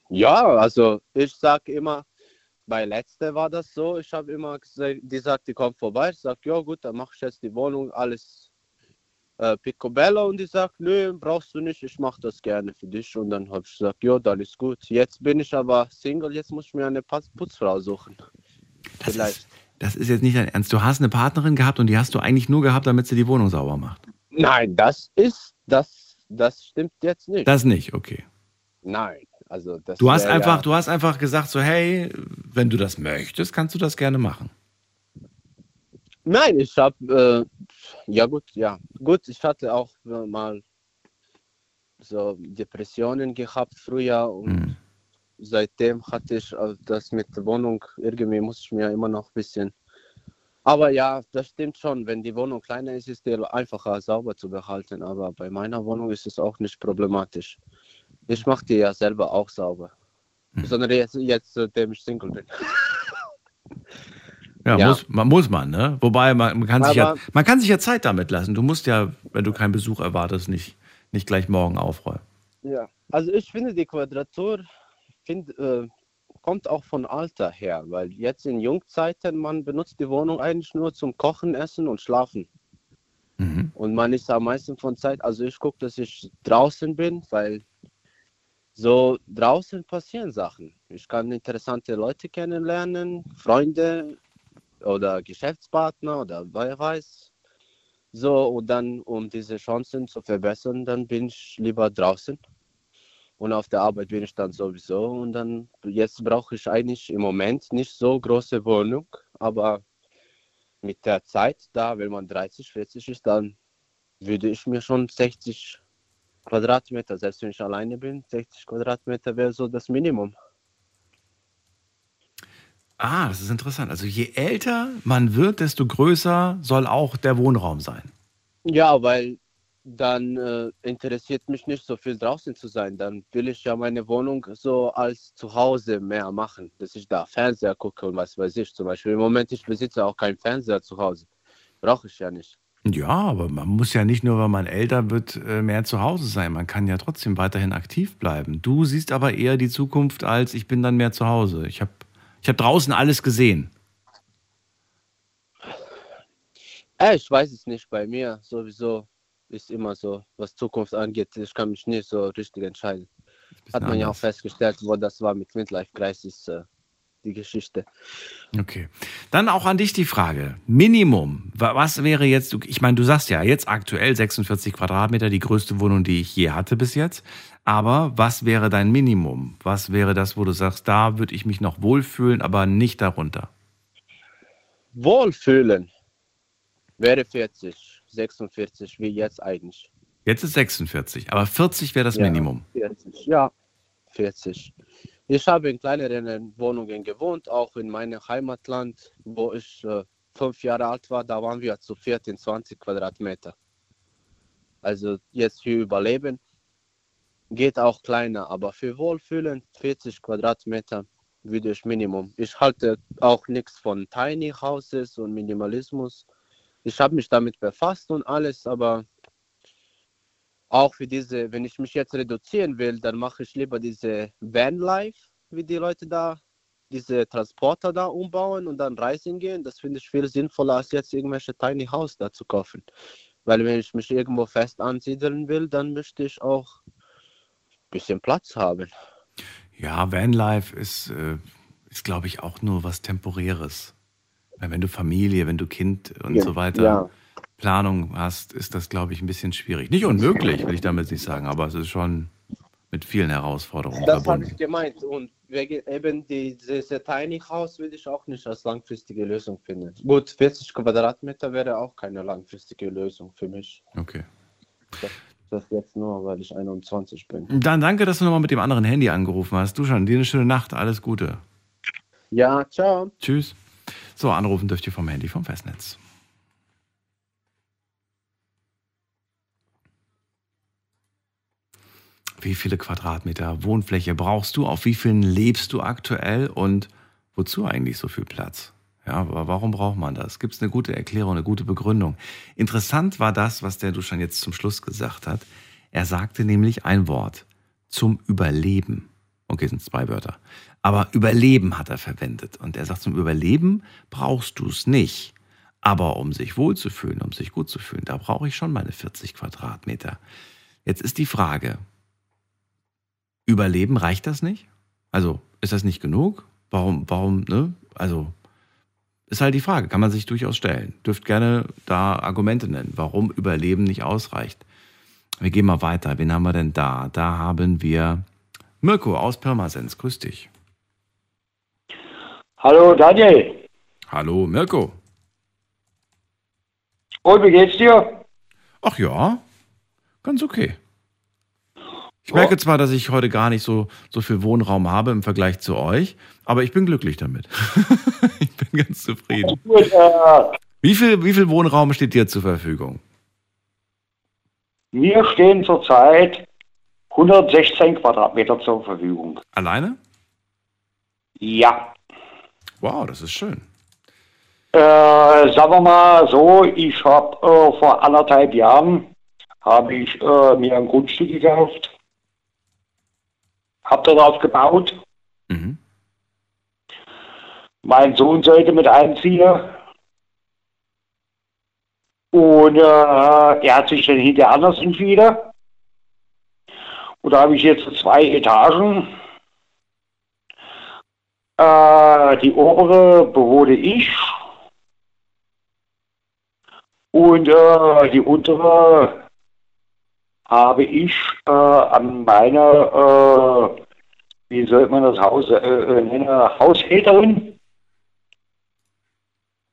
ja, also ich sag immer, bei letzter war das so, ich habe immer gesagt, die sagt, die kommt vorbei, ich sag, ja gut, dann mach ich jetzt die Wohnung, alles äh, picobello und die sagt, nö, brauchst du nicht, ich mach das gerne für dich und dann habe ich gesagt, ja, dann ist gut. Jetzt bin ich aber Single, jetzt muss ich mir eine Putz- Putzfrau suchen. Das Vielleicht. ist, das ist jetzt nicht dein Ernst. Du hast eine Partnerin gehabt und die hast du eigentlich nur gehabt, damit sie die Wohnung sauber macht. Nein, das ist, das, das stimmt jetzt nicht. Das nicht, okay. Nein, also das Du hast einfach, ja, du hast einfach gesagt, so, hey, wenn du das möchtest, kannst du das gerne machen. Nein, ich habe, äh, ja gut, ja, gut, ich hatte auch äh, mal so Depressionen gehabt früher und Hm. seitdem hatte ich äh, das mit der Wohnung, irgendwie muss ich mir immer noch ein bisschen, aber ja, das stimmt schon, wenn die Wohnung kleiner ist, ist die einfacher sauber zu behalten, aber bei meiner Wohnung ist es auch nicht problematisch. Ich mache die ja selber auch sauber, Hm. sondern jetzt, jetzt, seitdem ich Single bin. Ja, Ja. Muss, man, muss man, ne? Wobei, man, man, kann sich ja, man kann sich ja Zeit damit lassen. Du musst ja, wenn du keinen Besuch erwartest, nicht, nicht gleich morgen aufräumen. Ja, also ich finde die Quadratur find, äh, kommt auch von Alter her, weil jetzt in Jungzeiten man benutzt die Wohnung eigentlich nur zum Kochen, Essen und Schlafen. Mhm. Und man ist am meisten von Zeit, also ich gucke, dass ich draußen bin, weil so draußen passieren Sachen. Ich kann interessante Leute kennenlernen, Freunde oder Geschäftspartner oder wer weiß. So, und dann, um diese Chancen zu verbessern, dann bin ich lieber draußen. Und auf der Arbeit bin ich dann sowieso. Und dann, jetzt brauche ich eigentlich im Moment nicht so große Wohnung, aber mit der Zeit, da, wenn man 30, 40 ist, dann würde ich mir schon 60 Quadratmeter, selbst wenn ich alleine bin, 60 Quadratmeter wäre so das Minimum. Ah, das ist interessant. Also je älter man wird, desto größer soll auch der Wohnraum sein. Ja, weil dann äh, interessiert mich nicht so viel draußen zu sein. Dann will ich ja meine Wohnung so als Zuhause mehr machen, dass ich da Fernseher gucke und was weiß ich. Zum Beispiel im Moment, ich besitze auch keinen Fernseher zu Hause. Brauche ich ja nicht. Ja, aber man muss ja nicht nur, weil man älter wird, äh, mehr zu Hause sein. Man kann ja trotzdem weiterhin aktiv bleiben. Du siehst aber eher die Zukunft als ich bin dann mehr zu Hause. Ich habe ich hab draußen alles gesehen. Äh, ich weiß es nicht. Bei mir sowieso ist immer so, was Zukunft angeht. Ich kann mich nicht so richtig entscheiden. Hat man ja auch anders. festgestellt, wo das war mit Midlife Crisis, äh, die Geschichte. Okay. Dann auch an dich die Frage. Minimum. Wa- Was wäre jetzt, ich meine, du sagst ja jetzt aktuell 46 Quadratmeter, die größte Wohnung, die ich je hatte bis jetzt. Aber was wäre dein Minimum? Was wäre das, wo du sagst, da würde ich mich noch wohlfühlen, aber nicht darunter? Wohlfühlen wäre 40, 46, wie jetzt eigentlich. Jetzt ist 46, aber 40 wäre das Ja, Minimum. 40, ja, 40. Ich habe in kleineren Wohnungen gewohnt, auch in meinem Heimatland, wo ich äh, fünf Jahre alt war. Da waren wir zu viert in 20 Quadratmeter. Also jetzt für Überleben geht auch kleiner, aber für Wohlfühlen 40 Quadratmeter würde ich Minimum. Ich halte auch nichts von Tiny Houses und Minimalismus. Ich habe mich damit befasst und alles, aber auch für diese, wenn ich mich jetzt reduzieren will, dann mache ich lieber diese Vanlife, wie die Leute da, diese Transporter da umbauen und dann reisen gehen. Das finde ich viel sinnvoller, als jetzt irgendwelche Tiny House da zu kaufen. Weil wenn ich mich irgendwo fest ansiedeln will, dann möchte ich auch ein bisschen Platz haben. Ja, Vanlife ist, äh, ist glaube ich, auch nur was Temporäres. Wenn du Familie, wenn du Kind und Ja, so weiter ja. Planung hast, ist das, glaube ich, ein bisschen schwierig. Nicht unmöglich, will ich damit nicht sagen, aber es ist schon mit vielen Herausforderungen Das habe ich gemeint. Und wegen eben die, diese Tiny House würde ich auch nicht als langfristige Lösung finden. Gut, 40 Quadratmeter wäre auch keine langfristige Lösung für mich. Okay. Das, das jetzt nur, weil ich 21 bin. Dann danke, dass du nochmal mit dem anderen Handy angerufen hast. Du schon, dir eine schöne Nacht, alles Gute. Ja, ciao. Tschüss. So, anrufen dürft ihr vom Handy vom Festnetz. Wie viele Quadratmeter Wohnfläche brauchst du? Auf wie vielen lebst du aktuell? Und wozu eigentlich so viel Platz? Ja, aber warum braucht man das? Gibt es eine gute Erklärung, eine gute Begründung? Interessant war das, was der Duschan jetzt zum Schluss gesagt hat. Er sagte nämlich ein Wort. Zum Überleben. Okay, sind zwei Wörter. Aber Überleben hat er verwendet. Und er sagt, zum Überleben brauchst du es nicht. Aber um sich wohlzufühlen, um sich gut zu fühlen, da brauche ich schon meine 40 Quadratmeter. Jetzt ist die Frage, Überleben reicht das nicht? Also ist das nicht genug? Warum, warum, ne? Also ist halt die Frage, kann man sich durchaus stellen. Dürft gerne da Argumente nennen, warum Überleben nicht ausreicht. Wir gehen mal weiter. Wen haben wir denn da? Da haben wir Mirko aus Pirmasens. Grüß dich. Hallo Daniel. Hallo Mirko. Und wie geht's dir? Ach ja, ganz okay. Ich merke zwar, dass ich heute gar nicht so, so viel Wohnraum habe im Vergleich zu euch, aber ich bin glücklich damit. ich bin ganz zufrieden. Wie viel, wie viel Wohnraum steht dir zur Verfügung? mir stehen zurzeit 116 Quadratmeter zur Verfügung. Alleine? Ja. Wow, das ist schön. Äh, sagen wir mal so, ich habe äh, vor anderthalb Jahren habe ich äh, mir ein Grundstück gekauft, habe darauf gebaut. Mein Sohn sollte mit einziehen. Und äh, er hat sich dann hinterher anders entschieden. Und da habe ich jetzt zwei Etagen. Äh, die obere bewohne ich. Und äh, die untere habe ich äh, an meiner, äh, wie soll man das Haus äh, äh, nennen, Haushälterin.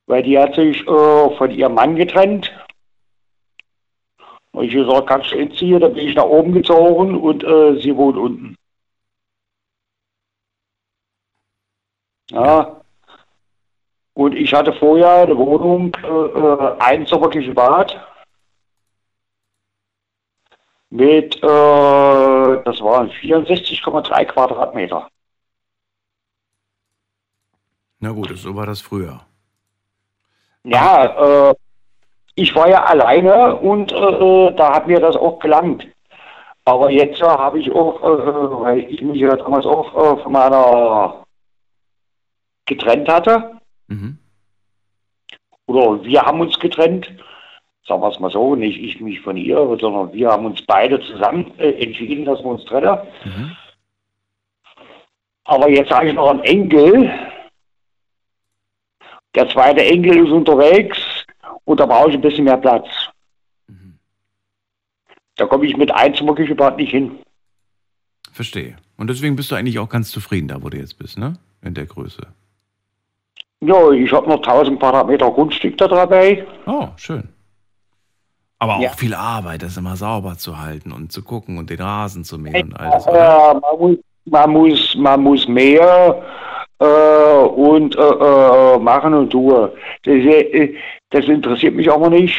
Weil die hat sich äh, von ihrem Mann getrennt. Und ich gesagt, kannst du entziehen, dann bin ich nach oben gezogen und äh, sie wohnt unten. Ja. Und ich hatte vorher eine Wohnung, äh, ein Sommerküche Bad. mit, äh, das waren 64,3 Quadratmeter. Na gut, so war das früher. Ja, äh, ich war ja alleine und äh, da hat mir das auch gelangt. Aber jetzt äh, habe ich auch, äh, weil ich mich ja damals auch äh, von meiner getrennt hatte, Mhm. oder wir haben uns getrennt, sagen wir es mal so, nicht ich mich von ihr, sondern wir haben uns beide zusammen äh, entschieden, dass wir uns trennen. Mhm. Aber jetzt habe ich noch einen Enkel. Der zweite Enkel ist unterwegs und da brauche ich ein bisschen mehr Platz. Da komme ich mit Einzimmerküche überhaupt nicht hin. Verstehe. Und deswegen bist du eigentlich auch ganz zufrieden da, wo du jetzt bist, ne? In der Größe. Ja, ich habe noch 1000 Quadratmeter Grundstück da dabei. Oh, schön. Aber auch Ja. viel Arbeit, das immer sauber zu halten und zu gucken und den Rasen zu mähen und all das. Oder? man, muss, man, muss, man muss mehr äh, und äh, äh, machen und tun. Das, äh, das interessiert mich aber nicht.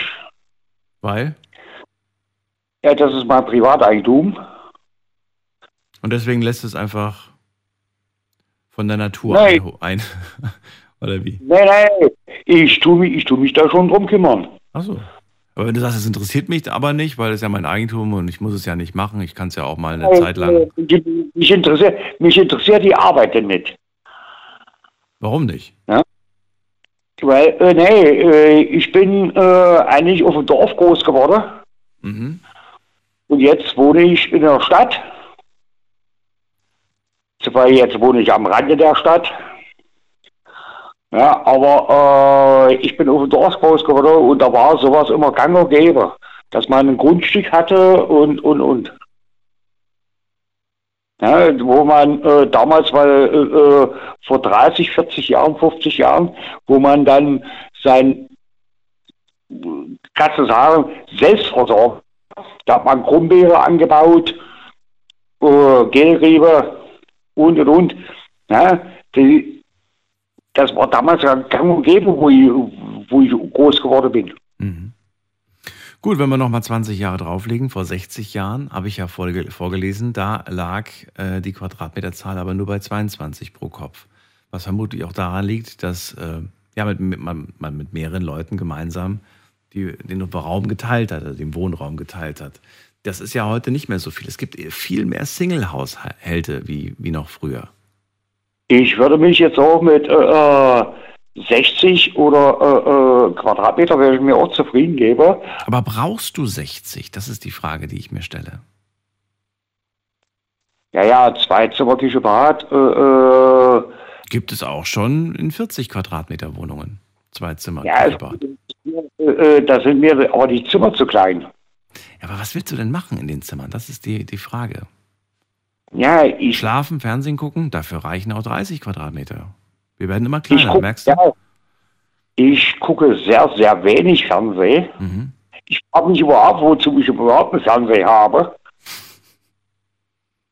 Weil? Ja, das ist mein Privateigentum. Und deswegen lässt es einfach von der Natur Nein. ein. ein oder wie? Nein, nein, ich tue mich, ich tu mich da schon drum kümmern. Achso. Aber wenn du sagst, es interessiert mich aber nicht, weil es ja mein Eigentum und ich muss es ja nicht machen, ich kann es ja auch mal eine Zeit lang. Äh, Mich interessiert, mich interessiert die Arbeit denn nicht. Warum nicht? Ja? Weil, äh, nee, äh, ich bin äh, eigentlich auf dem Dorf groß geworden. Mhm. Und jetzt wohne ich in der Stadt. Zwar jetzt wohne ich am Rande der Stadt. Ja, aber äh, ich bin auf dem Dorf groß geworden und da war sowas immer gang und gäbe, dass man ein Grundstück hatte und, und, und. Ja, wo man äh, damals, weil äh, äh, vor 30, 40 Jahren, 50 Jahren, wo man dann sein, kannst du sagen, Selbstversorgung, da hat man Krummbeere angebaut, äh, Gelriebe und und und. Ja, die, das war damals gang und gäbe, wo ich, wo ich groß geworden bin. Gut, wenn wir nochmal 20 Jahre drauflegen, vor 60 Jahren habe ich ja vorge vorgelesen, da lag äh, die Quadratmeterzahl aber nur bei 22 pro Kopf. Was vermutlich auch daran liegt, dass äh, ja, mit, mit, man, man mit mehreren Leuten gemeinsam die, den Raum geteilt hat, also den Wohnraum geteilt hat. Das ist ja heute nicht mehr so viel. Es gibt viel mehr Single-Haushalte wie, wie noch früher. Ich würde mich jetzt auch mit äh, 60 oder äh, äh, Quadratmeter wäre ich mir auch zufrieden geben. Aber brauchst du 60? Das ist die Frage, die ich mir stelle. Ja, ja, zwei Zimmer, Küche, Bad. Äh, äh, Gibt es auch schon in 40 Quadratmeter Wohnungen? Zwei Zimmer, ja, Küche, es, Bad. äh, äh, da sind mir aber die Zimmer zu klein. Ja, aber was willst du denn machen in den Zimmern? Das ist die, die Frage. Ja, ich. Schlafen, Fernsehen gucken, dafür reichen auch 30 Quadratmeter. Wir werden immer kleiner, guck, merkst du? ja, ich gucke sehr, sehr wenig Fernsehen. Mhm. Ich frage mich überhaupt, wozu ich überhaupt einen Fernseher habe.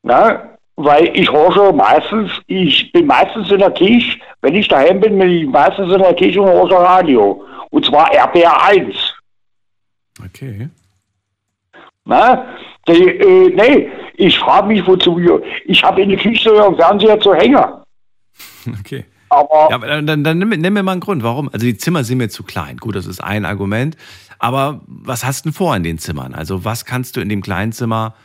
Na, weil ich horche meistens, ich bin meistens in der Kirche, wenn ich daheim bin, bin ich meistens in der Kirche und horche Radio. Und zwar RPR 1. Okay. Na, die, äh, nee, ich frage mich, wozu wir. Ich habe in der Küche sogar einen Fernseher zu hängen. Okay. Aber, Ja, aber dann, dann, dann nimm, mir mal einen Grund. Warum? Also die Zimmer sind mir zu klein. Gut, das ist ein Argument. Aber was hast du denn vor in den Zimmern? Also was kannst du in dem kleinen Zimmer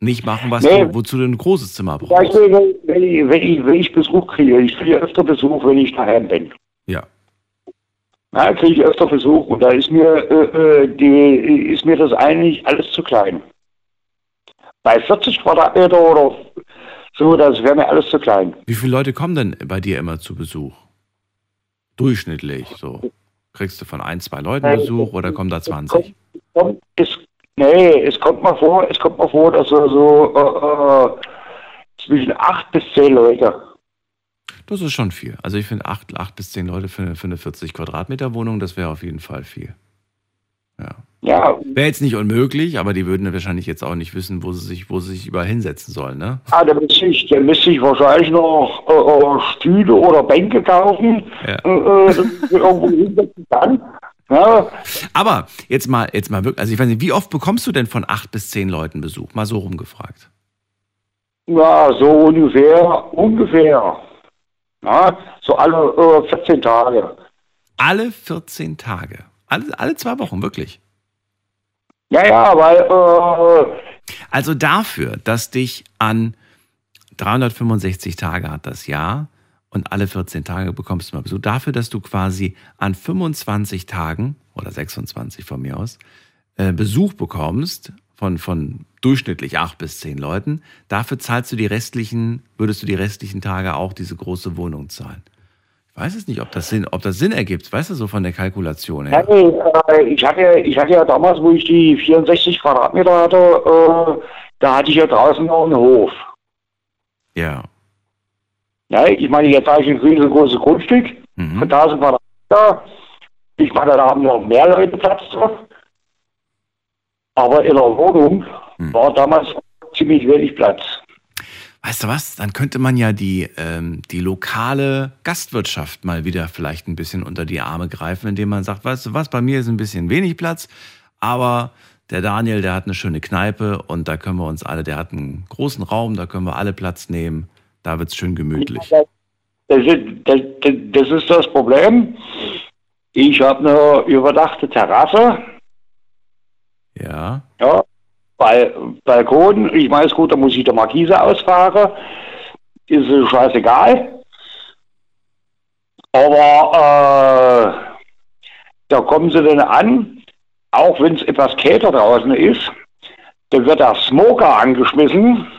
nicht machen, was Nee. du, wozu du ein großes Zimmer brauchst? Wenn, wenn, ich, wenn, ich, wenn ich Besuch kriege, ich kriege öfter Besuch, wenn ich daheim bin. Ja. Na, kriege ich öfter Besuch und da ist mir, äh, äh, die, ist mir das eigentlich alles zu klein. Bei 40 Quadratmeter oder so, das wäre mir alles zu klein. Wie viele Leute kommen denn bei dir immer zu Besuch? Durchschnittlich so. Kriegst du von ein, zwei Leuten Besuch oder kommen da 20? Kommt, es, nee, es kommt mal vor, es kommt mal vor, dass so, so äh, äh, zwischen 8 bis 10 Leute. Das ist schon viel. Also ich finde acht, acht bis zehn Leute für eine, für eine 40 Quadratmeter Wohnung, das wäre auf jeden Fall viel. Ja. Ja, Wäre jetzt nicht unmöglich, aber die würden wahrscheinlich jetzt auch nicht wissen, wo sie sich, wo sie sich überall hinsetzen sollen, ne? ah, da müsste ich, da müsste ich wahrscheinlich noch äh, äh, Stühle oder Bänke kaufen, Ja. äh, äh, irgendwo hinsetzen kann. Ja, Aber jetzt mal, jetzt mal wirklich, also ich weiß nicht, wie oft bekommst du denn von acht bis zehn Leuten Besuch? Mal so rumgefragt. ja, so ungefähr, ungefähr. Ja, so alle äh, 14 Tage. Alle 14 Tage. Alle, alle zwei Wochen, wirklich. Ja, ja, weil, äh, Also dafür, dass dich an 365 Tage hat das Jahr und alle 14 Tage bekommst du mal Besuch. Dafür, dass du quasi an 25 Tagen oder 26 von mir aus äh, Besuch bekommst von, von durchschnittlich 8 bis 10 Leuten, dafür zahlst du die restlichen, würdest du die restlichen Tage auch diese große Wohnung zahlen. Ich weiß es nicht, ob das Sinn, ob das Sinn ergibt, weißt du, so von der Kalkulation her. ja, äh, ich, hatte, ich hatte ja damals, wo ich die 64 Quadratmeter hatte, äh, da hatte ich ja draußen noch einen Hof. Ja. Ja, ich meine, jetzt habe ich ein riesengroßes Grundstück Mhm. von 1000 Quadratmeter. Ich meine, da haben noch mehr Leute Platz drauf. Aber in der Wohnung Hm. war damals ziemlich wenig Platz. Weißt du was? Dann könnte man ja die, ähm, die lokale Gastwirtschaft mal wieder vielleicht ein bisschen unter die Arme greifen, indem man sagt, weißt du was, bei mir ist ein bisschen wenig Platz, aber der Daniel, der hat eine schöne Kneipe und da können wir uns alle, der hat einen großen Raum, da können wir alle Platz nehmen, da wird's schön gemütlich. Das ist das, Problem. Ich habe eine überdachte Terrasse. Ja. Ja, Balkon. Ich weiß gut, da muss ich der Markise ausfahren. Ist scheißegal. Aber äh, da kommen sie dann an, auch wenn es etwas kälter draußen ist, da wird der Smoker angeschmissen.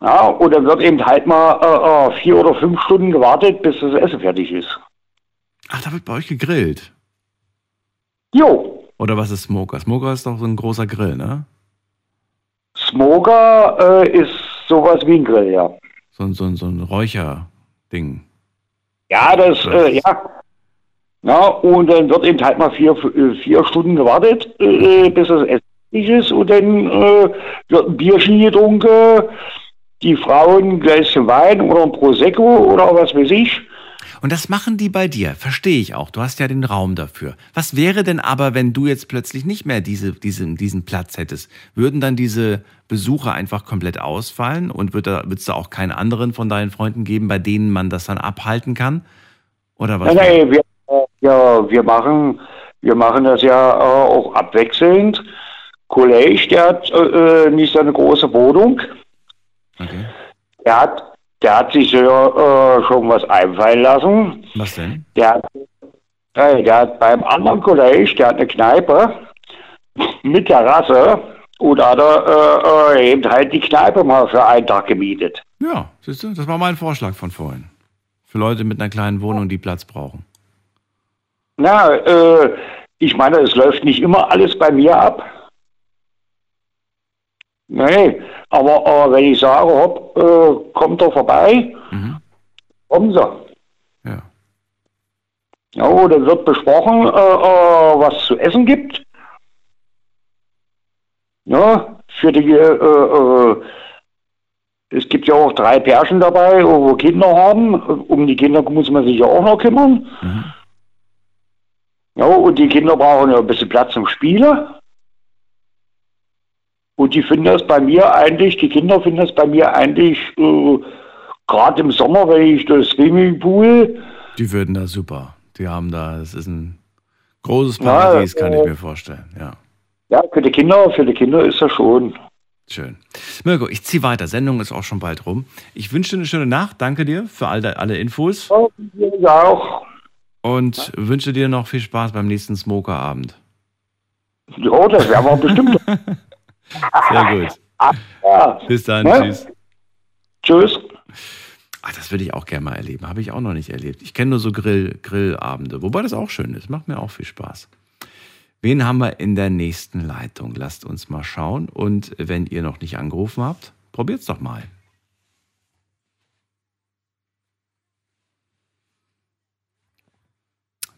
Ja, und dann wird eben halt mal äh, äh, vier oder fünf Stunden gewartet, bis das Essen fertig ist. Ach, da wird bei euch gegrillt. Jo, Oder was ist Smoker? Smoker ist doch so ein großer Grill, ne? Smoker äh, ist sowas wie ein Grill, ja. So, ein- so, ein- so ein Räucherding. Ja, das, äh, ja. Ja, und dann wird eben halt mal vier, äh, vier Stunden gewartet, äh, bis das Essen fertig ist und dann äh, wird ein Bierchen getrunken, die Frauen ein Gläschen Wein oder ein Prosecco oder was weiß ich. Und das machen die bei dir, verstehe ich auch. Du hast ja den Raum dafür. Was wäre denn aber, wenn du jetzt plötzlich nicht mehr diese, diese, diesen Platz hättest? Würden dann diese Besucher einfach komplett ausfallen und wird da, wird es da auch keinen anderen von deinen Freunden geben, bei denen man das dann abhalten kann? Oder was? Nein, nein, wir, ja, wir, machen, wir machen das ja äh, auch abwechselnd. Kollege, der hat äh, äh, nicht so eine große Wohnung. Der hat, der hat sich ja äh, schon was einfallen lassen. Was denn? Der hat, äh, der hat beim anderen Kollege, der hat eine Kneipe mit Terrasse und hat er äh, äh, eben halt die Kneipe mal für einen Tag gemietet. Ja, siehst du, das war mein Vorschlag von vorhin. Für Leute mit einer kleinen Wohnung, die Platz brauchen. Na, äh, ich meine, es läuft nicht immer alles bei mir ab. Nee, aber äh, wenn ich sage, hopp, äh, kommt doch vorbei, kommen sie. Ja. Ja, dann wird besprochen, äh, äh, was zu essen gibt. Ja, für die, äh, äh, es gibt ja auch drei Pärchen dabei, wo Kinder haben. Um die Kinder muss man sich ja auch noch kümmern. Ja, und die Kinder brauchen ja ein bisschen Platz zum Spielen. Und die finden das bei mir eigentlich, die Kinder finden das bei mir eigentlich, äh, gerade im Sommer, wenn ich das Swimmingpool, Die würden da super. Die haben da, es ist ein großes Ja, Paradies, kann ich äh, mir vorstellen. Ja, ja, für die Kinder, für die Kinder ist das schon. schön. Mirko, ich ziehe weiter. Sendung ist auch schon bald rum. Ich wünsche dir eine schöne Nacht. Danke dir für all alle Infos. Ja, auch. Und wünsche dir noch viel Spaß beim nächsten Smokerabend. Ja, das werden wir bestimmt. Sehr gut. Ja. Bis dann. Ja. Tschüss. Tschüss. Ach, das würde ich auch gerne mal erleben. Habe ich auch noch nicht erlebt. Ich kenne nur so Grill, Grillabende, wobei das auch schön ist. Macht mir auch viel Spaß. Wen haben wir in der nächsten Leitung? Lasst uns mal schauen. Und wenn ihr noch nicht angerufen habt, probiert's doch mal.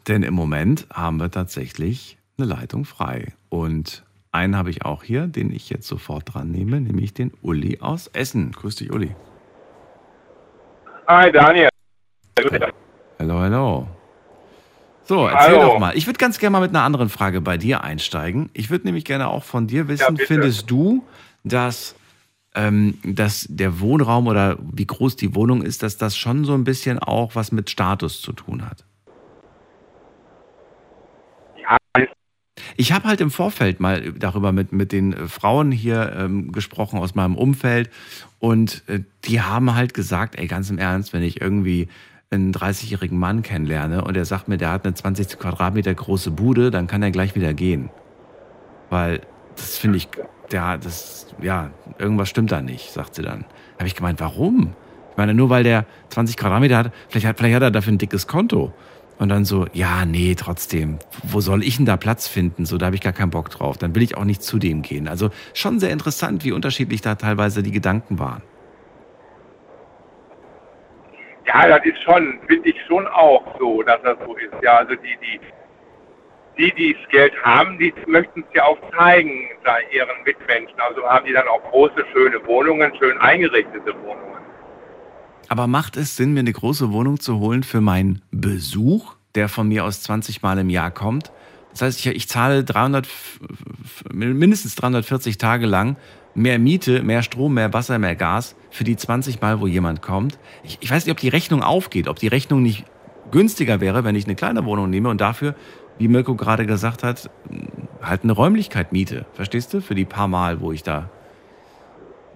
Denn im Moment haben wir tatsächlich eine Leitung frei. Und einen habe ich auch hier, den ich jetzt sofort dran nehme, nämlich den Uli aus Essen. Grüß dich, Uli. Hi Daniel. Hallo, hallo. So, erzähl Hallo. doch mal. Ich würde ganz gerne mal mit einer anderen Frage bei dir einsteigen. Ich würde nämlich gerne auch von dir wissen, bitte. findest du, dass, ähm, dass der Wohnraum oder wie groß die Wohnung ist, dass das schon so ein bisschen auch was mit Status zu tun hat? Ich habe halt im Vorfeld mal darüber mit, mit den äh, Frauen hier ähm, gesprochen aus meinem Umfeld und äh, die haben halt gesagt, ey, ganz im Ernst, wenn ich irgendwie einen 30-jährigen Mann kennenlerne und er sagt mir, der hat eine 20 Quadratmeter große Bude, dann kann er gleich wieder gehen. Weil das finde ich, der, das, ja, irgendwas stimmt da nicht, sagt sie dann. Habe ich gemeint, warum? Ich meine, nur weil der 20 Quadratmeter hat, vielleicht hat, vielleicht hat er dafür ein dickes Konto. Und dann so, ja, nee, trotzdem, wo soll ich denn da Platz finden? So, da habe ich gar keinen Bock drauf. Dann will ich auch nicht zu dem gehen. Also schon sehr interessant, wie unterschiedlich da teilweise die Gedanken waren. Ja, das ist schon, finde ich schon auch so, dass das so ist. Ja, also die, die, die, die das Geld haben, die möchten es ja auch zeigen da ihren Mitmenschen. Also haben die dann auch große, schöne Wohnungen, schön eingerichtete Wohnungen. Aber macht es Sinn, mir eine große Wohnung zu holen für meinen Besuch, der von mir aus 20 Mal im Jahr kommt? Das heißt, ich, ich zahle 300, f- f- mindestens 340 Tage lang mehr Miete, mehr Strom, mehr Wasser, mehr Gas für die 20 Mal, wo jemand kommt. Ich, ich weiß nicht, ob die Rechnung aufgeht, ob die Rechnung nicht günstiger wäre, wenn ich eine kleine Wohnung nehme und dafür, wie Mirko gerade gesagt hat, halt eine Räumlichkeit miete. Verstehst du? Für die paar Mal, wo ich da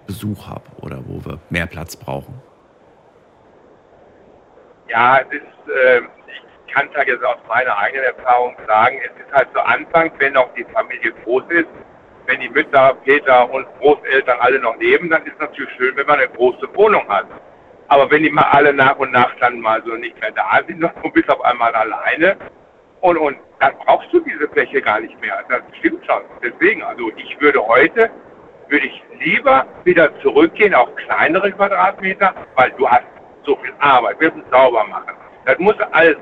Besuch habe oder wo wir mehr Platz brauchen. Ja, es ist, äh, ich kann es halt jetzt aus meiner eigenen Erfahrung sagen, es ist halt so anfangs, wenn noch die Familie groß ist, wenn die Mütter, Väter und Großeltern alle noch leben, dann ist es natürlich schön, wenn man eine große Wohnung hat. Aber wenn die mal alle nach und nach dann mal so nicht mehr da sind du bist auf einmal alleine und, und dann brauchst du diese Fläche gar nicht mehr. Das stimmt schon. Deswegen, also ich würde heute, würde ich lieber wieder zurückgehen auf kleinere Quadratmeter, weil du hast so viel Arbeit, wir müssen sauber machen. Das muss alles,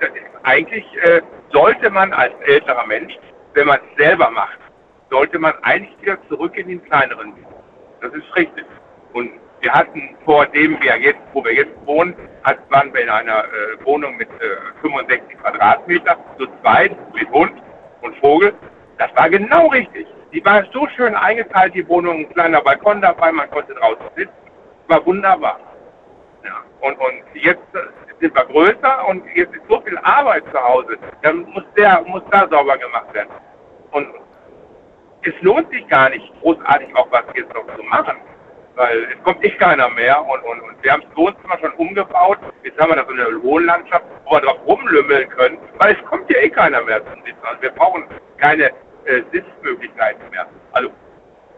äh, eigentlich äh, sollte man als älterer Mensch, wenn man es selber macht, sollte man eigentlich wieder zurück in den kleineren. Das ist richtig. Und wir hatten vor dem wir jetzt, wo wir jetzt wohnen, hat, wir in einer äh, Wohnung mit äh, 65 Quadratmeter, zu zweit, mit Hund und Vogel. Das war genau richtig. Die war so schön eingeteilt, die Wohnung, ein kleiner Balkon dabei, man konnte draußen sitzen. War wunderbar. Ja. Und, und jetzt äh, sind wir größer und jetzt ist so viel Arbeit zu Hause. Dann muss der, muss da sauber gemacht werden. Und es lohnt sich gar nicht, großartig auch was jetzt noch zu machen. Weil es kommt echt keiner mehr und, und, und wir haben das Wohnzimmer schon umgebaut. Jetzt haben wir da so eine Wohnlandschaft, wo wir drauf rumlümmeln können, weil es kommt ja eh keiner mehr zum Sitzen. Also wir brauchen keine äh, Sitzmöglichkeiten mehr. Also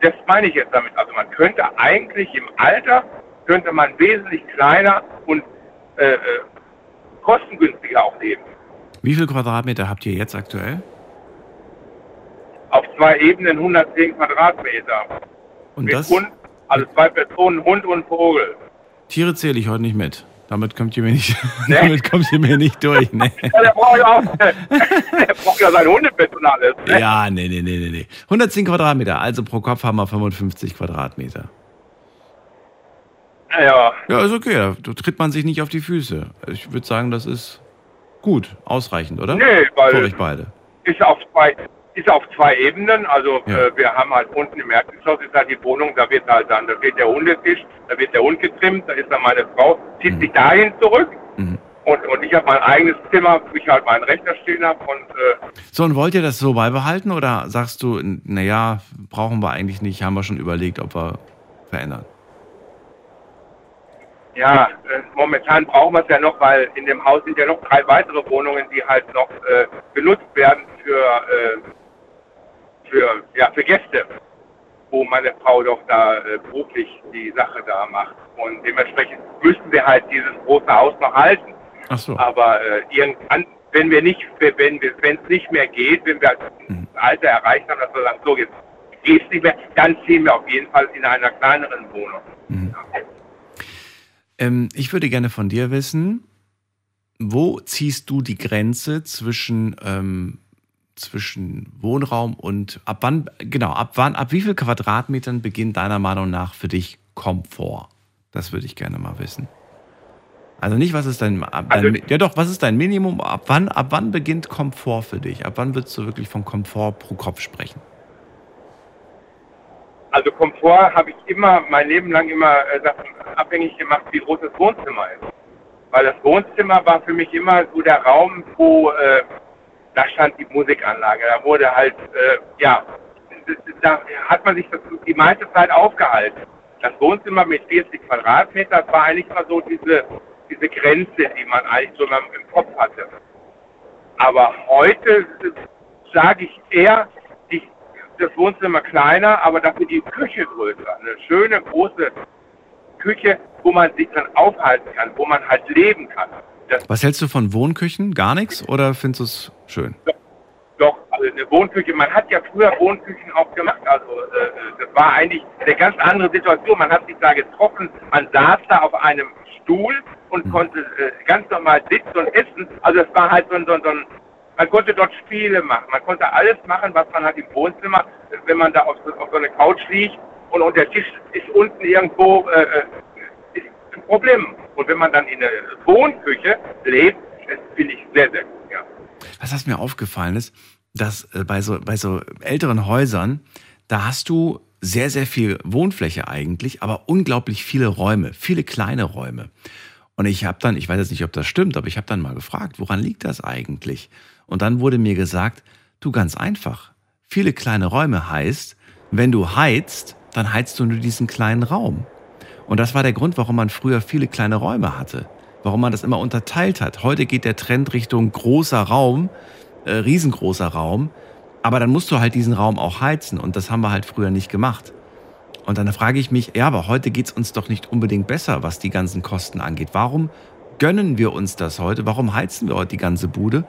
das meine ich jetzt damit. Also man könnte eigentlich im Alter, könnte man wesentlich kleiner und äh, äh, kostengünstiger auch leben. Wie viel Quadratmeter habt ihr jetzt aktuell? Auf zwei Ebenen 110 Quadratmeter. Und Mit das? Hund, also zwei Personen, Hund und Vogel. Tiere zähle ich heute nicht mit. Damit kommt ihr mir nicht, damit kommt ihr mir nicht durch. Ne? Ja, der braucht ja auch, der braucht ja sein Hundebett und alles. Ne? Ja, nee, nee, nee, nee, nee. 110 Quadratmeter, also pro Kopf haben wir 55 Quadratmeter. Ja, Ja, ist okay, da tritt man sich nicht auf die Füße. Ich würde sagen, das ist gut, ausreichend, oder? Nee, weil- Für euch beide. ist auf zwei, ist auf zwei Ebenen. Also Ja. äh, wir haben halt unten im Erdgeschoss ist halt die Wohnung, da wird halt dann, da steht der Hundetisch, da wird der Hund getrimmt, da ist dann meine Frau, zieht sich dahin zurück. Mhm. Und, und ich habe mein eigenes Zimmer, wo ich halt meinen Rechner stehen habe und äh, So, und wollt ihr das so beibehalten oder sagst du, naja, brauchen wir eigentlich nicht, haben wir schon überlegt, ob wir verändern? Ja, äh, momentan brauchen wir es ja noch, weil in dem Haus sind ja noch drei weitere Wohnungen, die halt noch äh, genutzt werden für, äh, für, ja, für Gäste, wo meine Frau doch da äh, beruflich die Sache da macht. Und dementsprechend müssten wir halt dieses große Haus noch halten. Ach so. Aber äh, irgendwann, wenn wir nicht, wenn wir, wenn es nicht mehr geht, wenn wir das Alter erreicht haben, dass wir sagen, so jetzt geht's nicht mehr, dann ziehen wir auf jeden Fall in einer kleineren Wohnung. Ähm, ich würde gerne von dir wissen, wo ziehst du die Grenze zwischen, ähm, zwischen Wohnraum und ab wann, genau, ab wann, ab wie viel Quadratmetern beginnt deiner Meinung nach für dich Komfort? Das würde ich gerne mal wissen. Also nicht, was ist dein, ab, Also- dein ja doch, was ist dein Minimum? Ab wann, ab wann beginnt Komfort für dich? Ab wann würdest du wirklich von Komfort pro Kopf sprechen? Also Komfort habe ich immer, mein Leben lang immer äh, davon abhängig gemacht, wie groß das Wohnzimmer ist. Weil das Wohnzimmer war für mich immer so der Raum, wo äh, da stand die Musikanlage. Da wurde halt, äh, ja, da hat man sich das die meiste Zeit aufgehalten. Das Wohnzimmer mit 40 Quadratmeter das war eigentlich immer so diese, diese Grenze, die man eigentlich so im Kopf hatte. Aber heute äh, sage ich eher, das Wohnzimmer kleiner, aber dafür die Küche größer. Eine schöne, große Küche, wo man sich dann aufhalten kann, wo man halt leben kann. Das Was hältst du von Wohnküchen? Gar nichts? Oder findest du es schön? doch, also eine Wohnküche, man hat ja früher Wohnküchen auch gemacht. Also äh, das war eigentlich eine ganz andere Situation. Man hat sich da getroffen, man saß da auf einem Stuhl und konnte äh, ganz normal sitzen und essen. Also es war halt so ein, so ein, so ein man konnte dort Spiele machen. Man konnte alles machen, was man hat im Wohnzimmer, wenn man da auf so, auf so eine Couch liegt und, und der Tisch ist unten irgendwo, äh, äh, ist ein Problem. Und wenn man dann in der Wohnküche lebt, finde ich sehr, sehr gut, ja. Was was mir aufgefallen ist, dass äh, bei, so, bei so älteren Häusern, da hast du sehr, sehr viel Wohnfläche eigentlich, aber unglaublich viele Räume, viele kleine Räume. Und ich habe dann, ich weiß jetzt nicht, ob das stimmt, aber ich habe dann mal gefragt, woran liegt das eigentlich? Und dann wurde mir gesagt, du ganz einfach, viele kleine Räume heißt, wenn du heizt, dann heizt du nur diesen kleinen Raum. Und das war der Grund, warum man früher viele kleine Räume hatte. Warum man das immer unterteilt hat. Heute geht der Trend Richtung großer Raum, äh, riesengroßer Raum. Aber dann musst du halt diesen Raum auch heizen. Und das haben wir halt früher nicht gemacht. Und dann frage ich mich, ja, aber heute geht's uns doch nicht unbedingt besser, was die ganzen Kosten angeht. Warum gönnen wir uns das heute? Warum heizen wir heute die ganze Bude?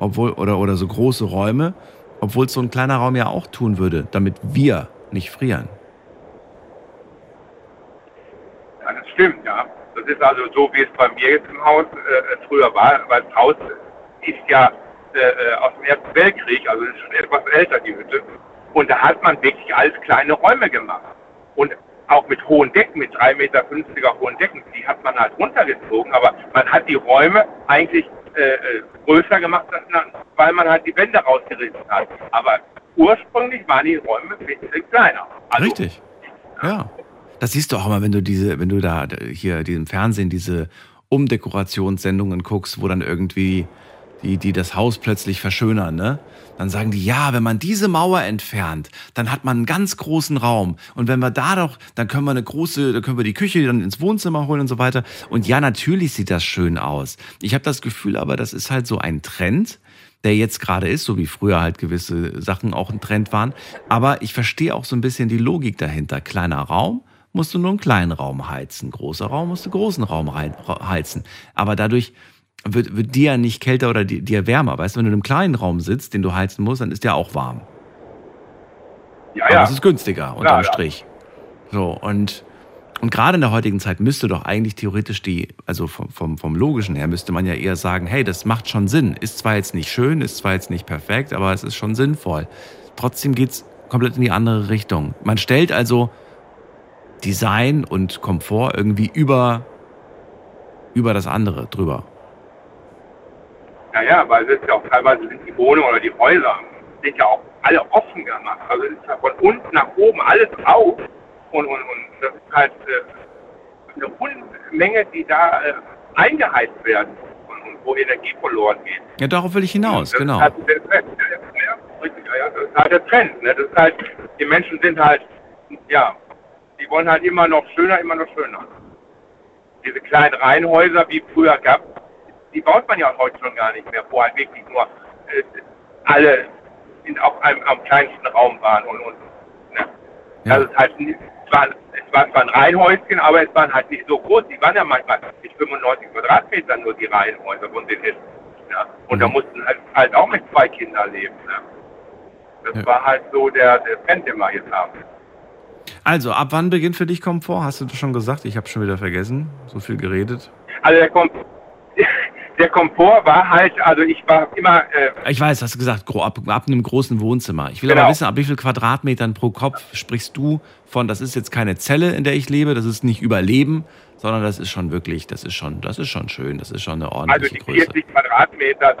Obwohl, oder, oder so große Räume, obwohl es so ein kleiner Raum ja auch tun würde, damit wir nicht frieren. Ja, das stimmt, ja. Das ist also so, wie es bei mir jetzt im Haus äh, früher war, weil das Haus ist ja äh, äh, aus dem Ersten Weltkrieg, also ist schon etwas älter, die Hütte. Und da hat man wirklich alles kleine Räume gemacht. Und auch mit hohen Decken, mit 3,50 Meter hohen Decken, die hat man halt runtergezogen, aber man hat die Räume eigentlich äh, äh, größer gemacht, weil man halt die Wände rausgerissen hat. Aber ursprünglich waren die Räume ein bisschen kleiner. Also, Richtig. Ja. Das siehst du auch immer, wenn du diese, wenn du da hier die im Fernsehen diese Umdekorationssendungen guckst, wo dann irgendwie die, die das Haus plötzlich verschönern, ne? Dann sagen die, ja, wenn man diese Mauer entfernt, dann hat man einen ganz großen Raum. Und wenn wir da doch, dann können wir eine große, dann können wir die Küche dann ins Wohnzimmer holen und so weiter. Und ja, natürlich sieht das schön aus. Ich habe das Gefühl, aber das ist halt so ein Trend, der jetzt gerade ist, so wie früher halt gewisse Sachen auch ein Trend waren. Aber ich verstehe auch so ein bisschen die Logik dahinter. Kleiner Raum, musst du nur einen kleinen Raum heizen. Großer Raum musst du großen Raum heizen. Aber dadurch wird, wird dir ja nicht kälter oder dir, dir wärmer. Weißt du, wenn du in einem kleinen Raum sitzt, den du heizen musst, dann ist der auch warm. Ja, Aber ja. es ist günstiger, unterm ja. Strich. So, und, und gerade in der heutigen Zeit müsste doch eigentlich theoretisch die, also vom, vom, vom Logischen her, müsste man ja eher sagen, hey, das macht schon Sinn. Ist zwar jetzt nicht schön, ist zwar jetzt nicht perfekt, aber es ist schon sinnvoll. Trotzdem geht's komplett in die andere Richtung. Man stellt also Design und Komfort irgendwie über, über das andere drüber. Ja, ja, weil es ist ja auch teilweise sind die Wohnungen oder die Häuser sind ja auch alle offen gemacht. Also es ist ja von unten nach oben alles auf und, und, und das ist halt äh, eine Unmenge, die da äh, eingeheizt werden und, und wo Energie verloren geht. Ja, darauf will ich hinaus, Das genau. ist halt der Trend. Ja, das ist halt der Trend. Ne? Das ist halt, die Menschen sind halt, ja, die wollen halt immer noch schöner, immer noch schöner. Diese kleinen Reihenhäuser, wie es früher gab, die baut man ja heute schon gar nicht mehr, wo halt wirklich nur äh, alle in, auf einem am kleinsten Raum waren und, und ne? Das ist halt nicht, es war, es war zwar ein Reihenhäuschen, aber es waren halt nicht so groß. Die waren ja manchmal mit 95 Quadratmetern nur die Reihenhäuser von den Essen. Ja? Und da mussten halt, halt auch mit zwei Kindern leben. Ne? Das Ja. war halt so der, der Trend, den wir jetzt haben. Also, ab wann beginnt für dich Komfort? Hast du das schon gesagt? Ich habe schon wieder vergessen. So viel geredet. Also der, Kom der Komfort war halt, also ich war immer äh, Ich weiß, hast du gesagt, ab, ab einem großen Wohnzimmer. Ich will Genau. aber wissen, ab wie viel Quadratmetern pro Kopf sprichst du von, das ist jetzt keine Zelle, in der ich lebe, das ist nicht Überleben, sondern das ist schon wirklich, das ist schon, das ist schon schön, das ist schon eine Also ordentliche die Größe. 40 Quadratmeter,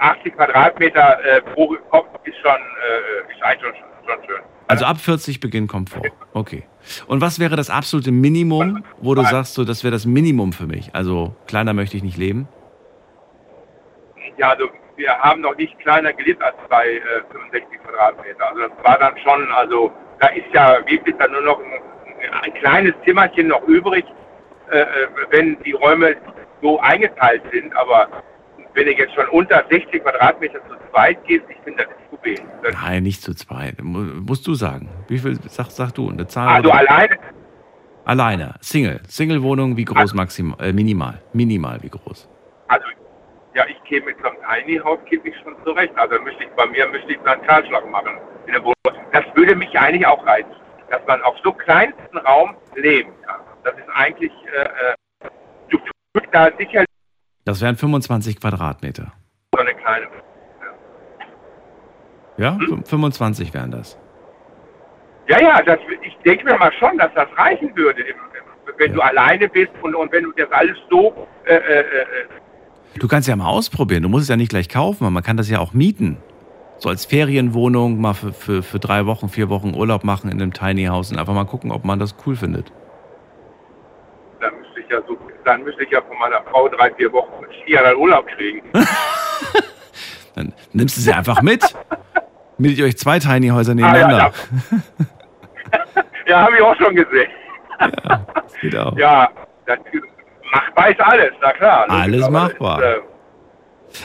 80 Quadratmeter äh, pro Kopf ist schon, äh, ist eigentlich schon, schon schön. Also ab 40 beginnt Komfort. Okay. Und was wäre das absolute Minimum, wo du sagst, so, das wäre das Minimum für mich? Also kleiner möchte ich nicht leben. Ja, also wir haben noch nicht kleiner gelebt als bei äh, 65 Quadratmeter. Also das war dann schon, also da ist ja wirklich dann nur noch ein, ein kleines Zimmerchen noch übrig, äh, äh, wenn die Räume so eingeteilt sind. Aber wenn ihr jetzt schon unter 60 Quadratmeter zu zweit geht, ich finde, das ist zu wenig. Das, Nein, nicht zu zweit. Mu- Musst du sagen. Wie viel sag, sag du? Eine Zahl? also alleine, Alleine. Single. Single-Wohnung, wie groß maximal? Äh, minimal. Minimal, wie groß? also ja, ich käme mit so einem Tiny House käme ich schon zurecht. Also müsste ich bei mir müsste ich einen Kahlschlag machen. Das würde mich eigentlich auch reizen, dass man auf so kleinsten Raum leben kann. Das ist eigentlich, äh, äh, du fühlst da sicher Das wären 25 Quadratmeter. so eine kleine. Ja? Hm? Fün- 25 wären das. Ja, ja, das, ich denke mir mal schon, dass das reichen würde, wenn du alleine bist und, und wenn du das alles so äh, äh, äh, Du kannst ja mal ausprobieren. Du musst es ja nicht gleich kaufen, aber man kann das ja auch mieten. So als Ferienwohnung mal für, für, für drei Wochen, vier Wochen Urlaub machen in einem Tiny House und einfach mal gucken, ob man das cool findet. dann müsste ich ja so, dann müsste ich ja von meiner Frau drei, vier Wochen Skier Urlaub kriegen. Dann nimmst du sie einfach mit. Mietet ihr euch zwei Tiny Häuser nebeneinander. ja, habe ich auch schon gesehen. Das geht auch. Ja, das machbar ist alles, na klar. Alles machbar. Das, äh,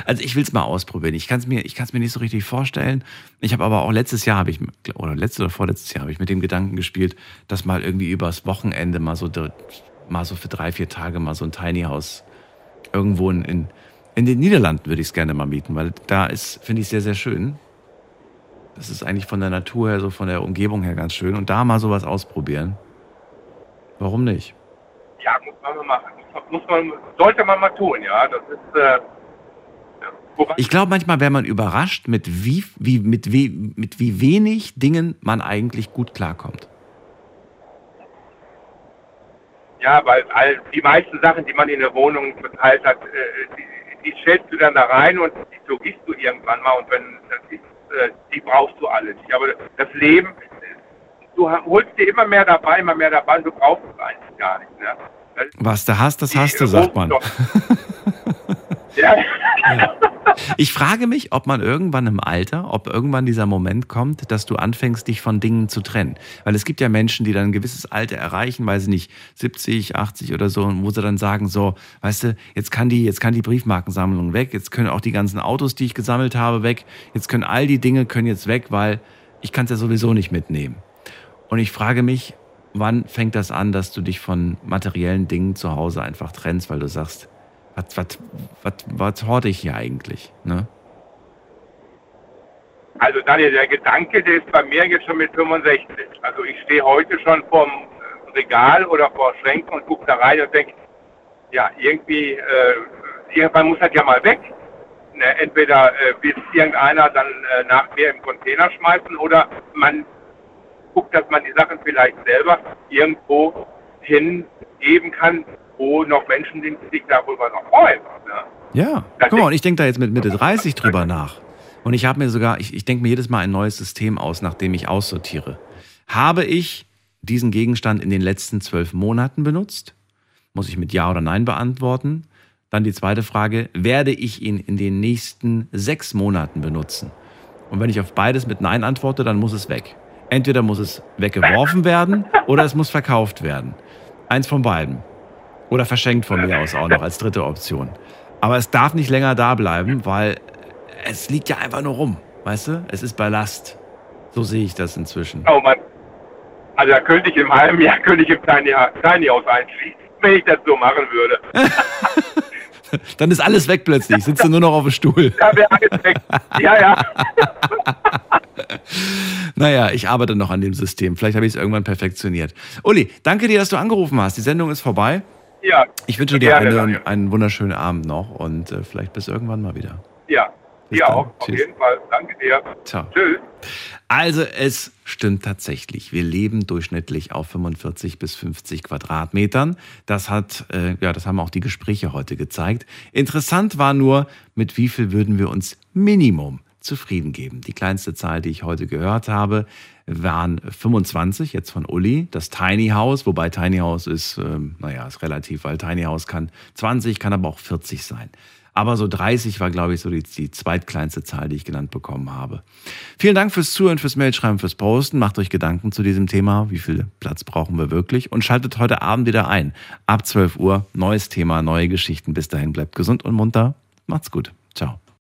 Also ich will es mal ausprobieren. Ich kann es mir, ich kann's mir nicht so richtig vorstellen. Ich habe aber auch letztes Jahr habe ich oder letztes oder vorletztes Jahr habe ich mit dem Gedanken gespielt, dass mal irgendwie übers Wochenende mal so mal so für drei vier Tage mal so ein Tiny House irgendwo in in, in den Niederlanden würde ich es gerne mal mieten, weil da ist finde ich sehr sehr schön. Das ist eigentlich von der Natur her so von der Umgebung her ganz schön und da mal sowas ausprobieren. Warum nicht? Ja, muss man mal machen. Muss man, sollte man mal tun, ja. Das ist, äh, Ich glaube, manchmal wäre man überrascht, mit wie, wie, mit, wie, mit wie wenig Dingen man eigentlich gut klarkommt. ja, weil all, die meisten Sachen, die man in der Wohnung verteilt hat, äh, die, die stellst du dann da rein und die vergisst du irgendwann mal und wenn das ist, äh, die brauchst du alle nicht. Aber das Leben, du holst dir immer mehr dabei, immer mehr dabei und du brauchst es eigentlich gar nicht. Ne? Was du hast, das hast du, sagt man. ja. Ich frage mich, ob man irgendwann im Alter, ob irgendwann dieser Moment kommt, dass du anfängst, dich von Dingen zu trennen. Weil es gibt ja Menschen, die dann ein gewisses Alter erreichen, weiß ich nicht, 70, 80 oder so, und wo sie dann sagen, so, weißt du, jetzt kann die, jetzt kann die Briefmarkensammlung weg, jetzt können auch die ganzen Autos, die ich gesammelt habe, weg, jetzt können all die Dinge können jetzt weg, weil ich kann es ja sowieso nicht mitnehmen. Und ich frage mich, wann fängt das an, dass du dich von materiellen Dingen zu Hause einfach trennst, weil du sagst, was, was, was, was horte ich hier eigentlich? Ne? Also Daniel, der Gedanke, der ist bei mir jetzt schon mit 65. Also ich stehe heute schon vorm Regal oder vor Schränken und gucke da rein und denke, ja, irgendwie, äh, irgendwann muss das ja mal weg. Ne, entweder äh, wird irgendeiner dann äh, nach mir im Container schmeißen oder man guckt, dass man die Sachen vielleicht selber irgendwo hingeben kann, wo noch Menschen sind, die sich darüber noch freuen. Ne? Ja, guck mal, und ich denke da jetzt mit Mitte 30 drüber nach. Und ich habe mir sogar, ich, ich denke mir jedes Mal ein neues System aus, nachdem ich aussortiere. Habe ich diesen Gegenstand in den letzten zwölf Monaten benutzt? Muss ich mit Ja oder Nein beantworten? Dann die zweite Frage, werde ich ihn in den nächsten sechs Monaten benutzen? Und wenn ich auf beides mit Nein antworte, dann muss es weg. Entweder muss es weggeworfen werden oder es muss verkauft werden. Eins von beiden. Oder verschenkt von mir aus auch noch als dritte Option. Aber es darf nicht länger da bleiben, weil es liegt ja einfach nur rum. Weißt du? Es ist Ballast. So sehe ich das inzwischen. Oh Mann. Also da könnte ich im halben Jahr könnte ich im Tiny, Tiny House einschließen, wenn ich das so machen würde. Dann ist alles weg plötzlich. Sitzt du nur noch auf dem Stuhl. Da wäre alles weg. Ja, ja. Naja, ich arbeite noch an dem System. Vielleicht habe ich es irgendwann perfektioniert. Uli, danke dir, dass du angerufen hast. Die Sendung ist vorbei. Ja. Ich wünsche dir Gerne, einen, einen wunderschönen Abend noch und äh, vielleicht bis irgendwann mal wieder. Ja. Bis Dir dann. auch, auf Tschüss. jeden Fall. Danke. Danke dir. Ciao. Tschüss. Also es stimmt tatsächlich. Wir leben durchschnittlich auf 45 bis 50 Quadratmetern. Das hat, äh, ja, das haben auch die Gespräche heute gezeigt. Interessant war nur, mit wie viel würden wir uns Minimum zufrieden geben. Die kleinste Zahl, die ich heute gehört habe, waren 25, jetzt von Uli. Das Tiny House, wobei Tiny House ist, ähm, naja, ist relativ, weil Tiny House kann 20, kann aber auch 40 sein. Aber so 30 war, glaube ich, so die, die zweitkleinste Zahl, die ich genannt bekommen habe. Vielen Dank fürs Zuhören, fürs Mailschreiben, fürs Posten. Macht euch Gedanken zu diesem Thema. Wie viel Platz brauchen wir wirklich? Und schaltet heute Abend wieder ein. Ab 12 Uhr, neues Thema, neue Geschichten. Bis dahin bleibt gesund und munter. Macht's gut. Ciao.